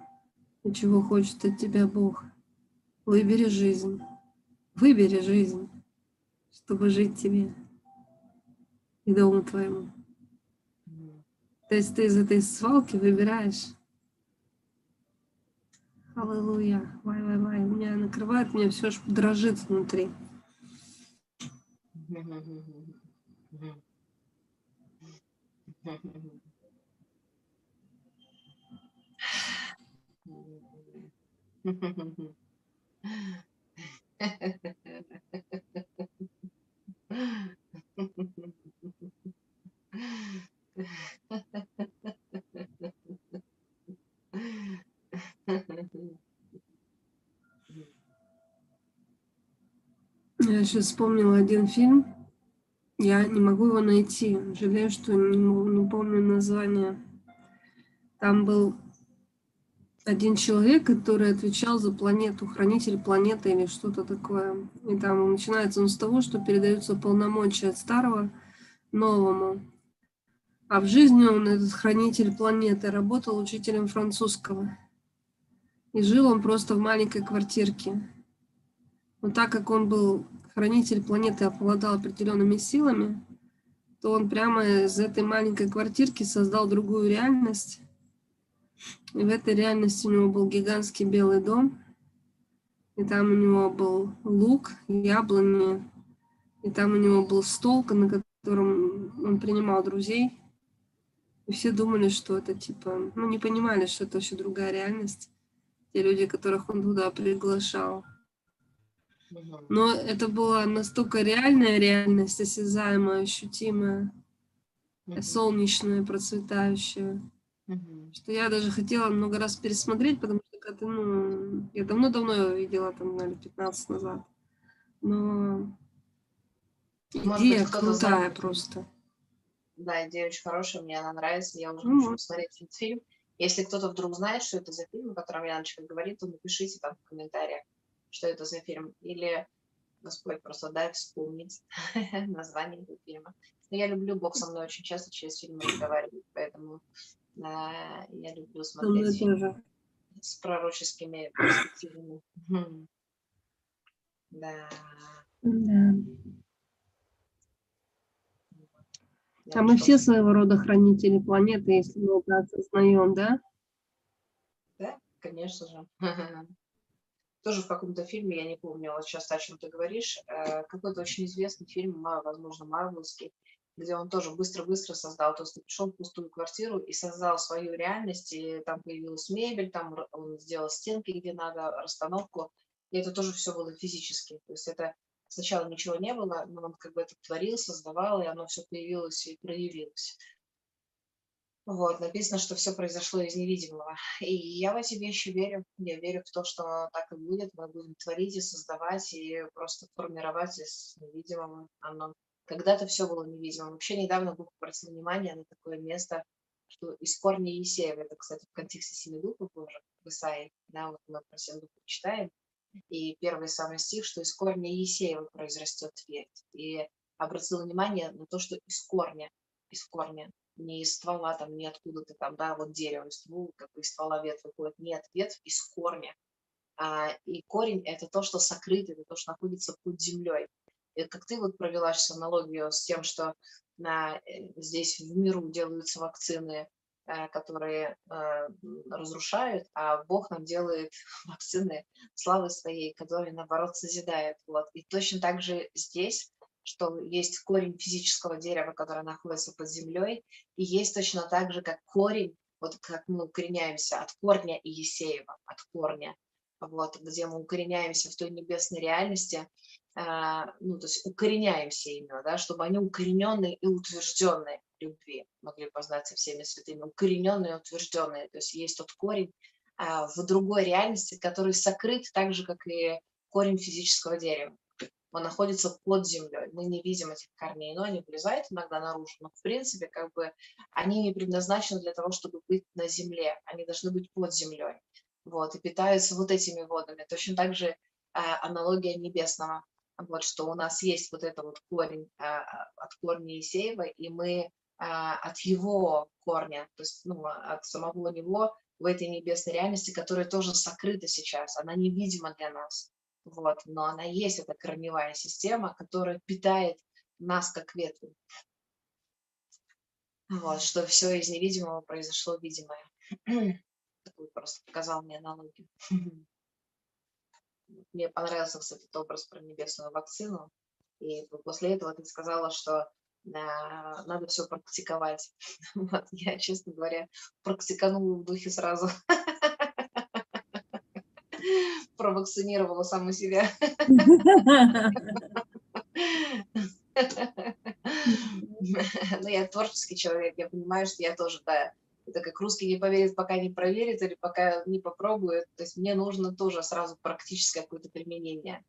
и чего хочет от тебя Бог. Выбери жизнь. Выбери жизнь, чтобы жить тебе и дому твоему. То есть ты из этой свалки выбираешь. Аллилуйя. Вай, вай, вай. Меня накрывает, меня все дрожит внутри. Я сейчас вспомнила один фильм. Я не могу его найти. Жалею, что не, не помню название. Там был один человек, который отвечал за планету, хранитель планеты или что-то такое. И там начинается он с того, что передаются полномочия от старого новому. А в жизни он, этот хранитель планеты, работал учителем французского. И жил он просто в маленькой квартирке. Но так как он был хранитель планеты, обладал определенными силами, то он прямо из этой маленькой квартирки создал другую реальность. И в этой реальности у него был гигантский белый дом. И там у него был лук, яблони. И там у него был стол, на котором он принимал друзей. И все думали, что это типа, ну не понимали, что это вообще другая реальность. Те люди, которых он туда приглашал. Но это была настолько реальная реальность, осязаемая, ощутимая, mm-hmm. солнечную, Что я даже хотела много раз пересмотреть, потому что это, ну, я давно-давно его видела, там, наверное, 15 назад. Но Может идея быть, крутая знает. просто. Да, идея очень хорошая, мне она нравится, я уже mm-hmm. хочу посмотреть этот фильм. Если кто-то вдруг знает, что это за фильм, о котором Яночка говорит, то напишите там в комментариях, что это за фильм. Или Господь просто дай вспомнить название этого фильма. Но я люблю, Бог со мной очень часто через фильмы разговаривает, поэтому я люблю смотреть фильмы с пророческими перспективами. Да. Да. А мы все своего рода хранители планеты, если мы это осознаем, да? Да, конечно же. Тоже в каком-то фильме, я не помню, вот сейчас о чем ты говоришь, э, какой-то очень известный фильм, возможно, марвелский, где он тоже быстро-быстро создал, то есть пришел в пустую квартиру и создал свою реальность, и там появилась мебель, там он сделал стенки, где надо, расстановку, и это тоже все было физически, то есть это сначала ничего не было, но он как бы это творил, создавал, и оно все появилось и проявилось. Вот, написано, что все произошло из невидимого. И я в эти вещи верю. Я верю в то, что так и будет. Мы будем творить и создавать, и просто формировать из невидимого. Оно когда-то все было невидимым. Вообще недавно Бог обратил внимание на такое место, что из корня Есеева, это, кстати, в контексте семи духов тоже, в Исаии, да, вот мы про семь духов читаем, и первый самый стих, что из корня Есеева произрастет твердь. И обратил внимание на то, что из корня, из корня, не из ствола, там, не откуда-то там, да, вот дерево, ствол, как бы из ствола ветвь выходит, нет, ветвь из корня. А, и корень – это то, что сокрыто, это то, что находится под землей. Как ты вот провела сейчас аналогию с тем, что на, э, здесь в миру делаются вакцины, э, которые э, разрушают, а Бог нам делает вакцины славы своей, которые, наоборот, созидают. Вот. И точно так же здесь что есть корень физического дерева, который находится под землей, и есть точно так же, как корень, вот как мы укореняемся от корня Иесеева, от корня, вот, где мы укореняемся в той небесной реальности, э, ну, то есть укореняемся именно, да, чтобы они укорененные и утвержденные любви могли познаться всеми святыми, укорененные и утвержденные, то есть есть тот корень э, в другой реальности, который сокрыт так же, как и корень физического дерева он находится под землей. Мы не видим этих корней, но они вылезают иногда наружу. Но в принципе, как бы они не предназначены для того, чтобы быть на земле. Они должны быть под землей. Вот, и питаются вот этими водами. Точно так же а, аналогия небесного. Вот, что у нас есть вот это вот корень а, от корня Исеева, и мы а, от его корня, то есть ну, от самого него в этой небесной реальности, которая тоже сокрыта сейчас, она невидима для нас. Вот, но она есть, эта корневая система, которая питает нас как ветви. Вот, что все из невидимого произошло видимое. Такой просто показал мне аналогию. Мне понравился, кстати, этот образ про небесную вакцину. И после этого ты сказала, что а, надо все практиковать. Вот, я, честно говоря, практиканула в духе сразу. провакцинировала саму себя. Но я творческий человек, я понимаю, что я тоже, да, это как русский не поверит, пока не проверит, или пока не попробует. То есть мне нужно тоже сразу практическое какое-то применение.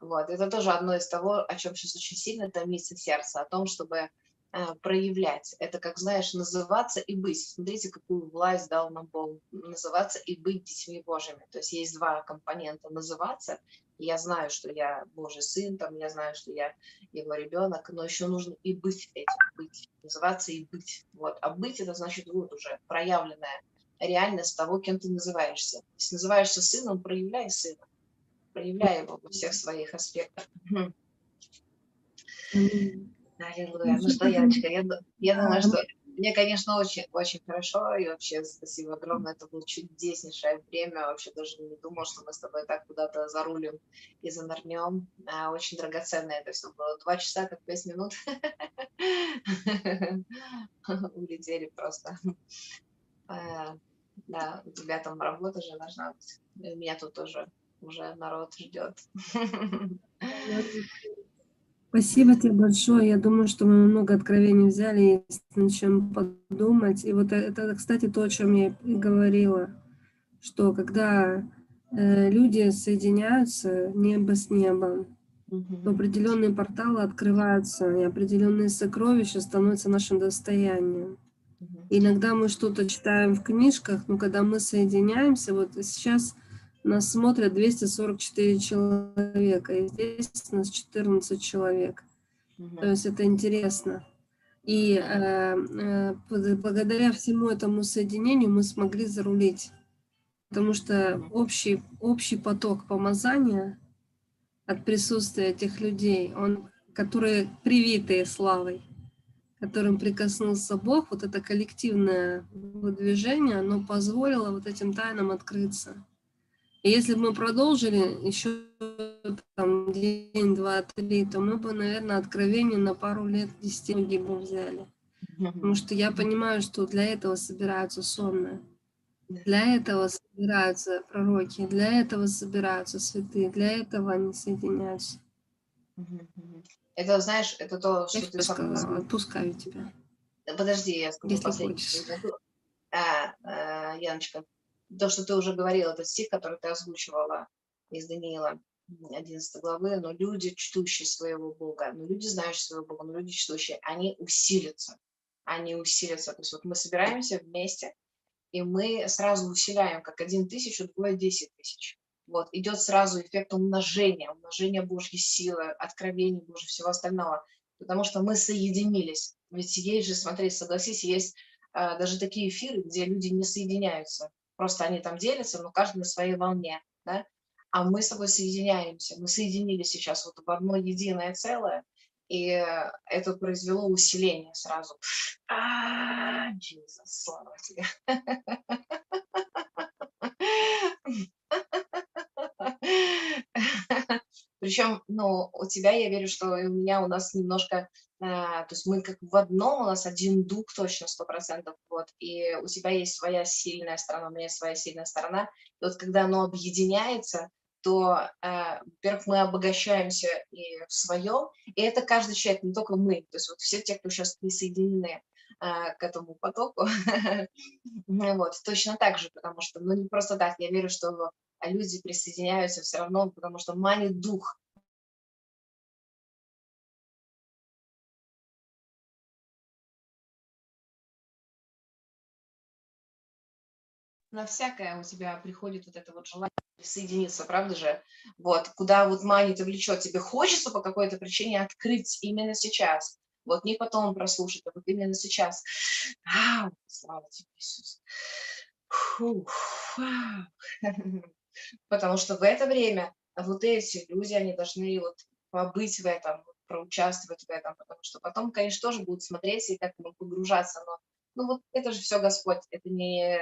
Вот. Это тоже одно из того, о чем сейчас очень сильно томится сердце, о том, чтобы а, проявлять. Это, как знаешь, называться и быть. Смотрите, какую власть дал нам Бог. Называться и быть детьми Божьими. То есть есть два компонента. Называться, я знаю, что я Божий сын, там, я знаю, что я его ребенок, но еще нужно и быть этим, быть. Называться и быть. Вот. А быть это значит вот уже проявленная реальность того, кем ты называешься. Если называешься сыном, проявляй сына. Проявляй его во всех своих аспектах. Аллилуйя. Ну что, Яночка, я, я думаю, что мне, конечно, очень, очень хорошо, и вообще спасибо огромное, это было чудеснейшее время, вообще даже не думал, что мы с тобой так куда-то зарулим и занырнем, а, очень драгоценно это все было, два часа, как пять минут улетели просто. А, да, у тебя там работа же должна быть, меня тут тоже уже народ ждет. Спасибо тебе большое. Я думаю, что мы много откровений взяли, есть над чем подумать. И вот это, кстати, то, о чем я и говорила, что когда э, люди соединяются небо с небом, Мгм. то определенные порталы открываются, и определенные сокровища становятся нашим достоянием. Мгм. Иногда мы что-то читаем в книжках, но когда мы соединяемся, вот сейчас нас смотрят 244 человека, и здесь нас 14 человек. То есть это интересно. И э, э, благодаря всему этому соединению мы смогли зарулить. Потому что общий, общий поток помазания от присутствия этих людей, он, которые привитые славой, которым прикоснулся Бог, вот это коллективное движение, оно позволило вот этим тайнам открыться. И если бы мы продолжили еще там день, два, три, то мы бы, наверное, откровение на пару лет, десятилетий бы взяли. Потому что я понимаю, что для этого собираются сонные. Для этого собираются пророки, для этого собираются святые, для этого они соединяются. Это, знаешь, это то, Я что ты тебе сам сказала, сказал. отпускаю тебя. Подожди, я скажу Если последний. хочешь. А, а, Яночка, то, что ты уже говорила, этот стих, который ты озвучивала из Даниила, м, 11 главы, но люди, чтущие своего Бога, но люди, знающие своего Бога, но люди, чтущие, они усилятся, они усилятся. То есть вот мы собираемся вместе, и мы сразу усиляем, как один тысячу, двое десять тысяч. Вот, идет сразу эффект умножения, умножения Божьей силы, откровений Божьего, всего остального, потому что мы соединились. Ведь есть же, смотри, согласись, есть а, даже такие эфиры, где люди не соединяются, просто они там делятся, но каждый на своей волне, да? А мы с тобой соединяемся, мы соединились сейчас вот в одно единое целое, и это произвело усиление сразу. А, Иисус, слава тебе. Причем, ну, у тебя, я верю, что у меня, у нас немножко, то есть мы как в одном, у нас один дух точно, сто процентов, вот, и у тебя есть своя сильная сторона, у меня есть своя сильная сторона, и вот когда оно объединяется, то, а, во-первых, мы обогащаемся и в своем, и это каждый человек, не только мы, то есть вот все те, кто сейчас присоединены а, к этому потоку, ну вот, точно так же, потому что, ну, не просто так, я верю, что а люди присоединяются все равно, потому что манит дух. На всякое у тебя приходит вот это вот желание присоединиться, правда же? Вот, куда вот манит и влечет, тебе хочется по какой-то причине открыть именно сейчас. Вот не потом прослушать, а вот именно сейчас. А, слава тебе, Иисус. Потому что в это время вот эти люди, они должны вот побыть в этом, проучаствовать в этом, потому что потом, конечно, тоже будут смотреть и как-то погружаться, но ну вот это же все Господь, это не,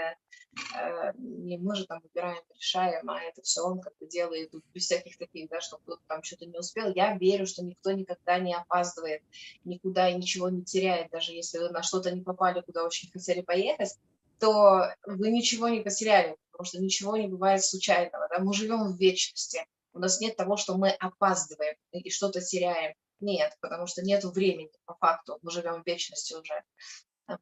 э, не мы же там выбираем, решаем, а это все Он как-то делает без всяких таких, да, что кто-то там что-то не успел. Я верю, что никто никогда не опаздывает, никуда и ничего не теряет, даже если вы на что-то не попали, куда очень хотели поехать, то вы ничего не потеряли, потому что ничего не бывает случайного. Да? Мы живем в вечности. У нас нет того, что мы опаздываем и что-то теряем. Нет, потому что нет времени по факту. Мы живем в вечности уже.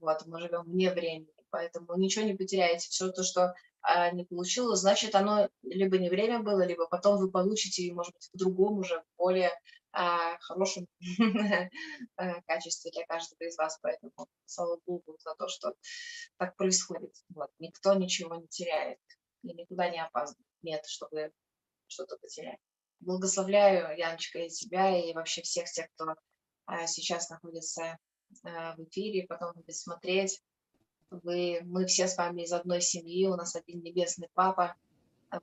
Вот, мы живем вне времени, поэтому ничего не потеряете. Все то, что а, не получилось, значит, оно либо не время было, либо потом вы получите, может быть, в другом уже, более а, хорошем а, качестве для каждого из вас. Поэтому слава Богу за то, что так происходит. Вот. Никто ничего не теряет и никуда не опаздывает. Нет, чтобы что-то потерять. Благословляю, Яночка, и тебя, и вообще всех тех, кто а, сейчас находится в эфире, потом будет смотреть. Вы, мы все с вами из одной семьи, у нас один небесный папа,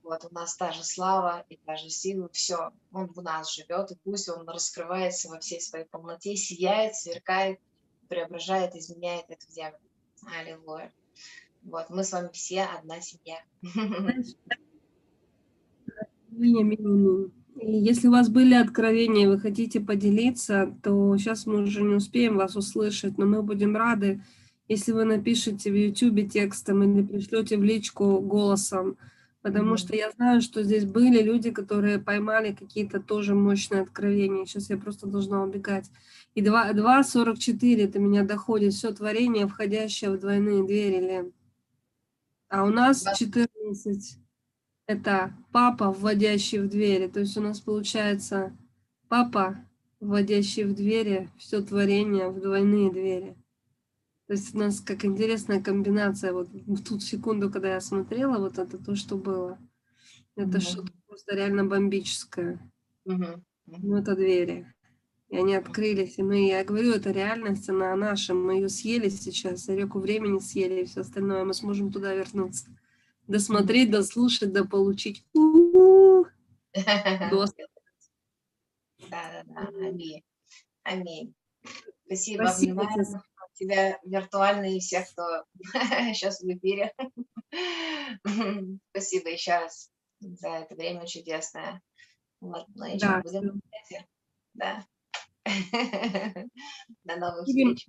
вот, у нас та же слава и та же сила, все, он в нас живет, и пусть он раскрывается во всей своей полноте, сияет, сверкает, преображает, изменяет эту землю. Аллилуйя. Вот, мы с вами все одна семья. Аминь, аминь, аминь. Если у вас были откровения, вы хотите поделиться, то сейчас мы уже не успеем вас услышать, но мы будем рады, если вы напишите в YouTube текстом или пришлете в личку голосом, Потому mm-hmm. что я знаю, что здесь были люди, которые поймали какие-то тоже мощные откровения. Сейчас я просто должна убегать. И 2.44 это меня доходит. Все творение, входящее в двойные двери, Лен. А у нас 14 это папа, вводящий в двери. То есть у нас получается папа, вводящий в двери, все творение в двойные двери. То есть у нас как интересная комбинация. Вот в ту секунду, когда я смотрела, вот это то, что было. Это mm-hmm. что-то просто реально бомбическое. Mm-hmm. Ну, это двери. И они открылись. И мы, я говорю, это реальность, она наша. Мы ее съели сейчас, реку времени съели и все остальное. Мы сможем туда вернуться. Досмотреть, дослушать, дополучить. Да-да-да, аминь. Аминь. Спасибо, Спасибо тебя виртуально и всех, кто сейчас в эфире. Спасибо еще раз за это время чудесное. Вот, ну и да, будем да. До новых встреч.